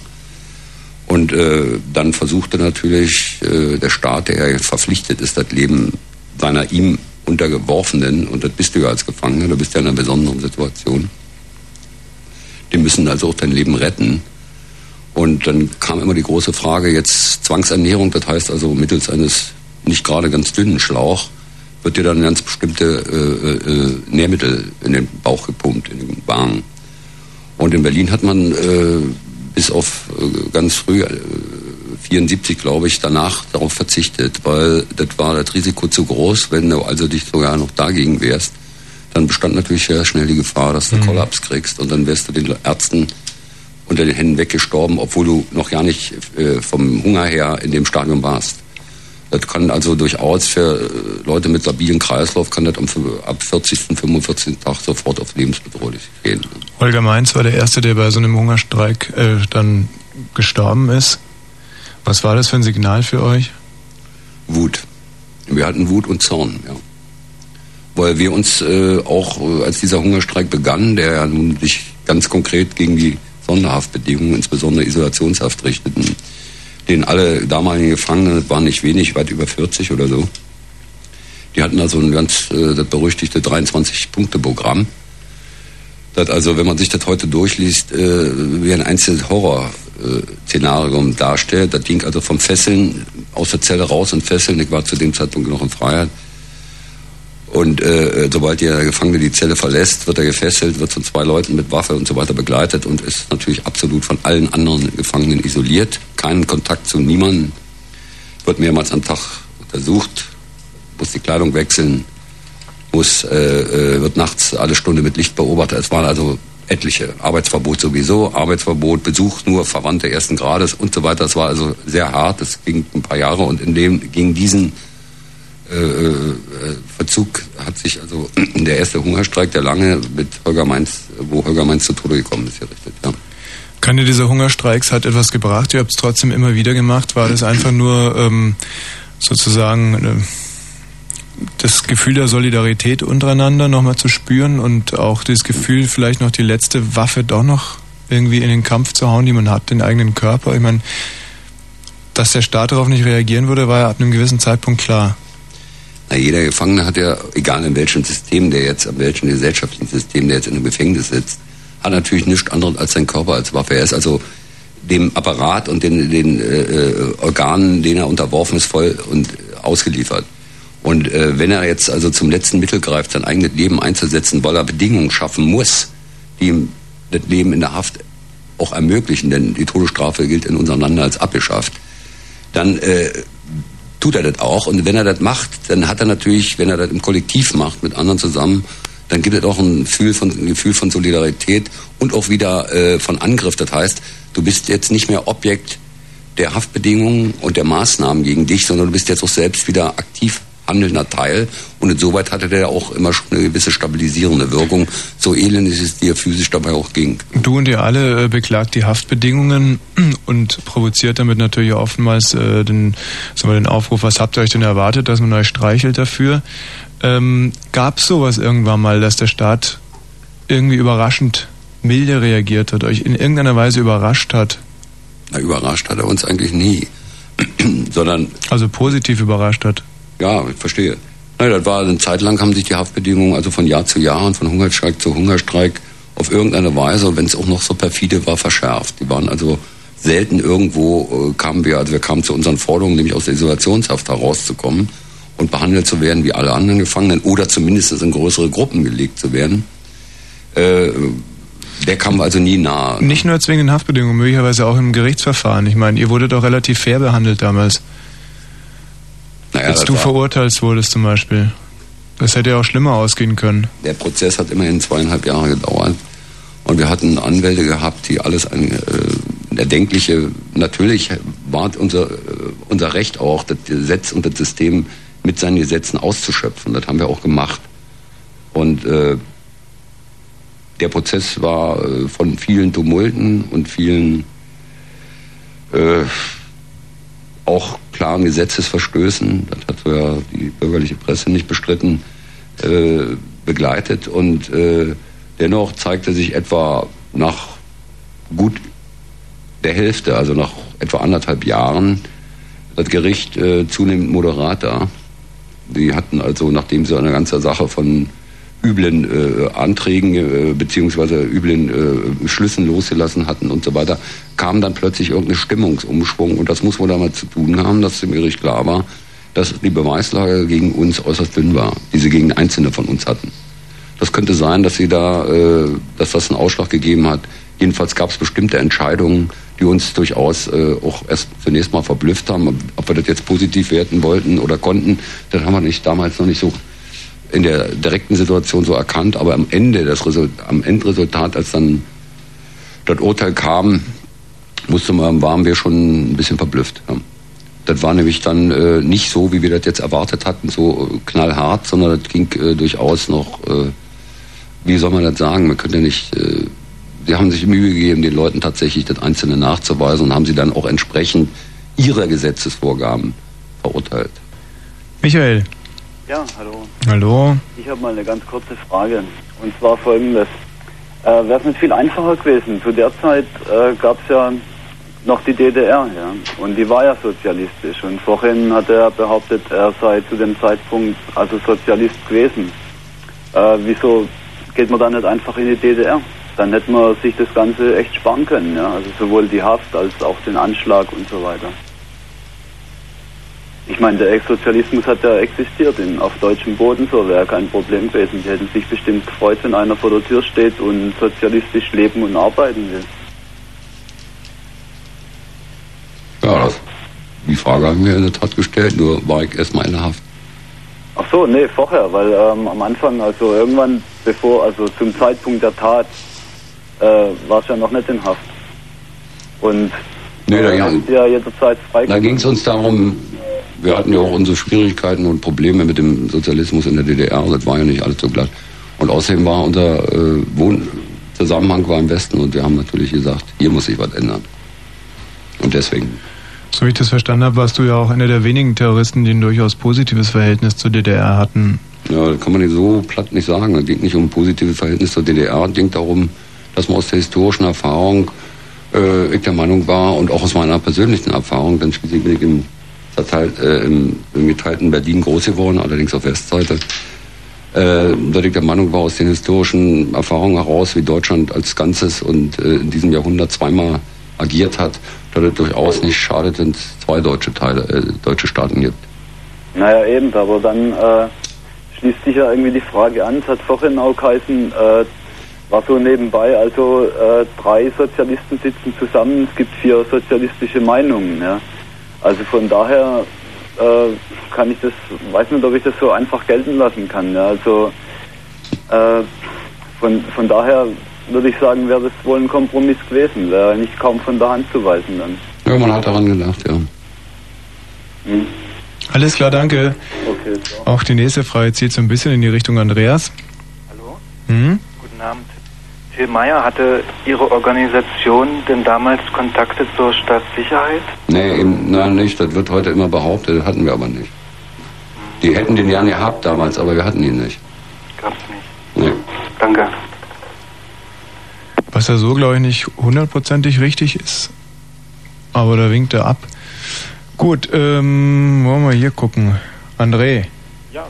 Und äh, dann versuchte natürlich äh, der Staat, der ja verpflichtet ist, das Leben seiner ihm Untergeworfenen, und das bist du ja als Gefangener, du bist ja in einer besonderen Situation, die müssen also auch dein Leben retten. Und dann kam immer die große Frage, jetzt Zwangsernährung, das heißt also mittels eines nicht gerade ganz dünnen Schlauch, wird dir dann ganz bestimmte äh, äh, Nährmittel in den Bauch gepumpt, in den Magen. Und in Berlin hat man äh, bis auf äh, ganz früh, äh, 74 glaube ich, danach darauf verzichtet, weil das war das Risiko zu groß, wenn du also dich sogar noch dagegen wehrst, dann bestand natürlich sehr schnell die Gefahr, dass du Mhm. Kollaps kriegst und dann wärst du den Ärzten unter den Händen weggestorben, obwohl du noch gar nicht äh, vom Hunger her in dem Stadium warst. Das kann also durchaus für äh, Leute mit stabilen Kreislauf, kann das am, ab 40., 45. Tag sofort auf lebensbedrohlich gehen. Holger Mainz war der Erste, der bei so einem Hungerstreik äh, dann gestorben ist. Was war das für ein Signal für euch? Wut. Wir hatten Wut und Zorn, ja. Weil wir uns äh, auch, äh, als dieser Hungerstreik begann, der ja nun sich ganz konkret gegen die Sonderhaftbedingungen, insbesondere Isolationshaft richteten, den alle damaligen Gefangenen, das waren nicht wenig, weit über 40 oder so, die hatten also ein ganz, äh, das berüchtigte 23-Punkte-Programm. Das also, wenn man sich das heute durchliest, äh, wie ein einzelnes Horror-Szenarium darstellt. Das ging also vom Fesseln aus der Zelle raus und Fesseln. Ich war zu dem Zeitpunkt noch in Freiheit. Und äh, sobald der Gefangene die Zelle verlässt, wird er gefesselt, wird von zwei Leuten mit Waffe und so weiter begleitet und ist natürlich absolut von allen anderen Gefangenen isoliert. Keinen Kontakt zu niemandem. Wird mehrmals am Tag untersucht, muss die Kleidung wechseln, muss, äh, äh, wird nachts alle Stunde mit Licht beobachtet. Es war also etliche. Arbeitsverbot sowieso, Arbeitsverbot, Besuch nur Verwandte ersten Grades und so weiter. Das war also sehr hart, das ging ein paar Jahre und in dem, gegen diesen äh, äh, Verzug hat sich also der erste Hungerstreik, der lange mit Holger Mainz, wo Holger Mainz zu Tode gekommen ist, gerichtet. Ja. Keine dieser Hungerstreiks hat etwas gebracht. Ihr habt es trotzdem immer wieder gemacht. War das einfach nur ähm, sozusagen äh, das Gefühl der Solidarität untereinander nochmal zu spüren und auch das Gefühl, vielleicht noch die letzte Waffe doch noch irgendwie in den Kampf zu hauen, die man hat, den eigenen Körper? Ich meine, dass der Staat darauf nicht reagieren würde, war ja ab einem gewissen Zeitpunkt klar. Na, jeder Gefangene hat ja, egal in welchem System der jetzt, in welchem gesellschaftlichen System der jetzt in einem Gefängnis sitzt, hat natürlich nichts anderes als sein Körper als Waffe. Er ist also dem Apparat und den, den äh, Organen, denen er unterworfen ist, voll und ausgeliefert. Und äh, wenn er jetzt also zum letzten Mittel greift, sein eigenes Leben einzusetzen, weil er Bedingungen schaffen muss, die ihm das Leben in der Haft auch ermöglichen, denn die Todesstrafe gilt in unserem Lande als abgeschafft, dann äh, tut er das auch. Und wenn er das macht, dann hat er natürlich, wenn er das im Kollektiv macht, mit anderen zusammen, dann gibt es auch ein Gefühl von, ein Gefühl von Solidarität und auch wieder äh, von Angriff. Das heißt, du bist jetzt nicht mehr Objekt der Haftbedingungen und der Maßnahmen gegen dich, sondern du bist jetzt auch selbst wieder aktiv handelnder Teil. Und insoweit hatte der auch immer schon eine gewisse stabilisierende Wirkung, so elend es dir physisch dabei auch ging. Du und ihr alle äh, beklagt die Haftbedingungen und provoziert damit natürlich oftmals äh, den, sagen wir, den Aufruf, was habt ihr euch denn erwartet, dass man euch streichelt dafür? Ähm, Gab es sowas irgendwann mal, dass der Staat irgendwie überraschend milde reagiert hat, euch in irgendeiner Weise überrascht hat? Na, überrascht hat er uns eigentlich nie. Sondern. Also positiv überrascht hat. Ja, ich verstehe. Na, das war eine Zeit lang haben sich die Haftbedingungen also von Jahr zu Jahr und von Hungerstreik zu Hungerstreik auf irgendeine Weise, wenn es auch noch so perfide war, verschärft. Die waren also selten irgendwo äh, kamen wir, also wir kamen zu unseren Forderungen, nämlich aus der Isolationshaft herauszukommen und behandelt zu werden wie alle anderen Gefangenen oder zumindest in größere Gruppen gelegt zu werden. Äh, der kam also nie nahe. Nicht nur zwingend Haftbedingungen, möglicherweise auch im Gerichtsverfahren. Ich meine, ihr wurdet doch relativ fair behandelt damals. Naja, Als du verurteilt wurdest zum Beispiel. Das hätte ja auch schlimmer ausgehen können. Der Prozess hat immerhin zweieinhalb Jahre gedauert. Und wir hatten Anwälte gehabt, die alles ein äh, erdenkliche, natürlich war unser, äh, unser Recht auch, das Gesetz und das System mit seinen Gesetzen auszuschöpfen. Das haben wir auch gemacht. Und äh, der Prozess war äh, von vielen Tumulten und vielen äh, auch klaren Gesetzesverstößen, das hat ja die bürgerliche Presse nicht bestritten, äh, begleitet. Und äh, dennoch zeigte sich etwa nach gut der Hälfte, also nach etwa anderthalb Jahren, das Gericht äh, zunehmend moderater. Die hatten also, nachdem sie eine ganze Sache von üblen äh, Anträgen äh, beziehungsweise üblen äh, Schlüssen losgelassen hatten und so weiter, kam dann plötzlich irgendein Stimmungsumschwung und das muss wohl damit zu tun haben, dass dem Gericht klar war, dass die Beweislage gegen uns äußerst dünn war, die sie gegen Einzelne von uns hatten. Das könnte sein, dass sie da, äh, dass das einen Ausschlag gegeben hat. Jedenfalls gab es bestimmte Entscheidungen, die uns durchaus äh, auch erst zunächst mal verblüfft haben. Ob wir das jetzt positiv werten wollten oder konnten, das haben wir nicht damals noch nicht so in der direkten Situation so erkannt. Aber am Ende, das Result, am Endresultat, als dann das Urteil kam, musste man, waren wir schon ein bisschen verblüfft. Ja. Das war nämlich dann äh, nicht so, wie wir das jetzt erwartet hatten, so äh, knallhart, sondern das ging äh, durchaus noch, äh, wie soll man das sagen, man könnte nicht, äh, haben sich Mühe gegeben, den Leuten tatsächlich das Einzelne nachzuweisen und haben sie dann auch entsprechend ihrer Gesetzesvorgaben verurteilt. Michael. Ja, hallo. Hallo. Ich habe mal eine ganz kurze Frage. Und zwar folgendes. Äh, Wäre es nicht viel einfacher gewesen? Zu der Zeit äh, gab es ja noch die DDR, ja. Und die war ja sozialistisch. Und vorhin hat er behauptet, er sei zu dem Zeitpunkt also Sozialist gewesen. Äh, wieso geht man dann nicht einfach in die DDR? Dann hätte man sich das Ganze echt sparen können, ja. Also sowohl die Haft als auch den Anschlag und so weiter. Ich meine, der Ex-Sozialismus hat ja existiert in, auf deutschem Boden, so wäre kein Problem gewesen. Die hätten sich bestimmt gefreut, wenn einer vor der Tür steht und sozialistisch leben und arbeiten will. Ja, das, die Frage haben wir in der Tat gestellt, nur war ich erstmal in der Haft. Ach so, nee, vorher, weil ähm, am Anfang, also irgendwann bevor, also zum Zeitpunkt der Tat, äh, warst ja noch nicht in Haft. Und Nee, da, du hast ja jederzeit frei. da ging es uns darum, wir hatten ja auch unsere Schwierigkeiten und Probleme mit dem Sozialismus in der DDR. Das war ja nicht alles so glatt. Und außerdem war unser äh, Wohnzusammenhang war im Westen und wir haben natürlich gesagt, hier muss sich was ändern. Und deswegen. So wie ich das verstanden habe, warst du ja auch einer der wenigen Terroristen, die ein durchaus positives Verhältnis zur DDR hatten. Ja, das kann man nicht so platt nicht sagen. Es ging nicht um ein positives Verhältnis zur DDR. Es ging darum, dass man aus der historischen Erfahrung, äh, ich der Meinung war, und auch aus meiner persönlichen Erfahrung, denn schließlich bin ich im, zerteilt, äh, im, im geteilten Berlin groß geworden, allerdings auf Westseite, äh, dass ich der Meinung war, aus den historischen Erfahrungen heraus, wie Deutschland als Ganzes und äh, in diesem Jahrhundert zweimal agiert hat, dass es durchaus nicht schadet, wenn es zwei deutsche Teile, äh, deutsche Staaten gibt. Naja, eben, aber dann äh, schließt sich ja irgendwie die Frage an. Es hat vorhin auch geheißen, äh, war so nebenbei, also äh, drei Sozialisten sitzen zusammen, es gibt vier sozialistische Meinungen. Ja. Also von daher äh, kann ich das, weiß nicht, ob ich das so einfach gelten lassen kann. Ja. Also äh, von, von daher würde ich sagen, wäre das wohl ein Kompromiss gewesen, wäre nicht kaum von der Hand zu weisen dann. Ja, man hat daran gedacht, ja. Hm. Alles klar, danke. Okay, Auch die nächste Frage zielt so ein bisschen in die Richtung Andreas. Hallo? Hm? Guten Abend. Till Meyer, hatte Ihre Organisation denn damals Kontakte zur Staatssicherheit? Nee, eben, nein, nicht. Das wird heute immer behauptet, das hatten wir aber nicht. Die hätten den gern gehabt damals, aber wir hatten ihn nicht. Gab's nicht. Nee. Danke. Was ja so, glaube ich, nicht hundertprozentig richtig ist. Aber da winkt er ab. Gut, ähm, wollen wir hier gucken. André. Ja.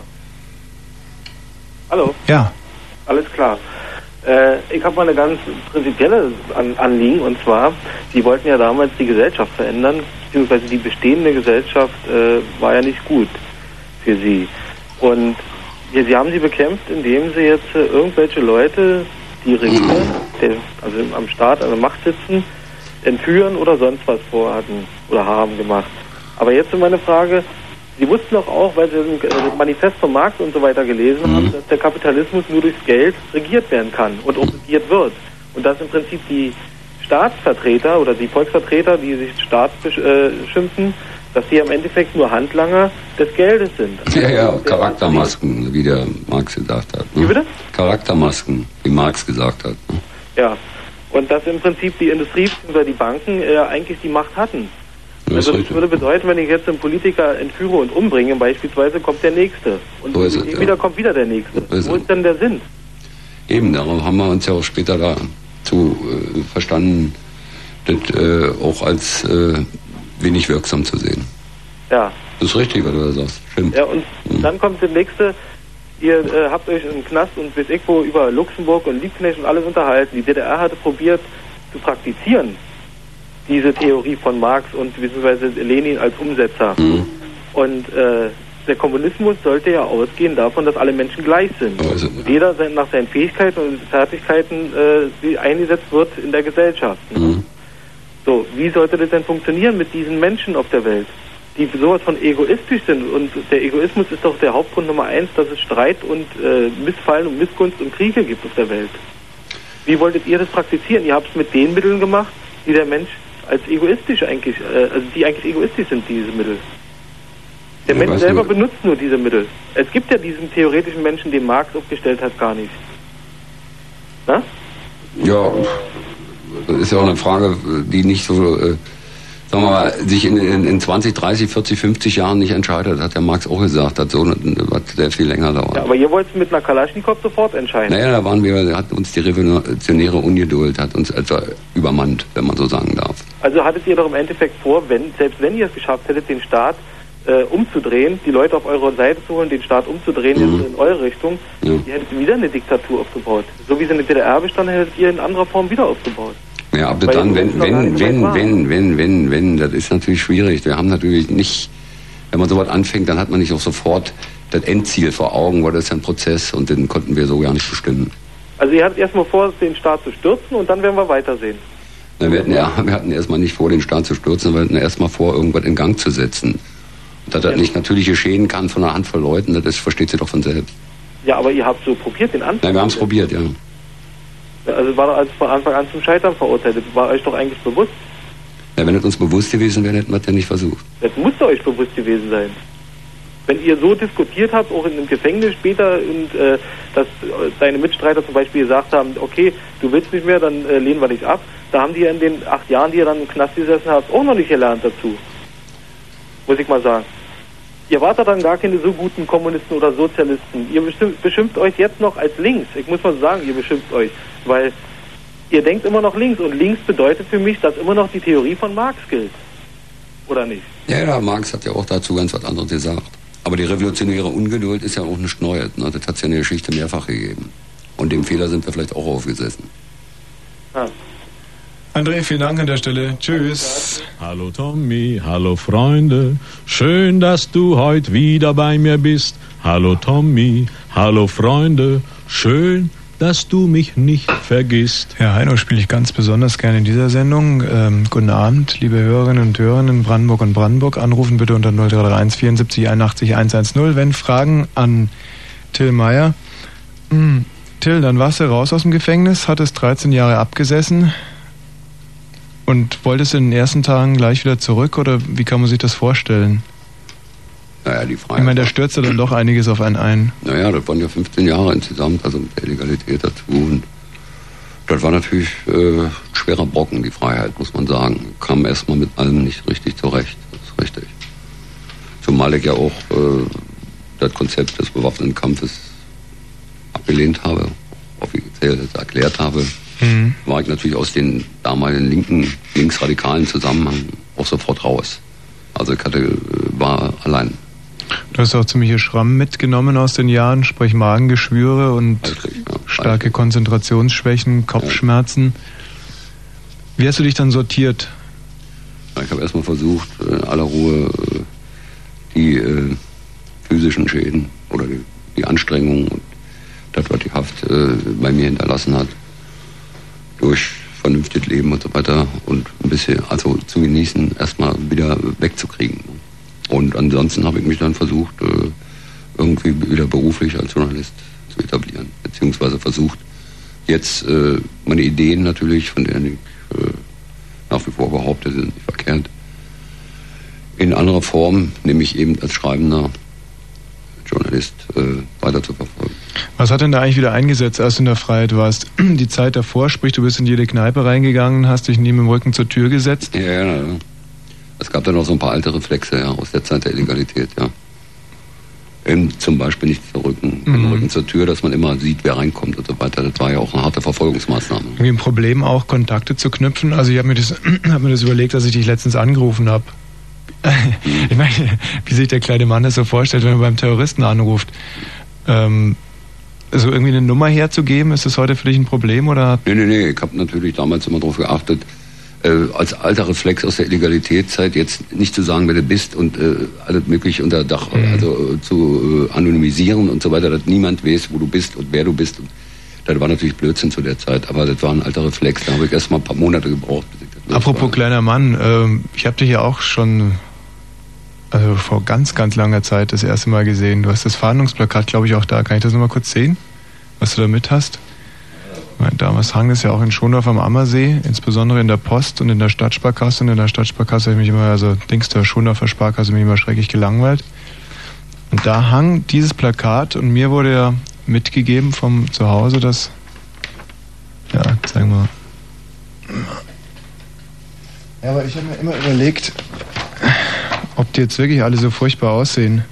Hallo, Ja. alles klar. Äh, ich habe mal eine ganz prinzipielle An Anliegen und zwar, Sie wollten ja damals die Gesellschaft verändern, beziehungsweise die bestehende Gesellschaft äh, war ja nicht gut für Sie. Und ja, Sie haben sie bekämpft, indem Sie jetzt äh, irgendwelche Leute, die regieren, der, also am Staat, an der Macht sitzen, entführen oder sonst was vorhatten oder haben gemacht. Aber jetzt ist meine Frage, Sie wussten doch auch, weil Sie das äh, Manifest von Marx und so weiter gelesen haben, dass der Kapitalismus nur durchs Geld regiert werden kann und auch regiert wird. Und dass im Prinzip die Staatsvertreter oder die Volksvertreter, die sich Staat besch- äh, schimpfen, dass sie im Endeffekt nur Handlanger des Geldes sind. Ja, ja, Charaktermasken, wie der Marx gesagt hat. Ne? Wie bitte? Charaktermasken, wie Marx gesagt hat. Ne? Ja. Und dass im Prinzip die Industrie oder die Banken äh, eigentlich die Macht hatten. Das Also das würde bedeuten, wenn ich jetzt einen Politiker entführe und umbringe, beispielsweise kommt der Nächste. Und So es, ja. wieder kommt wieder der Nächste. So ist Wo ist denn der Sinn? Eben, darum haben wir uns ja auch später dazu äh, verstanden, das äh, auch als äh, wenig wirksam zu sehen. Ja. Das ist richtig, was du da sagst. Stimmt. Ja, und dann kommt der Nächste. Ihr äh, habt euch im Knast und bis ich wo über Luxemburg und Liebknecht und alles unterhalten. Die DDR hatte probiert zu praktizieren, diese Theorie von Marx und beziehungsweise Lenin als Umsetzer. Mhm. Und äh, der Kommunismus sollte ja ausgehen davon, dass alle Menschen gleich sind. Und jeder nach seinen Fähigkeiten und Fertigkeiten äh, eingesetzt wird in der Gesellschaft. Mhm. So, wie sollte das denn funktionieren mit diesen Menschen auf der Welt, die sowas von egoistisch sind? Und der Egoismus ist doch der Hauptgrund Nummer eins, dass es Streit und äh, Missfallen und Missgunst und Kriege gibt auf der Welt. Wie wolltet ihr das praktizieren? Ihr habt es mit den Mitteln gemacht, die der Mensch als egoistisch eigentlich, äh, also die eigentlich egoistisch sind, diese Mittel. Der Ja, Mensch selber du- benutzt nur diese Mittel. Es gibt ja diesen theoretischen Menschen, den Marx aufgestellt hat, gar nicht. Na? Ja, das ist ja auch eine Frage, die nicht so, äh, sagen wir mal, sich in, in, in 20, 30, 40, 50 Jahren nicht entscheidet, hat der Marx auch gesagt, hat so was sehr viel länger dauert. Ja, aber ihr wollt es mit einer Kalaschnikow sofort entscheiden. Naja, da waren wir, hat uns die revolutionäre Ungeduld, hat uns etwa übermannt, wenn man so sagen darf. Also hattet ihr doch im Endeffekt vor, wenn, selbst wenn ihr es geschafft hättet, den Staat äh, umzudrehen, die Leute auf eure Seite zu holen, den Staat umzudrehen jetzt in eure Richtung, Ja. ihr hättet wieder eine Diktatur aufgebaut. So wie sie in der DDR bestand, hättet ihr in anderer Form wieder aufgebaut. Ja, Weil dann, wenn, wenn, wenn, wenn, wenn, wenn, wenn, das ist natürlich schwierig. Wir haben natürlich nicht, wenn man sowas anfängt, dann hat man nicht auch sofort das Endziel vor Augen, weil das ist ja ein Prozess und den konnten wir so gar nicht bestimmen. Also ihr hattet erstmal vor, den Staat zu stürzen und dann werden wir weitersehen. Na, Wir hatten, ja, wir hatten erstmal nicht vor, den Staat zu stürzen, wir hatten erstmal vor, irgendwas in Gang zu setzen. Und dass das nicht natürlich geschehen kann von einer Handvoll Leuten, das versteht sich doch von selbst. Ja, aber ihr habt so probiert, den Nein, Anfang. wir haben es probiert, ja. Also war doch alles von Anfang an zum Scheitern verurteilt. Das war euch doch eigentlich bewusst. Ja, wenn es uns bewusst gewesen wäre, hätten wir es ja nicht versucht. Das musste euch bewusst gewesen sein. Wenn ihr so diskutiert habt, auch in einem Gefängnis später, und äh, dass äh, deine Mitstreiter zum Beispiel gesagt haben, okay, du willst nicht mehr, dann äh, lehnen wir dich ab, da haben die in den acht Jahren, die ihr dann im Knast gesessen habt, auch noch nicht gelernt dazu. Muss ich mal sagen. Ihr wart da dann gar keine so guten Kommunisten oder Sozialisten. Ihr beschimpft euch jetzt noch als links. Ich muss mal sagen, ihr beschimpft euch. Weil ihr denkt immer noch links. Und links bedeutet für mich, dass immer noch die Theorie von Marx gilt. Oder nicht? Ja, ja, Marx hat ja auch dazu ganz was anderes gesagt. Aber die revolutionäre Ungeduld ist ja auch nicht neu. Ne? Das hat es ja in der Geschichte mehrfach gegeben. Und dem Fehler sind wir vielleicht auch aufgesessen. Ah. André, vielen Dank an der Stelle. Tschüss. Hallo Tommy, hallo Freunde, schön, dass du heute wieder bei mir bist. Hallo Tommy, hallo Freunde, schön, dass du mich nicht vergisst. Herr Heino spiele ich ganz besonders gerne in dieser Sendung. Ähm, guten Abend, liebe Hörerinnen und Hörer in Brandenburg und Brandenburg. Anrufen bitte unter 0331 74 81 110, wenn Fragen an Till Meyer. Hm, Till, dann warst du raus aus dem Gefängnis, hattest 13 Jahre abgesessen und wolltest in den ersten Tagen gleich wieder zurück oder wie kann man sich das vorstellen? Naja, die Frage. Ich meine, da stürzt ja dann doch einiges auf einen ein. Naja, das waren ja 15 Jahre insgesamt, also mit der Illegalität dazu. Und das war natürlich äh, ein schwerer Brocken, die Freiheit, muss man sagen. Kam erstmal mit allem nicht richtig zurecht. Das ist richtig. Zumal ich ja auch äh, das Konzept des bewaffneten Kampfes abgelehnt habe, offiziell erklärt habe, Mhm. war ich natürlich aus den damaligen linken, linksradikalen Zusammenhang auch sofort raus. Also ich hatte, äh, war allein. Du hast auch ziemliche Schrammen mitgenommen aus den Jahren, sprich Magengeschwüre und starke Konzentrationsschwächen, Kopfschmerzen. Wie hast du dich dann sortiert? Ich habe erstmal versucht, äh, in aller Ruhe äh, die äh, physischen Schäden oder die, die Anstrengungen und das, was die Haft äh, bei mir hinterlassen hat, durch vernünftiges Leben und so weiter und ein bisschen, also zu genießen, erstmal wieder wegzukriegen. Und ansonsten habe ich mich dann versucht, äh, irgendwie wieder beruflich als Journalist zu etablieren, beziehungsweise versucht, jetzt äh, meine Ideen natürlich, von denen ich äh, nach wie vor behaupte, sind nicht verkehrt, in anderer Form, nämlich eben als schreibender Journalist, äh, weiter zu verfolgen. Was hat denn da eigentlich wieder eingesetzt, als du in der Freiheit warst? Die Zeit davor, sprich, du bist in jede Kneipe reingegangen, hast dich neben dem Rücken zur Tür gesetzt? Ja, ja, ja. Es gab dann noch so ein paar alte Reflexe ja, aus der Zeit der Illegalität, ja. Eben zum Beispiel nicht zu Rücken, mit dem Mhm. Rücken zur Tür, dass man immer sieht, wer reinkommt und so weiter. Das war ja auch eine harte Verfolgungsmaßnahme. Irgendwie ein Problem auch, Kontakte zu knüpfen. Also ich habe mir, das- hab mir das überlegt, als ich dich letztens angerufen habe. Ich meine, wie sich der kleine Mann das so vorstellt, wenn er beim Terroristen anruft. Ähm, so irgendwie eine Nummer herzugeben, ist das heute für dich ein Problem oder? Nee, nee, nee, ich habe natürlich damals immer darauf geachtet, äh, als alter Reflex aus der Illegalitätszeit jetzt nicht zu sagen, wer du bist und äh, alles mögliche unter Dach, also äh, zu äh, anonymisieren und so weiter, dass niemand weiß, wo du bist und wer du bist. Und das war natürlich Blödsinn zu der Zeit, aber das war ein alter Reflex. Da habe ich erst mal ein paar Monate gebraucht. Bis ich Apropos kleiner Mann, ähm, ich habe dich ja auch schon also vor ganz, ganz langer Zeit das erste Mal gesehen. Du hast das Fahndungsplakat, glaube ich, auch da. Kann ich das nochmal kurz sehen, was du da mit hast? Ich meine, Damals hang es ja auch in Schondorf am Ammersee, insbesondere in der Post und in der Stadtsparkasse. Und in der Stadtsparkasse habe ich mich immer, also Dings der Schondorfer Sparkasse, mich immer schrecklich gelangweilt. Und da hang dieses Plakat und mir wurde ja mitgegeben vom Zuhause, dass, ja, zeigen wir mal. Ja, aber ich habe mir immer überlegt, ob die jetzt wirklich alle so furchtbar aussehen.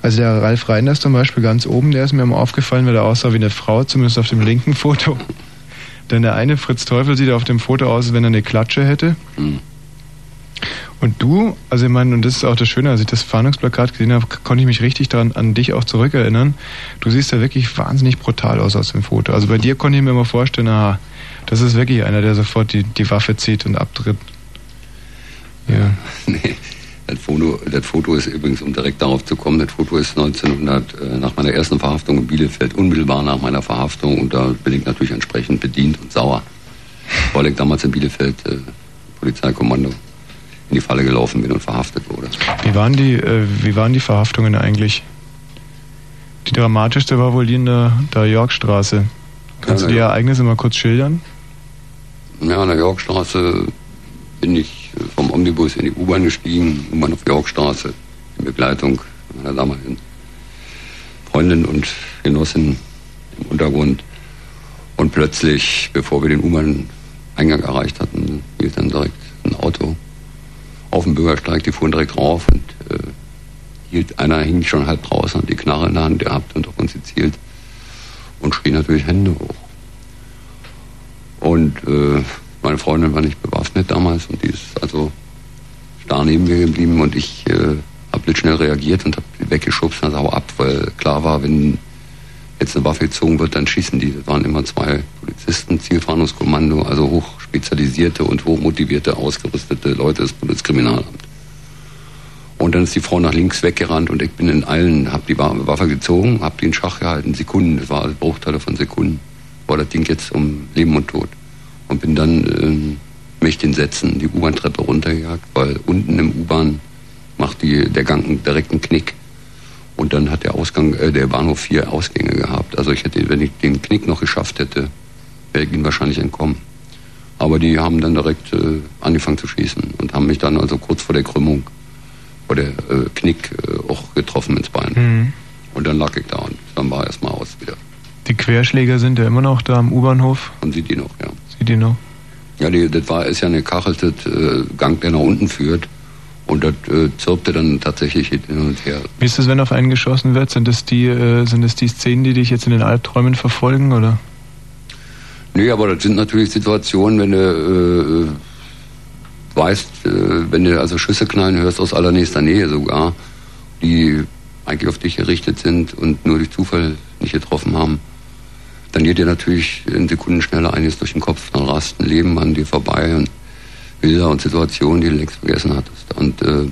Also der Ralf Reinders zum Beispiel ganz oben, der ist mir immer aufgefallen, weil er aussah wie eine Frau, zumindest auf dem linken Foto. Denn der eine Fritz Teufel sieht auf dem Foto aus, als wenn er eine Klatsche hätte. Und du, also ich meine, und das ist auch das Schöne, als ich das Fahndungsplakat gesehen habe, konnte ich mich richtig daran an dich auch zurückerinnern. Du siehst ja wirklich wahnsinnig brutal aus aus dem Foto. Also bei dir konnte ich mir immer vorstellen, aha, das ist wirklich einer, der sofort die, die Waffe zieht und abtritt. Ja. Nee, das Foto, das Foto ist übrigens, um direkt darauf zu kommen, das Foto ist 1900, äh, nach meiner ersten Verhaftung in Bielefeld, unmittelbar nach meiner Verhaftung, und da bin ich natürlich entsprechend bedient und sauer, weil ich damals in Bielefeld äh, Polizeikommando in die Falle gelaufen bin und verhaftet wurde. Wie waren die, äh, wie waren die Verhaftungen eigentlich? Die dramatischste war wohl die in der, der Yorkstraße, Kannst Ja, du die ja. Ereignisse mal kurz schildern? Ja, an der Yorkstraße bin ich äh, vom Omnibus in die U-Bahn gestiegen, U-Bahn auf Yorkstraße, in Begleitung meiner damaligen Freundin und Genossin im Untergrund. Und plötzlich, bevor wir den U-Bahn-Eingang erreicht hatten, hielt dann direkt ein Auto auf dem Bürgersteig, die fuhren direkt rauf und äh, hielt, einer hing schon halb draußen, hat die Knarre in der Hand gehabt und auf uns gezielt und schrie natürlich Hände hoch. Und äh, meine Freundin war nicht bewaffnet damals und die ist also starr neben mir geblieben und ich äh, habe blitzschnell reagiert und habe die weggeschubst und hau ab, weil klar war, wenn jetzt eine Waffe gezogen wird, dann schießen die. Das waren immer zwei Polizisten, Zielfahndungskommando, also hoch spezialisierte und hochmotivierte, ausgerüstete Leute des Bundeskriminalamts. Und dann ist die Frau nach links weggerannt und ich bin in allen, habe die Wa- Waffe gezogen, habe die in Schach gehalten, Sekunden, das war Bruchteile von Sekunden. War das Ding jetzt um Leben und Tod. Und bin dann ähm, mich den Sätzen die U-Bahn-Treppe runtergejagt, weil unten im U-Bahn macht die, der Gang einen direkten Knick. Und dann hat der Ausgang, äh, der Bahnhof vier Ausgänge gehabt. Also ich hätte, wenn ich den Knick noch geschafft hätte, wäre ich ihnen wahrscheinlich entkommen. Aber die haben dann direkt äh, angefangen zu schießen und haben mich dann also kurz vor der Krümmung, vor der äh, Knick äh, auch getroffen ins Bein. Mhm. Und dann lag ich da und dann war erstmal aus wieder. Die Querschläger sind ja immer noch da am U-Bahnhof. Man sieht die noch, ja. Sieht die noch? Ja, die, das war, ist ja eine kachelte äh, Gang, der nach unten führt. Und das äh, zirpte dann tatsächlich hin und her. Wie ist es, wenn auf einen geschossen wird? Sind das die, äh, sind das die Szenen, die dich jetzt in den Albträumen verfolgen, oder? Nee, aber das sind natürlich Situationen, wenn du äh, weißt, äh, wenn du also Schüsse knallen hörst aus allernächster Nähe sogar, die eigentlich auf dich gerichtet sind und nur durch Zufall nicht getroffen haben, dann geht dir natürlich in Sekundenschnelle einiges durch den Kopf, dann rast ein Leben an dir vorbei und Bilder und Situationen, die du längst vergessen hattest. Und äh,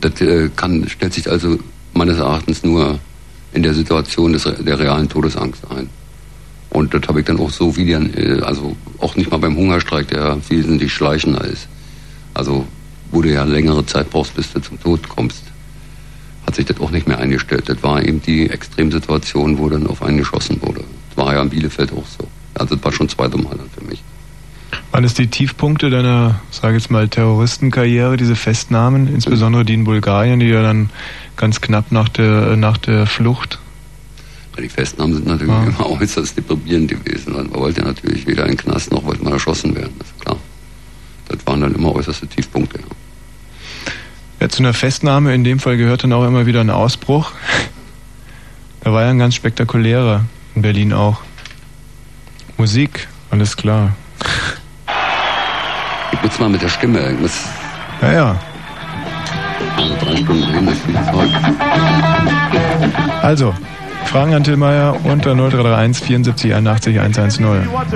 das äh, kann, stellt sich also meines Erachtens nur in der Situation des, der realen Todesangst ein. Und das habe ich dann auch so wie dann, äh, also auch nicht mal beim Hungerstreik, der wesentlich schleichender ist. Also wo du ja längere Zeit brauchst, bis du zum Tod kommst, hat sich das auch nicht mehr eingestellt. Das war eben die Extremsituation, wo dann auf einen geschossen wurde. War ja in Bielefeld auch so. Also das war schon das zweite Mal dann für mich. Waren es die Tiefpunkte deiner, sage ich jetzt mal, Terroristenkarriere, diese Festnahmen, insbesondere die in Bulgarien, die ja dann ganz knapp nach der, nach der Flucht Die Festnahmen sind natürlich Ja. immer äußerst deprimierend gewesen. Man wollte ja natürlich weder in den Knast noch wollte man erschossen werden, das ist klar. Das waren dann immer äußerste Tiefpunkte. Ja. Ja, zu einer Festnahme in dem Fall gehört dann auch immer wieder ein Ausbruch. Da war ja ein ganz spektakulärer in Berlin auch. Musik, alles klar. Ich muss mal mit der Stimme, muss Ja, ja. also drei Stunden. Also, Fragen an Till Meyer unter 0331 74 81 110. You want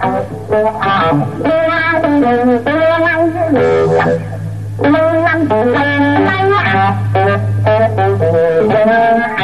Thank you.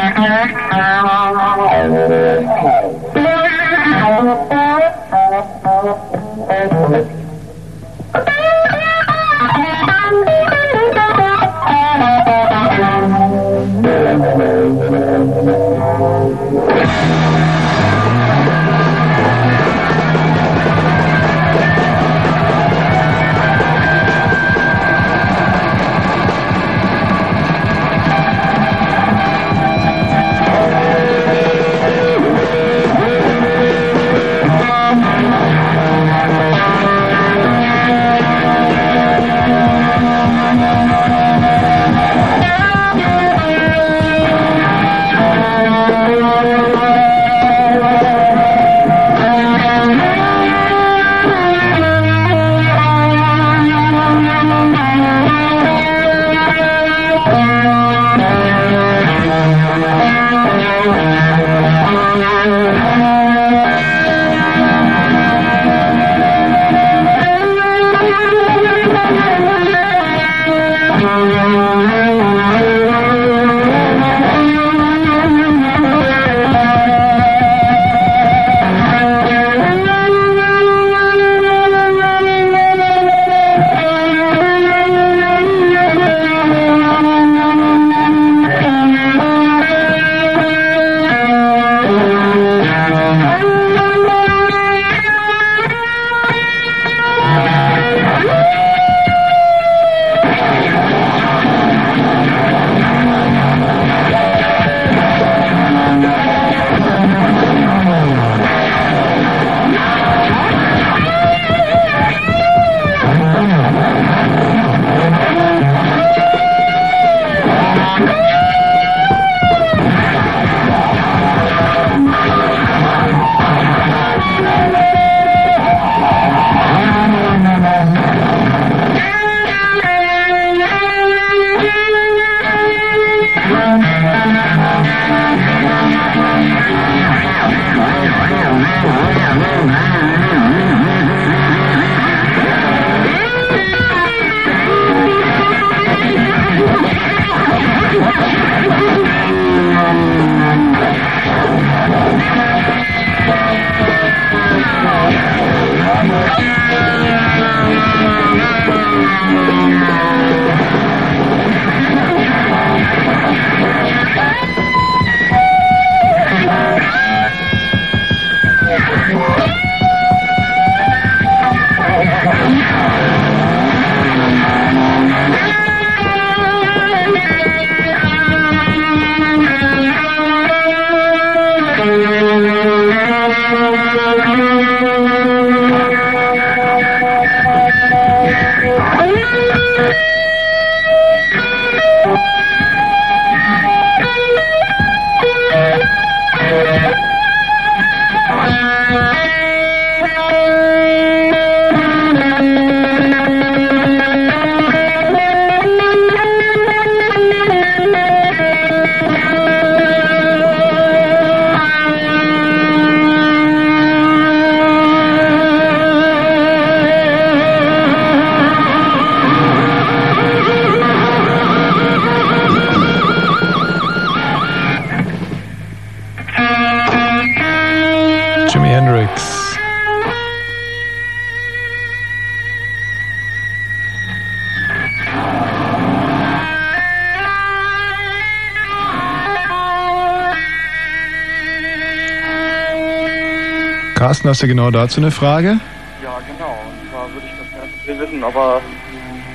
Carsten, hast du genau dazu eine Frage? Ja, genau. Und zwar würde ich das gerne von dir wissen, aber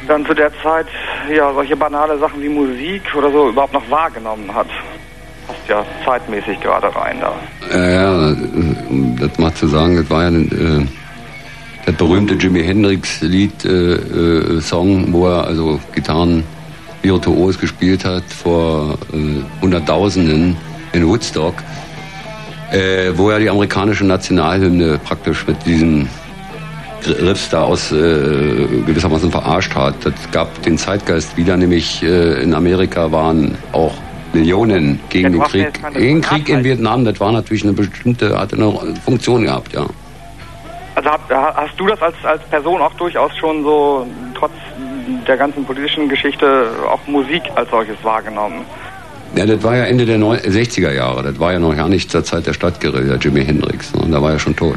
dann zu der Zeit ja solche banale Sachen wie Musik oder so überhaupt noch wahrgenommen hat. Passt ja zeitmäßig gerade rein da. Ja, ja, um das mal zu sagen, das war ja ein, äh, das berühmte Jimi Hendrix Lied, äh, äh, Song, wo er also Gitarren virtuos gespielt hat vor äh, Hunderttausenden in Woodstock, äh, wo er die amerikanische Nationalhymne praktisch mit diesen Riffs da aus äh, gewissermaßen verarscht hat. Das gab den Zeitgeist wieder, nämlich äh, in Amerika waren auch Millionen gegen Ja, den ja Krieg. Gegen Krieg in. Vietnam, das war natürlich eine bestimmte, hatte eine Funktion gehabt, ja. Also hast du das als, als Person auch durchaus schon so, trotz der ganzen politischen Geschichte, auch Musik als solches wahrgenommen? Ja, das war ja Ende der Neu 60er Jahre. Das war ja noch gar nicht zur Zeit der Stadtguerilla, Jimi Hendrix. Ne? Da war er schon tot.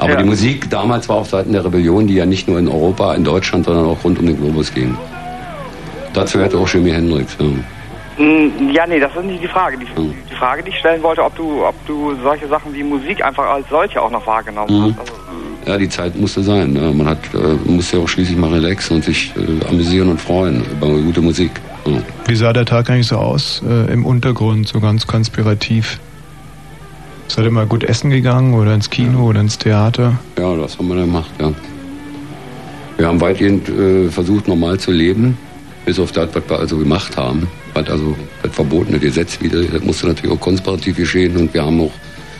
Aber Ja. die Musik damals war auf Seiten der Rebellion, die ja nicht nur in Europa, in Deutschland, sondern auch rund um den Globus ging. Dazu gehörte auch Jimi Hendrix. Ja. Hm, Ja, nee, das ist nicht die Frage. Die, die Frage, die ich stellen wollte, ob du, ob du solche Sachen wie Musik einfach als solche auch noch wahrgenommen Mhm. hast. Also, Ja, die Zeit musste sein. Ne? Man hat, äh, musste ja auch schließlich mal relaxen und sich äh, amüsieren und freuen über gute Musik. Ja. Wie sah der Tag eigentlich so aus äh, im Untergrund, so ganz konspirativ? Seid ihr mal gut essen gegangen oder ins Kino oder ins Theater? Ja, das haben wir dann gemacht, ja. Wir haben weitgehend äh, versucht, normal zu leben, bis auf das, was wir also gemacht haben. Was also das verbotene Gesetz wieder, das musste natürlich auch konspirativ geschehen und wir haben auch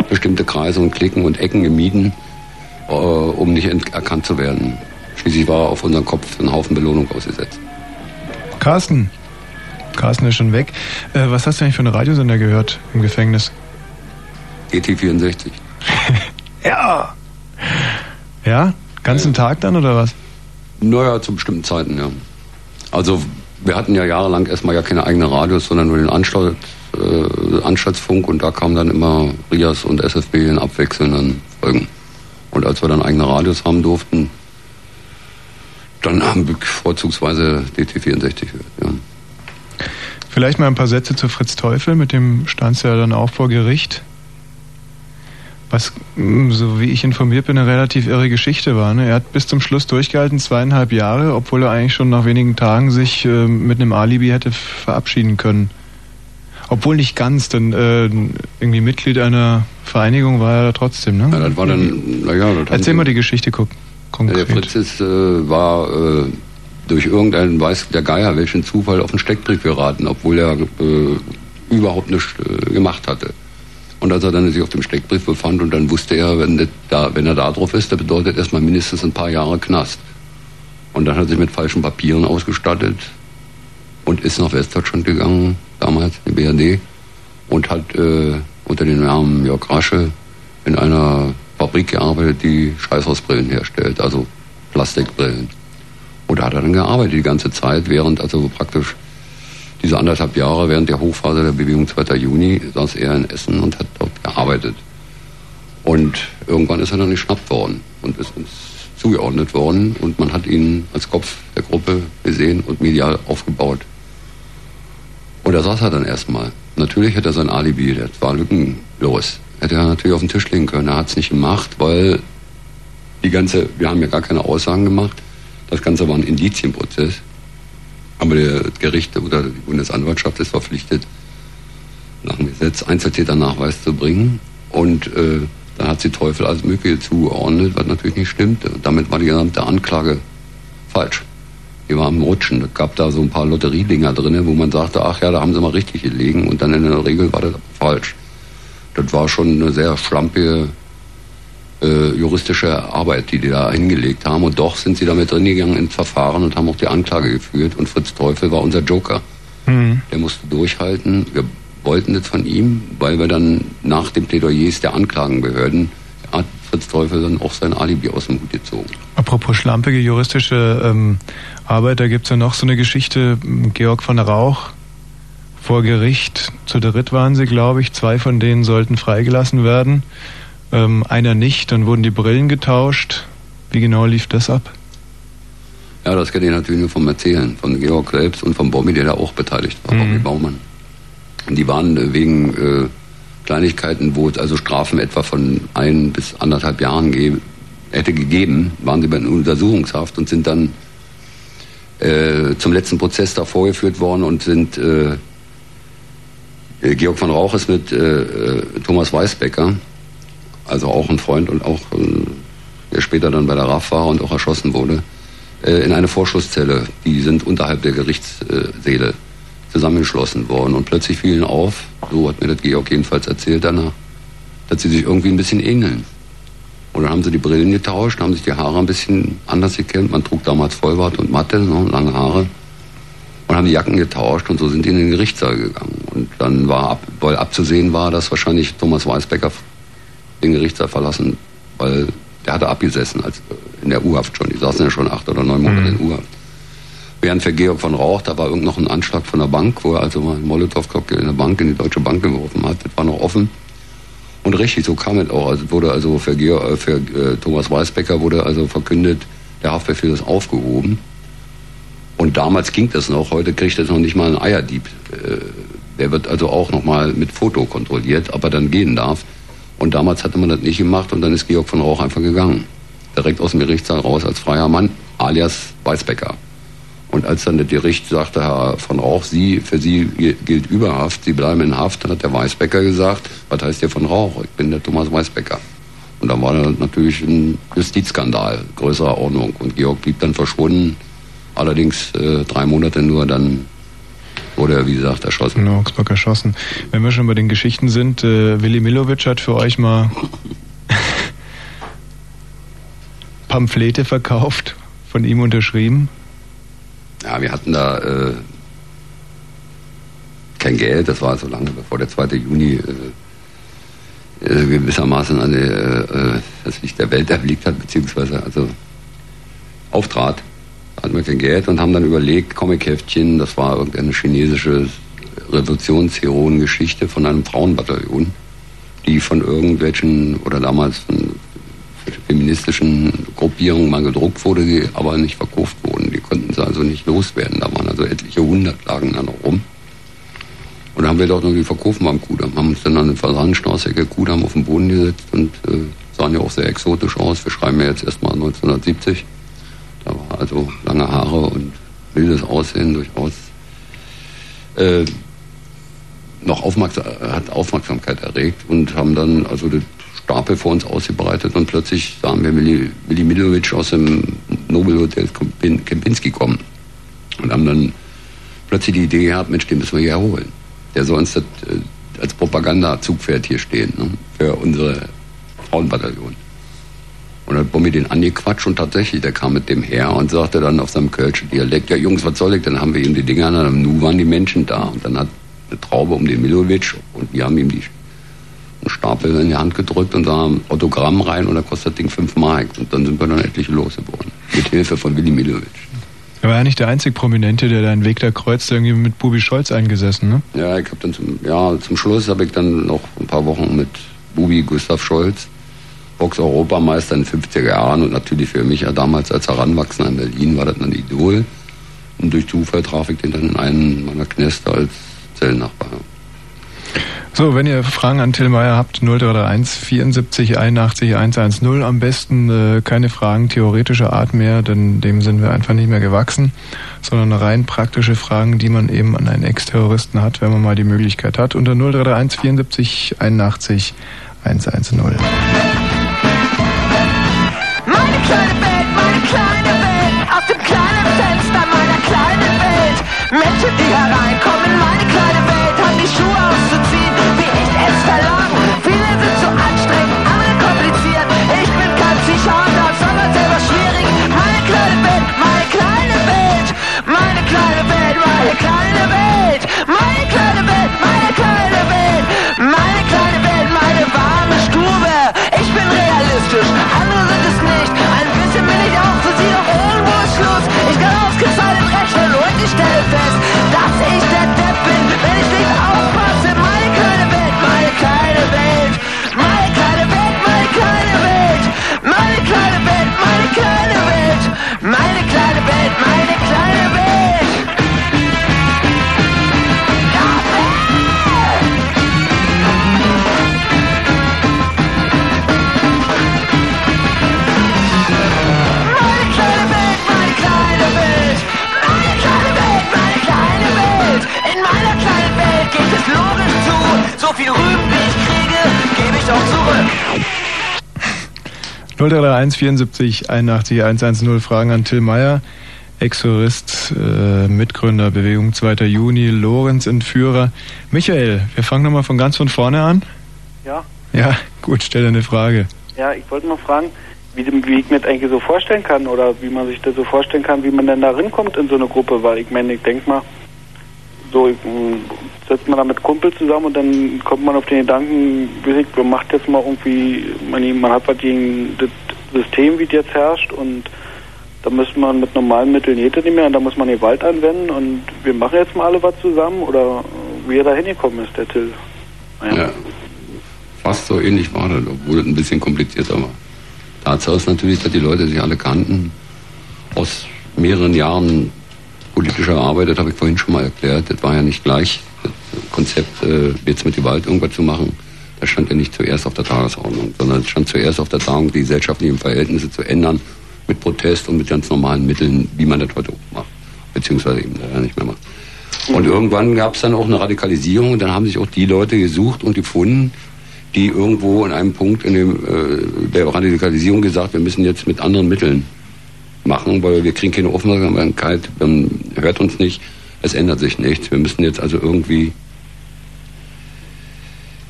bestimmte Kreise und Klicken und Ecken gemieden, um nicht erkannt zu werden. Schließlich war auf unseren Kopf ein Haufen Belohnung ausgesetzt. Carsten. Carsten ist schon weg. Äh, was hast du eigentlich für einen Radiosender gehört im Gefängnis? GT64. Ja. Ja? Ganzen Tag dann oder was? Naja, zu bestimmten Zeiten, ja. Also wir hatten ja jahrelang erstmal ja keine eigenen Radios, sondern nur den Anstalt, äh, Anstaltsfunk und da kamen dann immer Rias und SFB in abwechselnden Folgen. Und als wir dann eigene Radios haben durften, dann haben wir vorzugsweise DT64 gehört, ja. Vielleicht mal ein paar Sätze zu Fritz Teufel, mit dem stand ja dann auch vor Gericht. Was, mh, so wie ich informiert bin, eine relativ irre Geschichte war. Ne? Er hat bis zum Schluss durchgehalten, zweieinhalb Jahre, obwohl er eigentlich schon nach wenigen Tagen sich äh, mit einem Alibi hätte verabschieden können. Obwohl nicht ganz, denn äh, irgendwie Mitglied einer Vereinigung war er trotzdem, ne? Ja, das war dann, naja, das Erzähl mal die Geschichte guck, Ja, konkret. der Fritz ist, äh, war äh, durch irgendeinen, weiß der Geier, welchen Zufall auf einen Steckbrief geraten, obwohl er äh, überhaupt nichts äh, gemacht hatte. Und als er dann sich auf dem Steckbrief befand und dann wusste er, wenn, da, wenn er da drauf ist, das bedeutet erstmal mindestens ein paar Jahre Knast. Und dann hat er sich mit falschen Papieren ausgestattet und ist nach Westdeutschland gegangen, damals, die BRD, und hat äh, unter dem Namen Jörg Rasche in einer Fabrik gearbeitet, die Scheißhausbrillen herstellt, also Plastikbrillen. Und da hat er dann gearbeitet die ganze Zeit, während also praktisch diese anderthalb Jahre während der Hochphase der Bewegung 2. Juni saß er in Essen und hat dort gearbeitet. Und irgendwann ist er dann geschnappt worden und ist uns zugeordnet worden und man hat ihn als Kopf der Gruppe gesehen und medial aufgebaut. Und da saß er dann erstmal. Natürlich hätte er sein Alibi, das war lückenlos. Hätte er natürlich auf den Tisch legen können. Er hat es nicht gemacht, weil die ganze, wir haben ja gar keine Aussagen gemacht. Das Ganze war ein Indizienprozess. Aber der Gericht oder die Bundesanwaltschaft ist verpflichtet, nach dem Gesetz Einzeltäternachweis zu bringen. Und äh, dann hat sie Teufel als Mögliche zugeordnet, was natürlich nicht stimmte. Und damit war die gesamte Anklage falsch. Die war am Rutschen. Es gab da so ein paar Lotteriedinger drin, wo man sagte, ach ja, da haben sie mal richtig gelegen. Und dann in der Regel war das falsch. Das war schon eine sehr schlampige äh, juristische Arbeit, die die da hingelegt haben. Und doch sind sie damit drin gegangen ins Verfahren und haben auch die Anklage geführt. Und Fritz Teufel war unser Joker. Mhm. Der musste durchhalten. Wir wollten das von ihm, weil wir dann nach den Plädoyers der Anklagenbehörden hat Fritz Teufel dann auch sein Alibi aus dem Hut gezogen. Apropos schlampige juristische ähm, Arbeit, da gibt's ja noch so eine Geschichte, m, Georg von Rauch vor Gericht, zu dritt waren sie, glaube ich, zwei von denen sollten freigelassen werden, ähm, einer nicht, dann wurden die Brillen getauscht. Wie genau lief das ab? Ja, das kenne ich natürlich nur vom Erzählen, von Georg selbst und von Bobby, der da auch beteiligt war, Bobby Baumann. Und Die waren äh, wegen äh, Kleinigkeiten, wo es also Strafen etwa von ein bis anderthalb Jahren ge hätte gegeben, waren sie bei einer Untersuchungshaft und sind dann äh, zum letzten Prozess da vorgeführt worden und sind äh, äh Georg von Rauch ist mit äh, äh, Thomas Weisbecker, also auch ein Freund und auch äh, der später dann bei der RAF war und auch erschossen wurde, in eine Vorschusszelle. Die sind unterhalb der Gerichtssäle zusammengeschlossen worden und plötzlich fielen auf, so hat mir das Georg jedenfalls erzählt danach, dass sie sich irgendwie ein bisschen ähneln. Und dann haben sie die Brillen getauscht, haben sich die Haare ein bisschen anders gekämmt. Man trug damals Vollbart und Matte, ne, lange Haare. Und haben die Jacken getauscht und so sind die in den Gerichtssaal gegangen. Und dann war, ab, weil abzusehen war, dass wahrscheinlich Thomas Weisbecker den Gerichtssaal verlassen, weil der hatte abgesessen als in der U-Haft schon. Die saßen ja schon acht oder neun Monate mhm. in U-Haft. Während für Georg von Rauch, da war irgend noch ein Anschlag von der Bank, wo er also mal einen Molotow-Cocktail in der Bank, in die Deutsche Bank geworfen hat. Das war noch offen. Und richtig, so kam es auch. Also wurde also für, Georg, für äh, Thomas Weisbecker wurde also verkündet, der Haftbefehl ist aufgehoben. Und damals ging das noch, heute kriegt das noch nicht mal ein Eierdieb. Äh, der wird also auch noch mal mit Foto kontrolliert, ob er dann gehen darf. Und damals hatte man das nicht gemacht und dann ist Georg von Rauch einfach gegangen. Direkt aus dem Gerichtssaal raus als freier Mann, alias Weisbecker. Und als dann das Gericht sagte, Herr von Rauch, Sie, für Sie gilt Überhaft, Sie bleiben in Haft, dann hat der Weißbecker gesagt, was heißt der von Rauch? Ich bin der Thomas Weißbecker. Und dann war das natürlich ein Justizskandal größerer Ordnung. Und Georg blieb dann verschwunden, allerdings äh, drei Monate nur, dann wurde er, wie gesagt, erschossen. In Augsburg erschossen. Wenn wir schon bei den Geschichten sind, äh, Willi Milovic hat für euch mal Pamphlete verkauft, von ihm unterschrieben. Ja, wir hatten da äh, kein Geld, das war so lange bevor der 2. Juni äh, äh, gewissermaßen an der, äh, das Licht der Welt erblickt hat, beziehungsweise also auftrat. Hatten wir kein Geld und haben dann überlegt, Comic-Heftchen, das war irgendeine chinesische Revolutionsheroengeschichte von einem Frauenbataillon, die von irgendwelchen oder damals von feministischen Gruppierungen mal gedruckt wurde, die aber nicht verkauft wurden. Die konnten sie also nicht loswerden. Da waren also etliche hundert lagen da noch rum. Und dann haben wir doch noch die verkaufen beim Kudamm. Haben uns dann an den Fasanenstraße Kudamm auf den Boden gesetzt und äh, sahen ja auch sehr exotisch aus. Wir schreiben ja jetzt erstmal 1970. Da war also lange Haare und wildes Aussehen durchaus. Äh, noch Aufmerksam hat Aufmerksamkeit erregt und haben dann also das Stapel vor uns ausgebreitet und plötzlich sahen wir Willi, Willi Milovic aus dem Nobelhotel Kempinski kommen und haben dann plötzlich die Idee gehabt, Mensch, den müssen wir hier holen. Der soll uns das äh, als Propaganda-Zugpferd hier stehen, ne, für unsere Frauenbataillon. Und dann haben wir den angequatscht und tatsächlich, der kam mit dem her und sagte dann auf seinem Kölschen Dialekt, ja Jungs, was soll ich? Dann haben wir ihm die Dinger an, und nu waren die Menschen da. Und dann hat eine Traube um den Milovic und wir haben ihm die Stapel in die Hand gedrückt und da ein Autogramm rein und da kostet das Ding 5 Mark. Und dann sind wir dann etliche losgeworden. Mit Hilfe von Willi Milovic. Er war ja nicht der einzige Prominente, der deinen Weg da kreuzt, irgendwie mit Bubi Scholz eingesessen, ne? Ja, ich habe dann zum, ja, zum Schluss habe ich dann noch ein paar Wochen mit Bubi Gustav Scholz, Box-Europameister in den 50er Jahren und natürlich für mich ja damals als Heranwachsender in Berlin war das ein Idol. Und durch Zufall traf ich den dann in einen meiner Knäste als Zellennachbar. So, wenn ihr Fragen an Till Meyer habt, 0331 74 81 110. Am besten äh, keine Fragen theoretischer Art mehr, denn dem sind wir einfach nicht mehr gewachsen, sondern rein praktische Fragen, die man eben an einen Ex-Terroristen hat, wenn man mal die Möglichkeit hat. Unter 0331 74 81 110. Meine kleine Welt, meine kleine Welt, aus dem kleinen Fenster meiner kleinen Welt. Menschen, die hereinkommen in meine kleine United so viel Rüben ich kriege, gebe ich auch zurück. 0331 74 81 110 Fragen an Till Meyer, Exorist, äh, Mitgründer Bewegung 2. Juni, Lorenz Entführer. Michael, wir fangen nochmal von ganz von vorne an. Ja. Ja, gut, stell eine Frage. Ja, ich wollte noch fragen, wie, wie, ich mir das eigentlich so vorstellen kann oder wie man sich das so vorstellen kann, wie man denn da rinkommt in so eine Gruppe, weil ich meine, ich denke mal, so setzt man da mit Kumpel zusammen und dann kommt man auf den Gedanken, man macht jetzt mal irgendwie, man, man hat was gegen das System, wie es jetzt herrscht und da müsste man mit normalen Mitteln das nicht mehr und da muss man Gewalt anwenden und wir machen jetzt mal alle was zusammen oder wie er da hingekommen ist, der Till. Ja. Fast so ähnlich war das, obwohl es ein bisschen komplizierter war. Tatsache ist natürlich, dass die Leute sich alle kannten. Aus mehreren Jahren politischer Arbeit, das habe ich vorhin schon mal erklärt, das war ja nicht gleich. Das Konzept, äh, jetzt mit Gewalt irgendwas zu machen, das stand ja nicht zuerst auf der Tagesordnung, sondern es stand zuerst auf der Tagung, die gesellschaftlichen Verhältnisse zu ändern, mit Protest und mit ganz normalen Mitteln, wie man das heute auch macht, beziehungsweise eben leider nicht mehr macht. Und irgendwann gab es dann auch eine Radikalisierung und dann haben sich auch die Leute gesucht und gefunden, die irgendwo in einem Punkt in dem, äh, der Radikalisierung gesagt, wir müssen jetzt mit anderen Mitteln machen, weil wir kriegen keine Aufmerksamkeit, man hört uns nicht, es ändert sich nichts. Wir müssen jetzt also irgendwie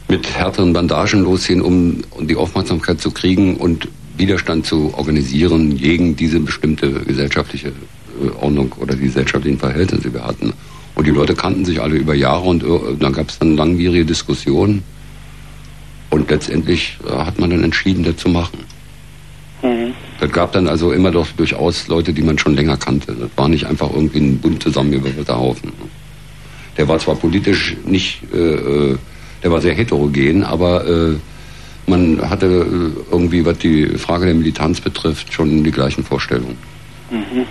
mit härteren Bandagen losgehen, um, um die Aufmerksamkeit zu kriegen und Widerstand zu organisieren gegen diese bestimmte gesellschaftliche äh, Ordnung oder die gesellschaftlichen Verhältnisse, die wir hatten. Und die Leute kannten sich alle über Jahre und äh, dann gab es dann langwierige Diskussionen. Und letztendlich äh, hat man dann entschieden, das zu machen. Mhm. Das gab dann also immer doch durchaus Leute, die man schon länger kannte. Das war nicht einfach irgendwie ein bunt zusammengewürfelter Haufen. Der war zwar politisch nicht, äh, äh, der war sehr heterogen, aber äh, man hatte äh, irgendwie, was die Frage der Militanz betrifft, schon die gleichen Vorstellungen. Mhm.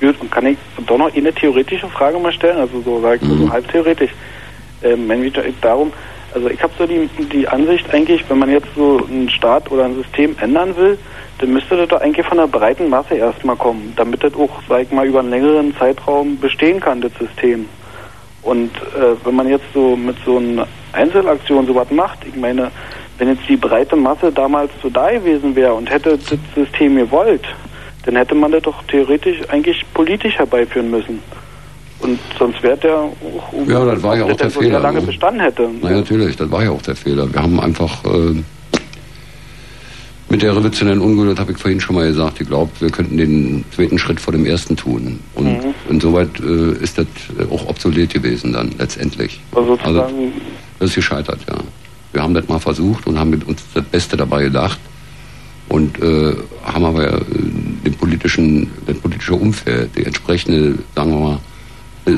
Gut, und kann ich doch noch eine theoretische Frage mal stellen, also so sage ich mal so halb theoretisch. Ähm, wenn es darum, also ich habe so die, die Ansicht eigentlich, wenn man jetzt so einen Staat oder ein System ändern will, dann müsste das doch eigentlich von der breiten Masse erstmal kommen, damit das auch, sag ich mal, über einen längeren Zeitraum bestehen kann, das System. Und äh, wenn man jetzt so mit so einer Einzelaktion sowas macht, ich meine, wenn jetzt die breite Masse damals so da gewesen wäre und hätte das System gewollt, dann hätte man das doch theoretisch eigentlich politisch herbeiführen müssen. Und sonst wäre der auch Ja, das war ja auch der der so Fehler. lange ne? bestanden hätte. Na ja, natürlich, das war ja auch der Fehler. Wir haben einfach äh, mit der revolutionären Ungeduld, habe ich vorhin schon mal gesagt, geglaubt, wir könnten den zweiten Schritt vor dem ersten tun. Und Mhm. insoweit äh, ist das äh, auch obsolet gewesen dann letztendlich. Also sozusagen, Das ist gescheitert, ja. Wir haben das mal versucht und haben mit uns das Beste dabei gedacht und äh, haben aber äh, den politischen, das politische Umfeld, die entsprechende, sagen wir mal, äh,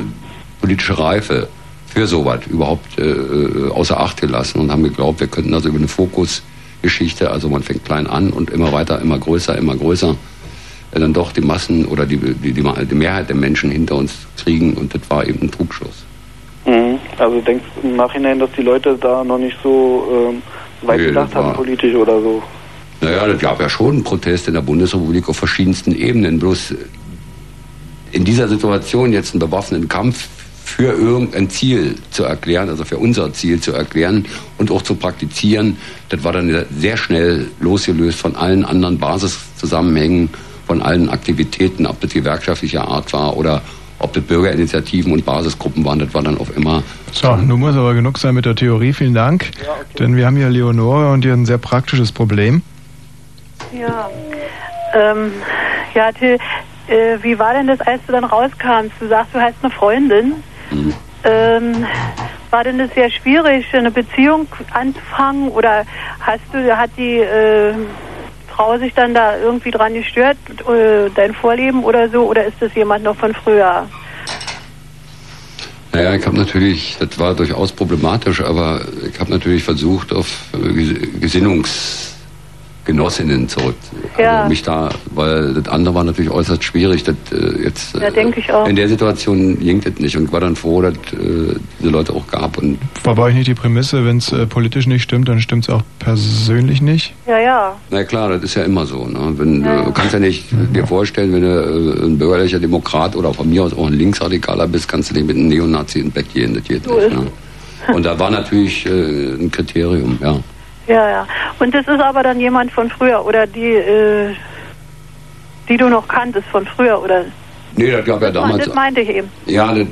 politische Reife für sowas überhaupt äh, äh, außer Acht gelassen und haben geglaubt, wir könnten das über eine Fokusgeschichte, also man fängt klein an und immer weiter, immer größer, immer größer, äh, dann doch die Massen oder die, die, die, die Mehrheit der Menschen hinter uns kriegen und das war eben ein Trugschluss. mhm. also denkst du im Nachhinein, dass die Leute da noch nicht so ähm, weit Nee, gedacht das haben politisch oder so? Naja, es gab ja schon Proteste in der Bundesrepublik auf verschiedensten Ebenen. Bloß in dieser Situation jetzt einen bewaffneten Kampf für irgendein Ziel zu erklären, also für unser Ziel zu erklären und auch zu praktizieren, das war dann sehr schnell losgelöst von allen anderen Basiszusammenhängen, von allen Aktivitäten, ob das gewerkschaftlicher Art war oder ob das Bürgerinitiativen und Basisgruppen waren, das war dann auf immer So, nun muss aber genug sein mit der Theorie. Vielen Dank. Denn wir haben hier Leonore und ihr ein sehr praktisches Problem. Ja, ähm, ja, Till, äh, wie war denn das, als du dann raukamst? Du sagst, du hast eine Freundin. Ähm, war denn das sehr schwierig, eine Beziehung anzufangen? Oder hast du, hat die äh, Frau sich dann da irgendwie dran gestört, äh, dein Vorleben oder so? Oder ist das jemand noch von früher? Naja, ich habe natürlich, das war durchaus problematisch, aber ich habe natürlich versucht, auf äh, Gesinnungsgenossinnen zurück. Ja. Also mich da, weil das andere war natürlich äußerst schwierig. Das, äh, jetzt, Ja, äh, denke ich auch. In der Situation ging das nicht und ich war dann froh, dass äh, diese Leute auch gab. Und War bei euch nicht die Prämisse, wenn es äh, politisch nicht stimmt, dann stimmt es auch persönlich nicht? Ja, ja. na klar, das ist ja immer so. Ne? Wenn, Ja. Du kannst ja nicht dir vorstellen, wenn du äh, ein bürgerlicher Demokrat oder von mir aus auch ein Linksradikaler bist, kannst du nicht mit einem Neonazi ins Bett gehen. Das geht So nicht. Ne? Und da war natürlich äh, ein Kriterium, ja. Ja, ja. Und das ist aber dann jemand von früher oder die, äh, die du noch kanntest von früher oder? Nee, das gab ja damals. Das meinte ich eben. Ja, das,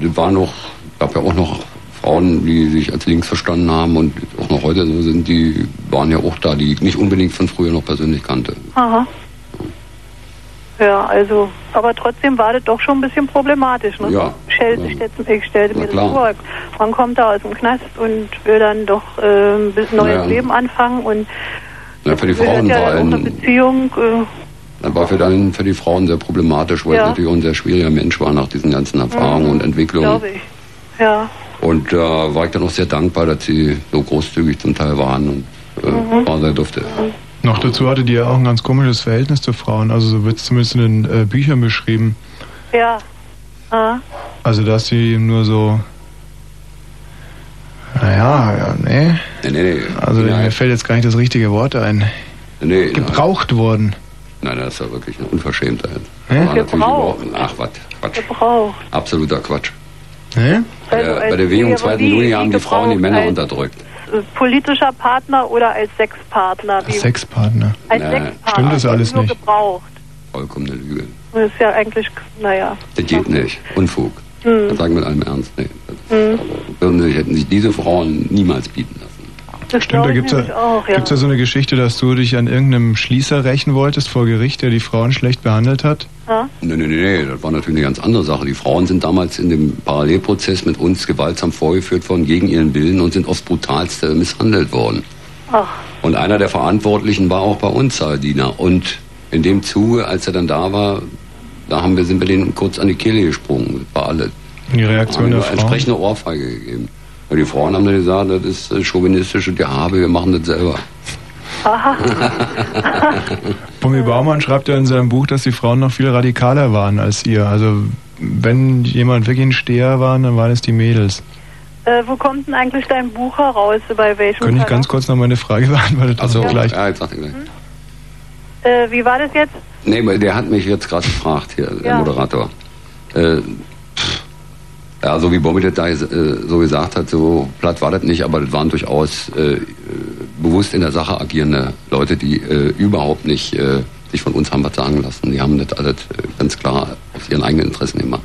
das war noch, gab ja auch noch Frauen, die sich als links verstanden haben und auch noch heute so sind, die waren ja auch da, die ich nicht unbedingt von früher noch persönlich kannte. Aha. Ja, also, aber trotzdem war das doch schon ein bisschen problematisch. Ne? Ja. Stell, ich stellte, ich stellte mir das vor. Man kommt da aus dem Knast und will dann doch äh, ein bisschen neues Ja. Leben anfangen und Ja, für die Frauen ja war eine ein, Beziehung. Äh, das war für, dann, für die Frauen sehr problematisch, weil Ja. es natürlich auch ein sehr schwieriger Mensch war nach diesen ganzen Erfahrungen und Entwicklungen. glaube ich. Ja. Und da war ich dann auch sehr dankbar, dass sie so großzügig zum Teil waren und äh, Mhm. war sehr dufte. Noch dazu hatte die ja auch ein ganz komisches Verhältnis zu Frauen. Also so wird es zumindest in den äh, Büchern beschrieben. Ja. Ah. Also dass sie nur so... Naja, ja, nee. Nee, nee, nee. Also mir fällt jetzt gar nicht das richtige Wort ein. Nee, Gebraucht worden. Nein, das ist ja wirklich eine Unverschämtheit. Hä? Gebraucht. Ach, was, Quatsch. Gebraucht. Absoluter Quatsch. Hä? Bei der, bei der Bewegung wie- 2. wie- Juni haben die Frauen die Männer unterdrückt. Politischer Partner oder als Sexpartner? Wie, Sexpartner. Als Nee, Sexpartner. stimmt das alles nur nicht. gebraucht. Vollkommene Lüge. Das ist ja eigentlich, naja. Das geht nicht. Unfug. Hm. Das sagen wir mit allem Ernst. Nee. Hm. Würden sich, hätten sich diese Frauen niemals bieten lassen. Das Stimmt, da ich gibt's ja, auch, ja. gibt's ja so eine Geschichte, dass du dich an irgendeinem Schließer rächen wolltest vor Gericht, der die Frauen schlecht behandelt hat. Ja? Nee, nee, nee, das war natürlich eine ganz andere Sache. Die Frauen sind damals in dem Parallelprozess mit uns gewaltsam vorgeführt worden gegen ihren Willen und sind aufs brutalste misshandelt worden. Ach. Und einer der Verantwortlichen war auch bei uns Saaldiener. Und in dem Zuge, als er dann da war, da haben wir, sind wir denen kurz an die Kehle gesprungen. War alles. Die Reaktion haben der wir Frau. entsprechende Ohrfeige gegeben. Und die Frauen haben dann gesagt, das ist äh, chauvinistische Gehabe, wir machen das selber. Aha. Bummi Baumann schreibt ja in seinem Buch, dass die Frauen noch viel radikaler waren als ihr. Also wenn jemand wirklich ein Steher war, dann waren es die Mädels. Äh, wo kommt denn eigentlich dein Buch heraus? Bei welchem Könnte ich ganz kurz noch meine Frage beantwortet Also, gleich. ja, jetzt sag ich gleich. Äh, wie war das jetzt? Nee, der hat mich jetzt gerade gefragt, hier, der Ja. Moderator. Äh, ja, so wie Bobby das da äh, so gesagt hat, so platt war das nicht, aber das waren durchaus äh, bewusst in der Sache agierende Leute, die äh, überhaupt nicht äh, sich von uns haben was sagen lassen. Die haben das alles äh, ganz klar aus ihren eigenen Interessen gemacht.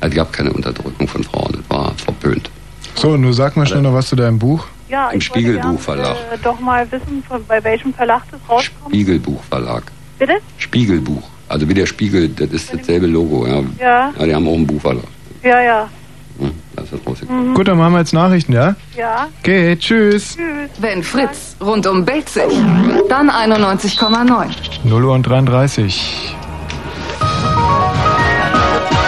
Es gab keine Unterdrückung von Frauen, das war verpönt. So, nun sag mal schnell noch was zu deinem Buch. Ja, Im ich wollte Spiegelbuchverlag. gern, Äh, doch mal wissen, von, bei welchem Verlag das rauskommt. Spiegelbuchverlag. Bitte? Spiegelbuch. Also wie der Spiegel, das ist dasselbe Logo. Ja. Ja. ja die haben auch einen Buchverlag. Ja, ja. Das ist das rausgekommen. Mhm. Gut, dann machen wir jetzt Nachrichten, ja? Ja. Okay, tschüss. Wenn Fritz rundum Belzig, dann 91,9. 0 Uhr und 33.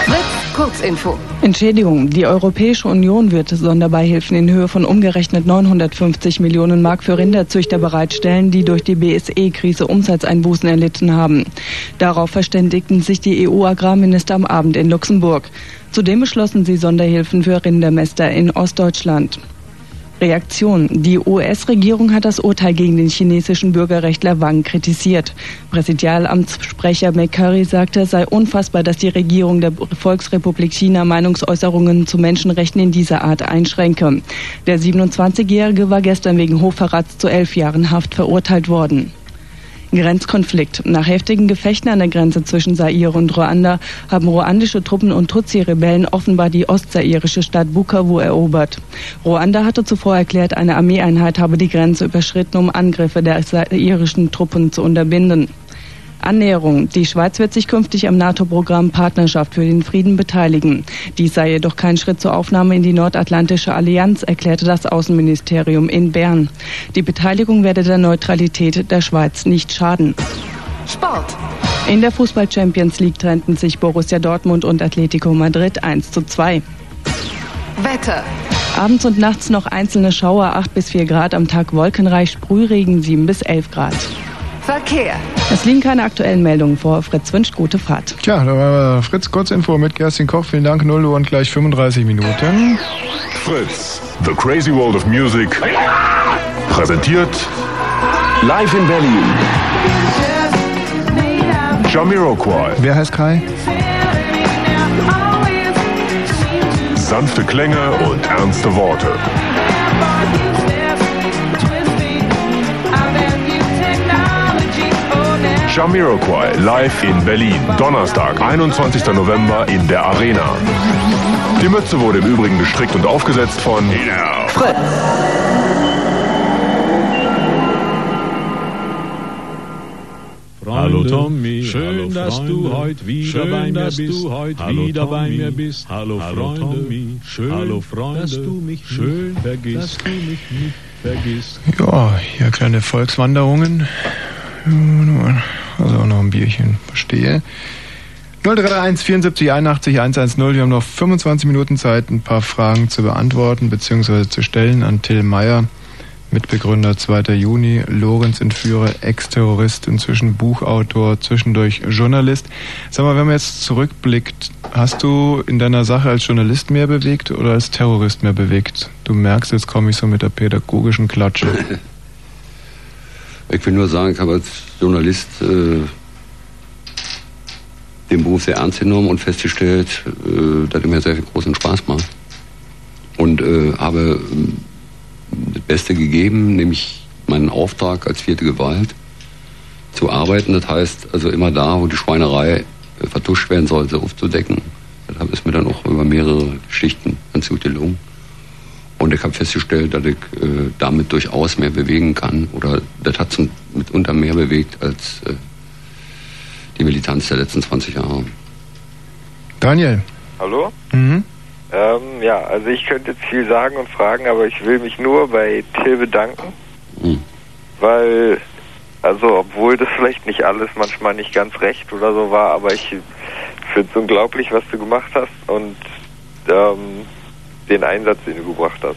Fritz, Kurzinfo. Entschädigung. Die Europäische Union wird Sonderbeihilfen in Höhe von umgerechnet 950 Millionen Mark für Rinderzüchter bereitstellen, die durch die BSE-Krise Umsatzeinbußen erlitten haben. Darauf verständigten sich die EU-Agrarminister am Abend in Luxemburg. Zudem beschlossen sie Sonderhilfen für Rindermäster in Ostdeutschland. Reaktion. Die US-Regierung hat das Urteil gegen den chinesischen Bürgerrechtler Wang kritisiert. Präsidialamtssprecher McCurry sagte, es sei unfassbar, dass die Regierung der Volksrepublik China Meinungsäußerungen zu Menschenrechten in dieser Art einschränke. Der 27-Jährige war gestern wegen Hochverrats zu elf Jahren Haft verurteilt worden. Grenzkonflikt. Nach heftigen Gefechten an der Grenze zwischen Zaire und Ruanda haben ruandische Truppen und Tutsi-Rebellen offenbar die ostzairische Stadt Bukavu erobert. Ruanda hatte zuvor erklärt, eine Armeeeinheit habe die Grenze überschritten, um Angriffe der zairischen Truppen zu unterbinden. Annäherung. Die Schweiz wird sich künftig am NATO-Programm Partnerschaft für den Frieden beteiligen. Dies sei jedoch kein Schritt zur Aufnahme in die Nordatlantische Allianz, erklärte das Außenministerium in Bern. Die Beteiligung werde der Neutralität der Schweiz nicht schaden. Sport. In der Fußball-Champions League trennten sich Borussia Dortmund und Atletico Madrid 1 zu 2. Wetter. Abends und nachts noch einzelne Schauer 8 bis 4 Grad, am Tag wolkenreich, Sprühregen 7 bis 11 Grad. Verkehr. Es liegen keine aktuellen Meldungen vor. Fritz wünscht gute Fahrt. Tja, da war Fritz Kurzinfo mit Kerstin Koch. Vielen Dank, 0 Uhr und gleich 35 Minuten. Fritz, The Crazy World of Music, präsentiert live in Berlin. Jamiroquai. Wer heißt Kai? Sanfte Klänge und ernste Worte. Jamiroquai live in Berlin. Donnerstag, 21. November in der Arena. Die Mütze wurde im Übrigen gestrickt und aufgesetzt von Fritz. Hallo Tommy, schön, dass du heute wieder bei mir bist. Hallo wieder bei mir bist. Hallo Freunde, schön, Hallo Freunde, dass du mich schön vergisst, dass du mich nicht vergisst. Ja, hier kleine Volkswanderungen. Also auch noch ein Bierchen, verstehe. 031 74 81 110. Wir haben noch 25 Minuten Zeit, ein paar Fragen zu beantworten bzw. zu stellen an Till Meyer, Mitbegründer 2. Juni, Lorenz-Entführer, Ex-Terrorist, inzwischen Buchautor, zwischendurch Journalist. Sag mal, wenn man jetzt zurückblickt, hast du in deiner Sache als Journalist mehr bewegt oder als Terrorist mehr bewegt? Du merkst, jetzt komme ich so mit der pädagogischen Klatsche. Ich will nur sagen, ich habe als Journalist äh, den Beruf sehr ernst genommen und festgestellt, äh, dass er mir sehr viel großen Spaß macht. Und äh, habe ähm, das Beste gegeben, nämlich meinen Auftrag als vierte Gewalt zu arbeiten. Das heißt also immer da, wo die Schweinerei äh, vertuscht werden sollte, aufzudecken. Das ist mir dann auch über mehrere Geschichten ganz gut gelungen. Und ich habe festgestellt, dass ich äh, damit durchaus mehr bewegen kann. Oder das hat es mitunter mehr bewegt als äh, die Militanz der letzten 20 Jahre. Daniel. Hallo? Mhm. Ähm, ja, also ich könnte jetzt viel sagen und fragen, aber ich will mich nur bei Till bedanken, Mhm. weil, also obwohl das vielleicht nicht alles manchmal nicht ganz recht oder so war, aber ich finde es unglaublich, was du gemacht hast und ähm, den Einsatz, den du gebracht hast.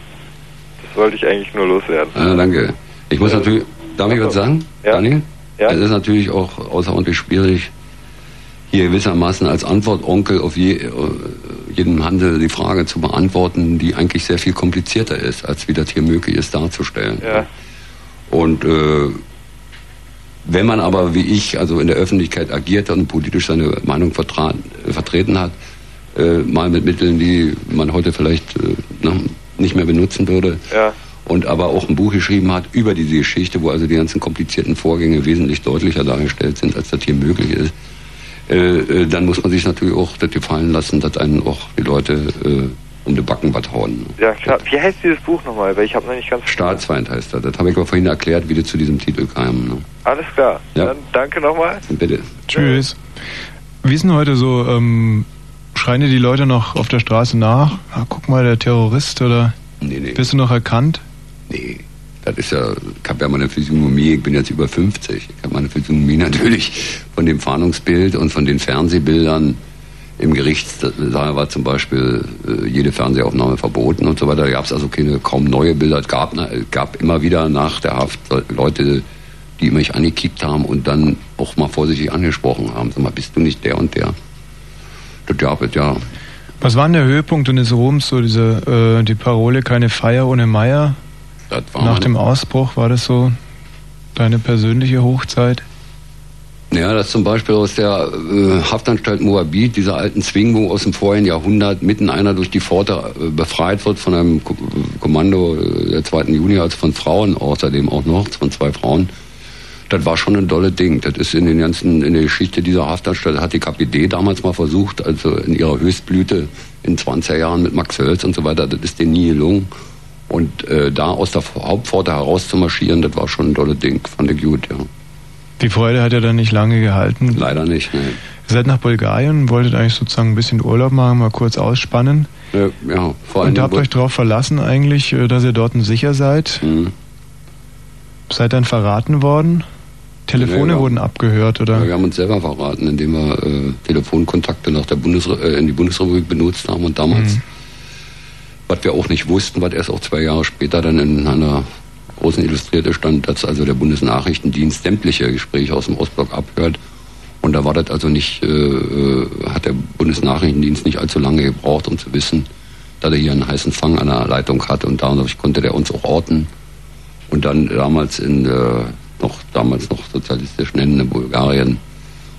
Das wollte ich eigentlich nur loswerden. Ah, danke. Ich muss natürlich, darf ich was sagen, Daniel? Ja. Es ist natürlich auch außerordentlich schwierig, hier gewissermaßen als Antwortonkel auf je, äh, jeden Handel die Frage zu beantworten, die eigentlich sehr viel komplizierter ist, als wie das hier möglich ist darzustellen. Ja. Und äh, wenn man aber wie ich also in der Öffentlichkeit agiert und politisch seine Meinung vertreten hat, äh, mal mit Mitteln, die man heute vielleicht äh, na, nicht mehr benutzen würde, Ja. und aber auch ein Buch geschrieben hat über diese Geschichte, wo also die ganzen komplizierten Vorgänge wesentlich deutlicher dargestellt sind, als das hier möglich ist, äh, äh, dann muss man sich natürlich auch das gefallen lassen, dass einen auch die Leute äh, um die Backen was hauen. Ja, klar. Wie heißt dieses Buch nochmal? Weil ich habe noch nicht ganz... Staatsfeind heißt das. Das habe ich aber vorhin erklärt, wie das zu diesem Titel kam. Ne? Alles klar. Ja. Dann danke nochmal. Bitte. Tschüss. Wie ist denn heute so? Ähm, schreien dir die Leute noch auf der Straße nach? Ah, guck mal, der Terrorist oder Nee, nee. bist du noch erkannt? Nee, das ist ja, ich habe ja meine Physiognomie, ich bin jetzt über 50. Ich habe meine Physiognomie natürlich von dem Fahndungsbild und von den Fernsehbildern im Gerichtssaal war zum Beispiel äh, jede Fernsehaufnahme verboten und so weiter. Da gab es also keine kaum neue Bilder. Es gab, na, gab immer wieder nach der Haft Leute, die mich angekickt haben und dann auch mal vorsichtig angesprochen haben. Sag mal, bist du nicht der und der? Das gab es, ja. Was war denn der Höhepunkt deines Ruhms? So diese äh, die Parole keine Feier ohne Meier? Nach dem Ausbruch war das so deine persönliche Hochzeit? Ja, das zum Beispiel aus der äh, Haftanstalt Moabit, dieser alten Zwingung aus dem vorigen Jahrhundert, mitten einer durch die Pforte äh, befreit wird von einem Ko Kommando äh, der 2. Juni, also von Frauen außerdem auch noch, von zwei Frauen. Das war schon ein dolle Ding. Das ist in den ganzen, in der Geschichte dieser Haftanstalt, hat die KPD damals mal versucht, also in ihrer Höchstblüte in 20er Jahren mit Max Hölz und so weiter, das ist denen nie gelungen. Und äh, da aus der Hauptpforte herauszumarschieren, das war schon ein dolle Ding, fand ich gut, ja. Die Freude hat ja dann nicht lange gehalten. Leider nicht, ne. Ihr seid nach Bulgarien, wolltet eigentlich sozusagen ein bisschen Urlaub machen, mal kurz ausspannen. Ja, ja vor allem Und habt euch darauf verlassen eigentlich, äh, dass ihr dort sicher seid. Mhm. Seid dann verraten worden? Telefone Ja, wurden abgehört, oder? Ja, wir haben uns selber verraten, indem wir äh, Telefonkontakte nach der Bundesre äh, in die Bundesrepublik benutzt haben und damals, Mhm. was wir auch nicht wussten, was erst auch zwei Jahre später dann in einer großen Illustrierte stand, dass also der Bundesnachrichtendienst sämtliche Gespräche aus dem Ostblock abhört. Und da war das also nicht, äh, äh, hat der Bundesnachrichtendienst nicht allzu lange gebraucht, um zu wissen, dass er hier einen heißen Fang an der Leitung hat und dadurch konnte der uns auch orten. Und dann damals in äh, noch damals noch sozialistisch nennende Bulgarien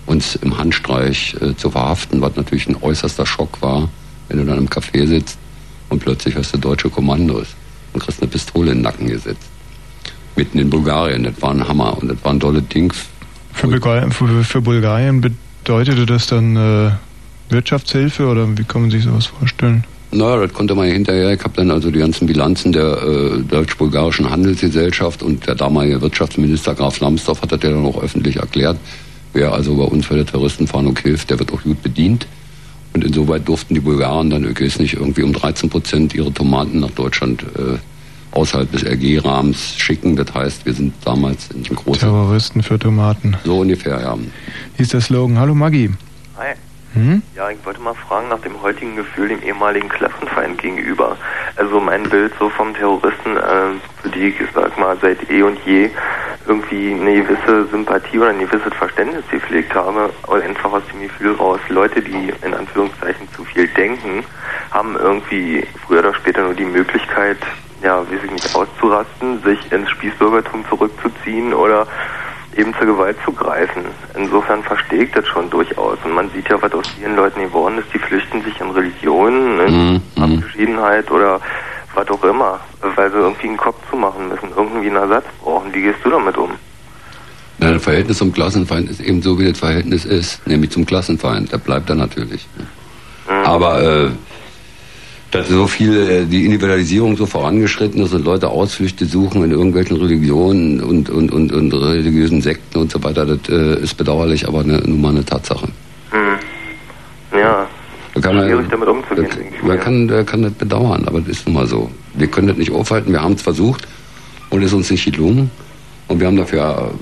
uns im Handstreich äh, zu verhaften, was natürlich ein äußerster Schock war, wenn du dann im Café sitzt und plötzlich hast du deutsche Kommandos und kriegst eine Pistole in den Nacken gesetzt. Mitten in Bulgarien, das war ein Hammer und das war ein dolle Ding Für, Bulgarien, für, für Bulgarien bedeutete das dann äh, Wirtschaftshilfe oder wie kann man sich sowas vorstellen? Naja, das konnte man ja hinterher. Ich habe dann also die ganzen Bilanzen der äh, deutsch-bulgarischen Handelsgesellschaft und der damalige Wirtschaftsminister Graf Lambsdorff hat das ja dann auch öffentlich erklärt. Wer also bei uns für die Terroristenfahndung hilft, der wird auch gut bedient. Und insoweit durften die Bulgaren dann, ich weiß nicht, irgendwie um 13 Prozent ihre Tomaten nach Deutschland äh, außerhalb des RG-Rahmens schicken. Das heißt, wir sind damals in großen... Terroristen für Tomaten. So ungefähr, ja. Hieß der Slogan. Hallo Maggi. Hi. Hm? Ja, ich wollte mal fragen nach dem heutigen Gefühl dem ehemaligen Klassenfeind gegenüber. Also mein Bild so vom Terroristen, äh, für die ich sag mal seit eh und je irgendwie eine gewisse Sympathie oder ein gewisses Verständnis gepflegt habe, oder einfach aus dem Gefühl raus, Leute, die in Anführungszeichen zu viel denken, haben irgendwie früher oder später nur die Möglichkeit, ja, weiß ich nicht, auszurasten, sich ins Spießbürgertum zurückzuziehen oder eben zur Gewalt zu greifen. Insofern verstehe ich das schon durchaus. Und man sieht ja, was aus vielen Leuten geworden ist, die flüchten sich in Religionen, in Mhm. Abgeschiedenheit oder was auch immer, weil sie irgendwie einen Kopf zu machen müssen, irgendwie einen Ersatz brauchen. Wie gehst du damit um? Na, das Verhältnis zum Klassenfeind ist eben so, wie das Verhältnis ist, nämlich zum Klassenfeind. Der bleibt er natürlich. Aber äh, dass so viel äh, die Individualisierung so vorangeschritten ist und Leute Ausflüchte suchen in irgendwelchen Religionen und, und, und, und religiösen Sekten und so weiter, das äh, ist bedauerlich, aber eine, nun mal eine Tatsache. Hm. Ja, Da kann man, schwierig damit umzugehen. da, man kann, der kann das bedauern, aber das ist nun mal so. Wir können das nicht aufhalten, wir haben es versucht und es ist uns nicht gelungen. Und wir haben dafür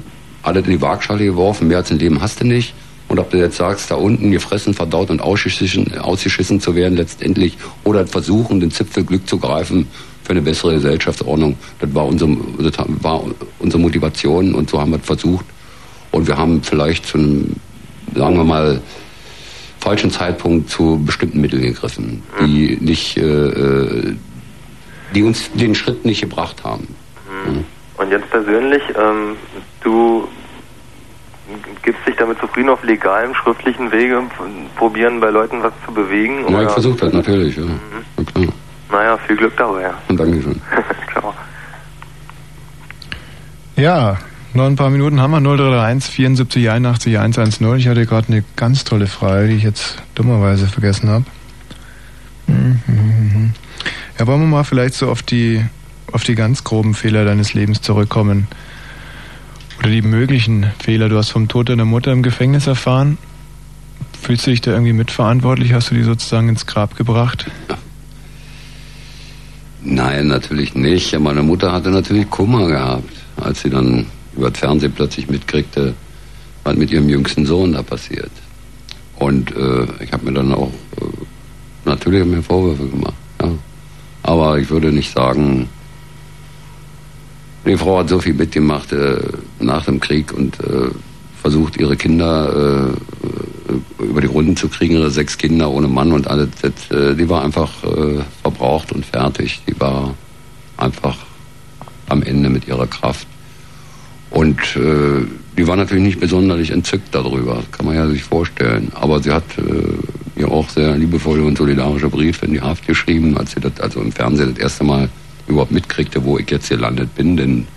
alles in die Waagschale geworfen, mehr als ein Leben hast du nicht. Und ob du jetzt sagst, da unten gefressen, verdaut und ausgeschissen, ausgeschissen zu werden letztendlich oder versuchen, den Zipfel Glück zu greifen für eine bessere Gesellschaftsordnung, das war unsere, das war unsere Motivation und so haben wir es versucht. Und wir haben vielleicht zu einem, sagen wir mal, falschen Zeitpunkt zu bestimmten Mitteln gegriffen, die nicht, äh, äh, die uns den Schritt nicht gebracht haben. Und jetzt persönlich, ähm, du gibst dich damit zufrieden, auf legalem, schriftlichen Wege probieren, bei Leuten was zu bewegen? Ja, ich oder- versuche das natürlich, ja. ja klar. Naja, viel Glück dabei. Und Dankeschön. Ciao. Ja, noch ein paar Minuten haben wir. 0331 74 81 110. Ich hatte gerade eine ganz tolle Frage, die ich jetzt dummerweise vergessen habe. Mhm. Ja, wollen wir mal vielleicht so auf die, auf die ganz groben Fehler deines Lebens zurückkommen. Oder die möglichen Fehler. Du hast vom Tod deiner Mutter im Gefängnis erfahren. Fühlst du dich da irgendwie mitverantwortlich? Hast du die sozusagen ins Grab gebracht? Nein, natürlich nicht. Meine Mutter hatte natürlich Kummer gehabt, als sie dann über das Fernsehen plötzlich mitkriegte, was mit ihrem jüngsten Sohn da passiert. Und äh, ich habe mir dann auch äh, natürlich mir Vorwürfe gemacht. Ja. Aber ich würde nicht sagen, die Frau hat so viel mitgemacht äh, nach dem Krieg und äh, versucht, ihre Kinder äh, über die Runden zu kriegen, ihre sechs Kinder ohne Mann und alles. Das, äh, die war einfach äh, verbraucht und fertig. Die war einfach am Ende mit ihrer Kraft. Und äh, die war natürlich nicht besonders entzückt darüber, kann man ja sich vorstellen. Aber sie hat äh, mir auch sehr liebevolle und solidarische Briefe in die Haft geschrieben, als sie das also im Fernsehen das erste Mal überhaupt mitkriegte, wo ich jetzt gelandet bin. Denn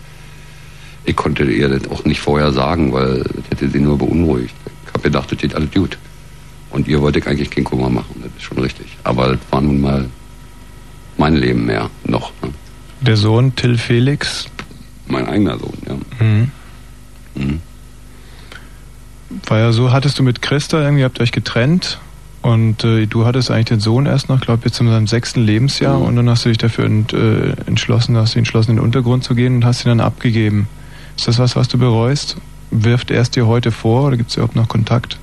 ich konnte ihr das auch nicht vorher sagen, weil das hätte sie nur beunruhigt. Ich habe gedacht, das geht alles gut. Und ihr wollte ich eigentlich keinen Kummer machen, das ist schon richtig. Aber das war nun mal mein Leben mehr noch. Ne? Der Sohn Till Felix. Mein eigener Sohn, ja. Mhm. Mhm. War ja so, hattest du mit Christa irgendwie, habt ihr euch getrennt und äh, du hattest eigentlich den Sohn erst noch, glaube ich, zu seinem sechsten Lebensjahr und dann hast du dich dafür ent, äh, entschlossen, hast du entschlossen, in den Untergrund zu gehen und hast ihn dann abgegeben. Ist das was, was du bereust? Wirft er es dir heute vor oder gibt es überhaupt noch Kontakt?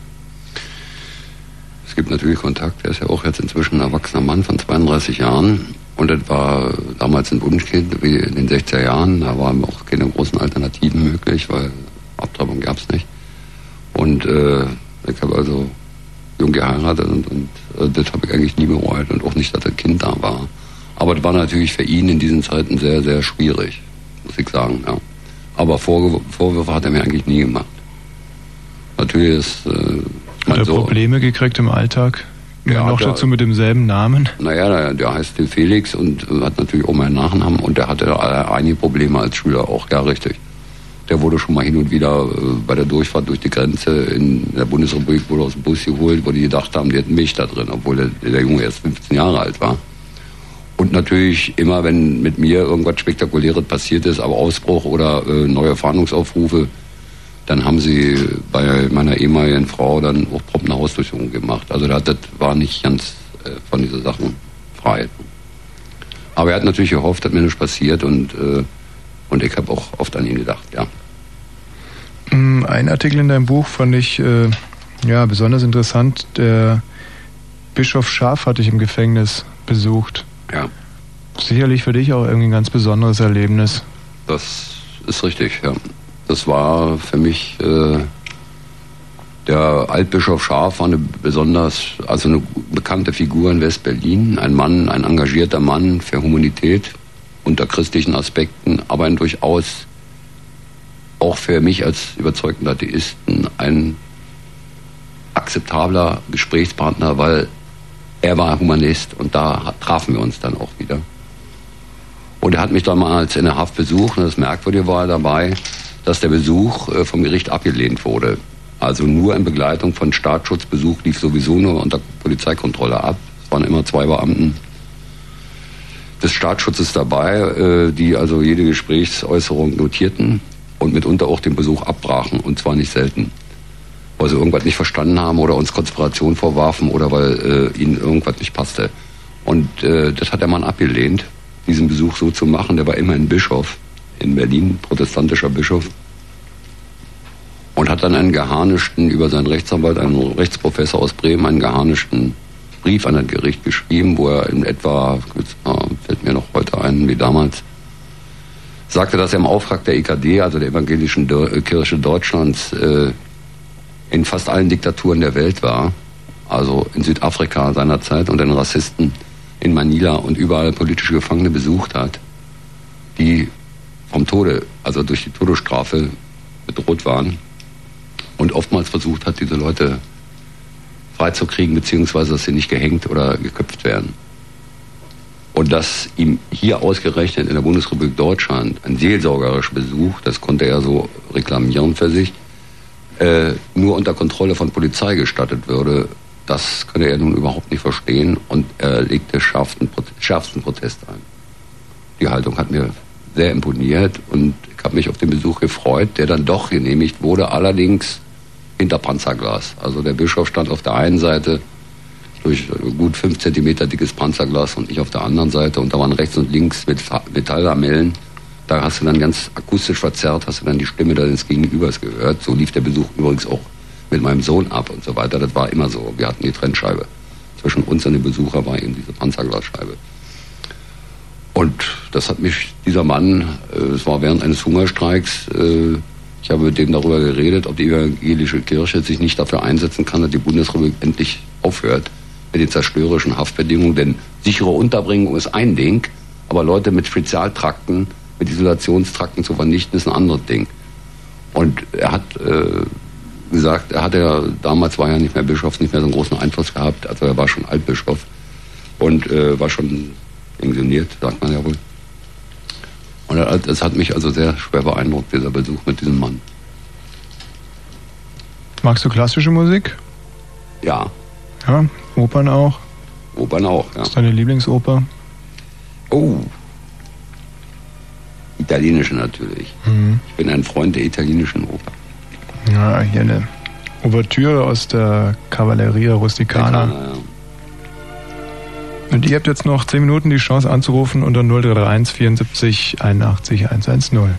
Es gibt natürlich Kontakt. Er ist ja auch jetzt inzwischen ein erwachsener Mann von 32 Jahren. Und das war damals ein Wunschkind, wie in den 60er Jahren. Da waren auch keine großen Alternativen möglich, weil Abtreibung gab es nicht. Und äh, ich habe also jung geheiratet und, und äh, das habe ich eigentlich nie bereut und auch nicht, dass das Kind da war. Aber das war natürlich für ihn in diesen Zeiten sehr, sehr schwierig, muss ich sagen. Ja. Aber Vorge Vorwürfe hat er mir eigentlich nie gemacht. Natürlich ist äh, Hat er Sohn- Probleme gekriegt im Alltag? Ja, noch der- dazu mit demselben Namen? Naja, der, der heißt Felix und hat natürlich auch meinen Nachnamen und der hatte äh, einige Probleme als Schüler auch, ja richtig. Der wurde schon mal hin und wieder äh, bei der Durchfahrt durch die Grenze in der Bundesrepublik wurde aus dem Bus geholt, wo die gedacht haben, die hätten Milch da drin, obwohl der, der Junge erst 15 Jahre alt war. Und natürlich immer, wenn mit mir irgendwas Spektakuläres passiert ist, aber Ausbruch oder äh, neue Fahndungsaufrufe, dann haben sie bei meiner ehemaligen Frau dann auch prompt eine Hausdurchsuchung gemacht. Also das das war nicht ganz äh, von diesen Sachen frei. Aber er hat natürlich gehofft, dass mir nichts passiert und, äh, und ich habe auch oft an ihn gedacht, ja. Mm, Ein Artikel in deinem Buch fand ich äh, ja besonders interessant. Der Bischof Scharf hatte ich im Gefängnis besucht. Ja. Sicherlich für dich auch irgendwie ein ganz besonderes Erlebnis. Das ist richtig, ja. Das war für mich äh, der Altbischof Scharf war eine besonders, also eine bekannte Figur in West-Berlin, ein Mann, ein engagierter Mann für Humanität unter christlichen Aspekten, aber ein durchaus auch für mich als überzeugten Atheisten ein akzeptabler Gesprächspartner, weil er war Humanist und da trafen wir uns dann auch wieder. Und er hat mich damals in der Haft besucht und das Merkwürdige war dabei, dass der Besuch äh, vom Gericht abgelehnt wurde. Also nur in Begleitung von Staatsschutzbesuch lief sowieso nur unter Polizeikontrolle ab. Es waren immer zwei Beamten des Staatsschutzes dabei, äh, die also jede Gesprächsäußerung notierten und mitunter auch den Besuch abbrachen und zwar nicht selten. Weil sie irgendwas nicht verstanden haben oder uns Konspiration vorwarfen oder weil äh, ihnen irgendwas nicht passte. Und äh, das hat der Mann abgelehnt, diesen Besuch so zu machen. Der war immerhin Bischof in Berlin, protestantischer Bischof. Und hat dann einen geharnischten, über seinen Rechtsanwalt, einen Rechtsprofessor aus Bremen, einen geharnischten Brief an das Gericht geschrieben, wo er in etwa, äh, fällt mir noch heute ein, wie damals, sagte, dass er im Auftrag der EKD, also der Evangelischen äh, Kirche Deutschlands, äh, in fast allen Diktaturen der Welt war, also in Südafrika seinerzeit und den Rassisten in Manila und überall politische Gefangene besucht hat, die vom Tode, also durch die Todesstrafe bedroht waren und oftmals versucht hat, diese Leute freizukriegen, beziehungsweise dass sie nicht gehängt oder geköpft werden. Und dass ihm hier ausgerechnet in der Bundesrepublik Deutschland ein seelsorgerischer Besuch, das konnte er so reklamieren für sich, äh, nur unter Kontrolle von Polizei gestattet würde, das könne er nun überhaupt nicht verstehen und er legte schärfsten, Prote- schärfsten Protest ein. Die Haltung hat mir sehr imponiert und ich habe mich auf den Besuch gefreut, der dann doch genehmigt wurde, allerdings hinter Panzerglas. Also der Bischof stand auf der einen Seite durch gut fünf Zentimeter dickes Panzerglas und ich auf der anderen Seite und da waren rechts und links Metalllamellen. Da hast du dann ganz akustisch verzerrt, hast du dann die Stimme deines Gegenübers gehört. So lief der Besuch übrigens auch mit meinem Sohn ab und so weiter. Das war immer so. Wir hatten die Trennscheibe. Zwischen uns und dem Besucher war eben diese Panzerglasscheibe. Und das hat mich, dieser Mann, äh, es war während eines Hungerstreiks, äh, ich habe mit dem darüber geredet, ob die evangelische Kirche sich nicht dafür einsetzen kann, dass die Bundesrepublik endlich aufhört mit den zerstörerischen Haftbedingungen. Denn sichere Unterbringung ist ein Ding, aber Leute mit Spezialtrakten, mit Isolationstrakten zu vernichten, ist ein anderes Ding. Und er hat äh, gesagt, er hatte ja, damals war er nicht mehr Bischof, nicht mehr so einen großen Einfluss gehabt, also er war schon Altbischof und äh, war schon pensioniert, sagt man ja wohl. Und es hat mich also sehr schwer beeindruckt, dieser Besuch mit diesem Mann. Magst du klassische Musik? Ja, Ja, Opern auch. Opern auch, ja. Was ist deine Lieblingsoper? Oh. Italienische natürlich. Mhm. Ich bin ein Freund der italienischen Oper. Ja, hier eine Ouvertüre aus der Cavalleria Rusticana. Und ihr habt jetzt noch 10 Minuten die Chance anzurufen unter 0331 74 81 110.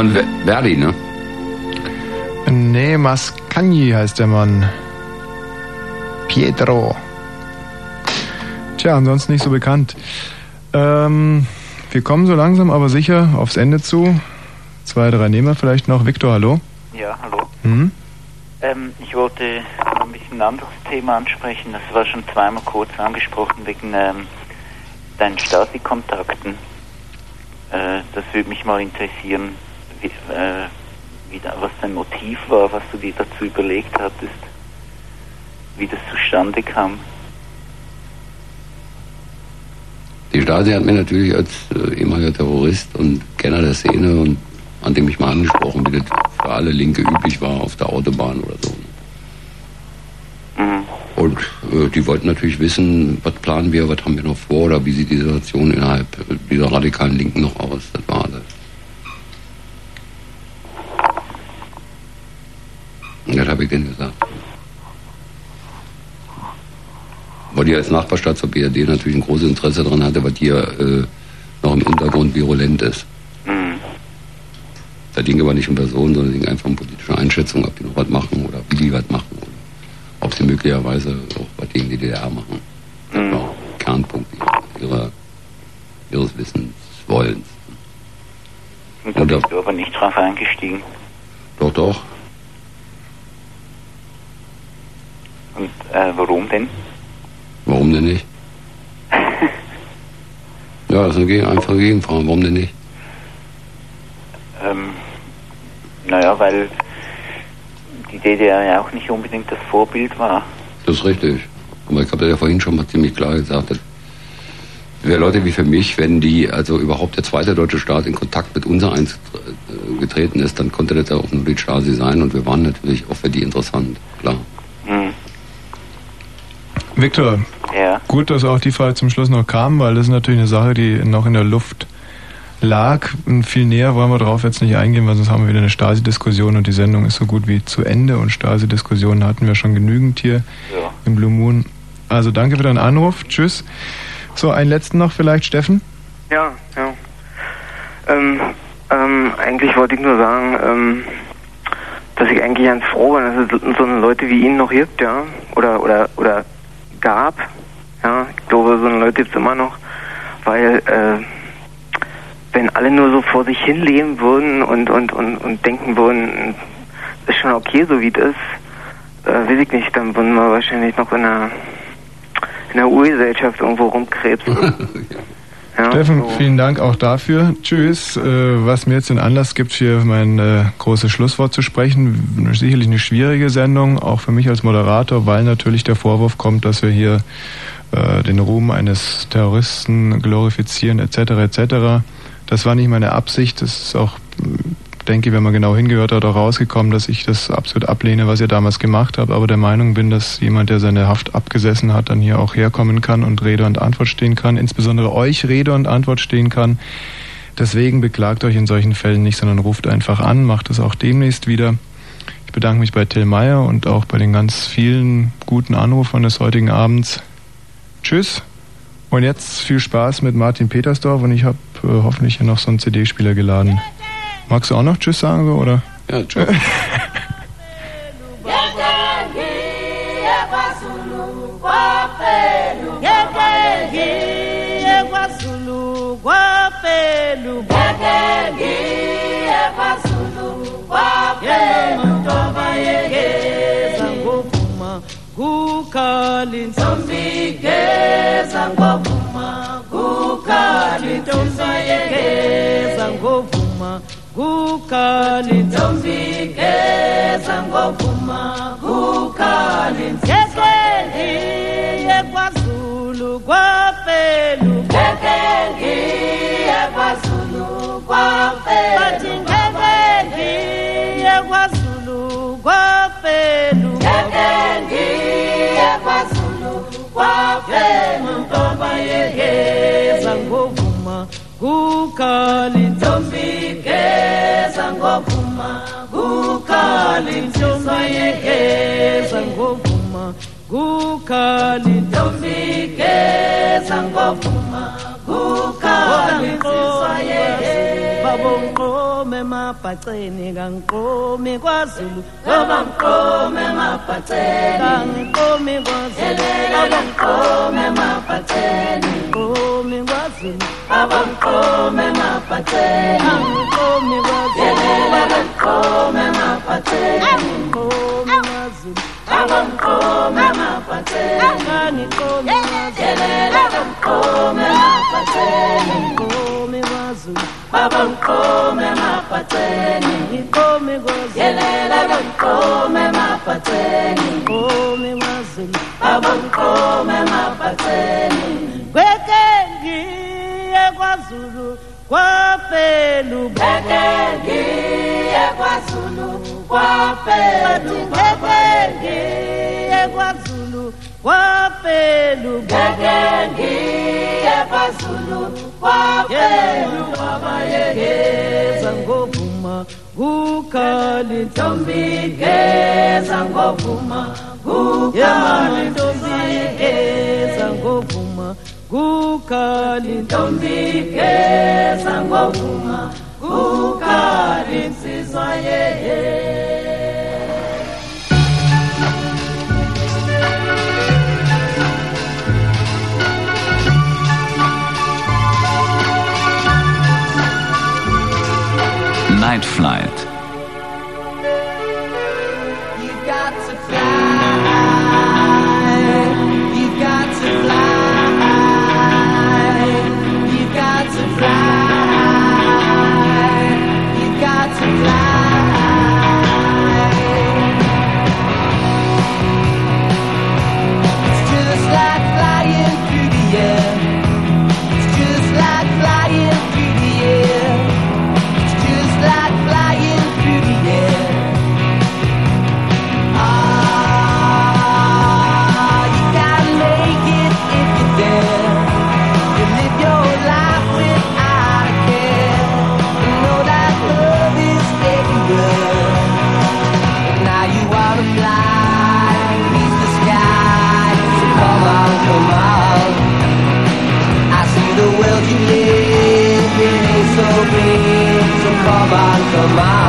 von Ver- Verdi, ne? Nee, Mascagni heißt der Mann. Pietro. Tja, ansonsten nicht so bekannt. Ähm, wir kommen so langsam aber sicher aufs Ende zu. Zwei, drei nehmen wir vielleicht noch. Victor, hallo. Ja, hallo. Mhm. Ähm, ich wollte ein bisschen ein anderes Thema ansprechen. Das war schon zweimal kurz angesprochen wegen ähm, deinen Stasi-Kontakten. Äh, das würde mich mal interessieren, wie, äh, wie da, was dein Motiv war, was du dir dazu überlegt hattest, wie das zustande kam. Die Stasi hat mir natürlich als äh, ehemaliger Terrorist und Kenner der Szene und an dem ich mal angesprochen, wie das für alle Linke üblich war auf der Autobahn oder so. Und äh, die wollten natürlich wissen, was planen wir, was haben wir noch vor oder wie sieht die Situation innerhalb äh, dieser radikalen Linken noch aus. Das war alles. Und das habe ich denen gesagt. Weil die als Nachbarstadt zur BRD natürlich ein großes Interesse daran hatte, was hier äh, noch im Hintergrund virulent ist. Da ging aber nicht um Personen, sondern ging einfach um politische Einschätzung, ob die noch was machen oder wie die was machen. Oder ob sie möglicherweise auch was gegen die DDR machen. Das war auch ein Kernpunkt ihrer, ihres Wissenswollens. Und da bist du aber nicht drauf eingestiegen. Doch, doch. Und äh, warum denn? Warum denn nicht? Ja, das ist eine Geg- einfache Gegenfrage. Warum denn nicht? Ähm, naja, weil die DDR ja auch nicht unbedingt das Vorbild war. Das ist richtig. Aber ich habe ja vorhin schon mal ziemlich klar gesagt, dass Leute wie für mich, wenn die, also überhaupt der zweite deutsche Staat in Kontakt mit uns eingetreten ist, dann konnte das ja auch nur die Stasi sein und wir waren natürlich auch für die interessant, klar. Victor, Ja. Gut, dass auch die Frage zum Schluss noch kam, weil das ist natürlich eine Sache, die noch in der Luft lag. Und viel näher wollen wir drauf jetzt nicht eingehen, weil sonst haben wir wieder eine Stasi-Diskussion und die Sendung ist so gut wie zu Ende und Stasi-Diskussionen hatten wir schon genügend hier im Blue Moon. Also danke für deinen Anruf. Tschüss. So, einen letzten noch vielleicht, Steffen. Ja, ja. Ähm, ähm, eigentlich wollte ich nur sagen, ähm, dass ich eigentlich ganz froh bin, dass es so Leute wie ihn noch gibt, ja. Oder oder oder gab. Ja, ich glaube, so eine Leute gibt es immer noch, weil äh, wenn alle nur so vor sich hin leben würden und und und, und denken würden, ist schon okay, so wie es ist, äh, weiß ich nicht, dann würden wir wahrscheinlich noch in einer in der Urgesellschaft irgendwo rumkrebsen. Ja, Steffen, so. vielen Dank auch dafür. Tschüss. Äh, was mir jetzt den Anlass gibt, für mein äh, großes Schlusswort zu sprechen. Sicherlich eine schwierige Sendung, auch für mich als Moderator, weil natürlich der Vorwurf kommt, dass wir hier äh, den Ruhm eines Terroristen glorifizieren etc. etc. Das war nicht meine Absicht. Das ist auch, denke ich, wenn man genau hingehört hat, auch rausgekommen, dass ich das absolut ablehne, was ihr damals gemacht habt, aber der Meinung bin, dass jemand, der seine Haft abgesessen hat, dann hier auch herkommen kann und Rede und Antwort stehen kann, insbesondere euch Rede und Antwort stehen kann. Deswegen beklagt euch in solchen Fällen nicht, sondern ruft einfach an, macht es auch demnächst wieder. Ich bedanke mich bei Till Meyer und auch bei den ganz vielen guten Anrufern des heutigen Abends. Tschüss. Und jetzt viel Spaß mit Martin Petersdorf und ich habe äh, hoffentlich hier noch so einen CD-Spieler geladen. Magst du auch noch Tschüss sagen, so, oder? Ja, tschüss. kukali. Ndombiegeza ngovuma kukali ndombiegeza ngovuma kukali ndombiegeza ngovuma kukali. Ngiye kwazulu kwapelu ngiye kwazulu kwapelu bathi ngeke ngiye kwazulu kwapelu ntomba yegeza ngovuma kukali ntombi geza ngovuma kukali ntomba yegeza ngovuma kukali ntombi geza ngovuma kukali ntomba yegeza babonqome mapha emabhaceni kangiqomi kwazulu ngoba ngiqomi emabhaceni kangiqomi kwazulu ngoba ngiqomi emabhaceni ngiqomi kwazulu ngoba ngiqomi emabhaceni angiqomi kwazulu ngoba ngiqomi emabhaceni ngiqomi kwazulu ngoba ngiqomi emabhaceni angiqomi kwazulu ngoba ngiqomi emabhaceni ngiqomi kwazulu baba ngiqome emabhaceni ngiqome yelela ngiqome emabhaceni ngiqome mazulu baba ngiqome emabhaceni kweke ngiye kwazulu kwafelu kweke ngiye kwazulu kwafelu kweke ngiye kwazulu kwafelu kweke ngiye kwazulu kwafelu wabayekeza ngovuma kukhali ntombi geza ngovuma kukhali ntombi geza ngovuma kukhali ntombi geza ngovuma kukhali nsizwa yeye lifeline. bancomat.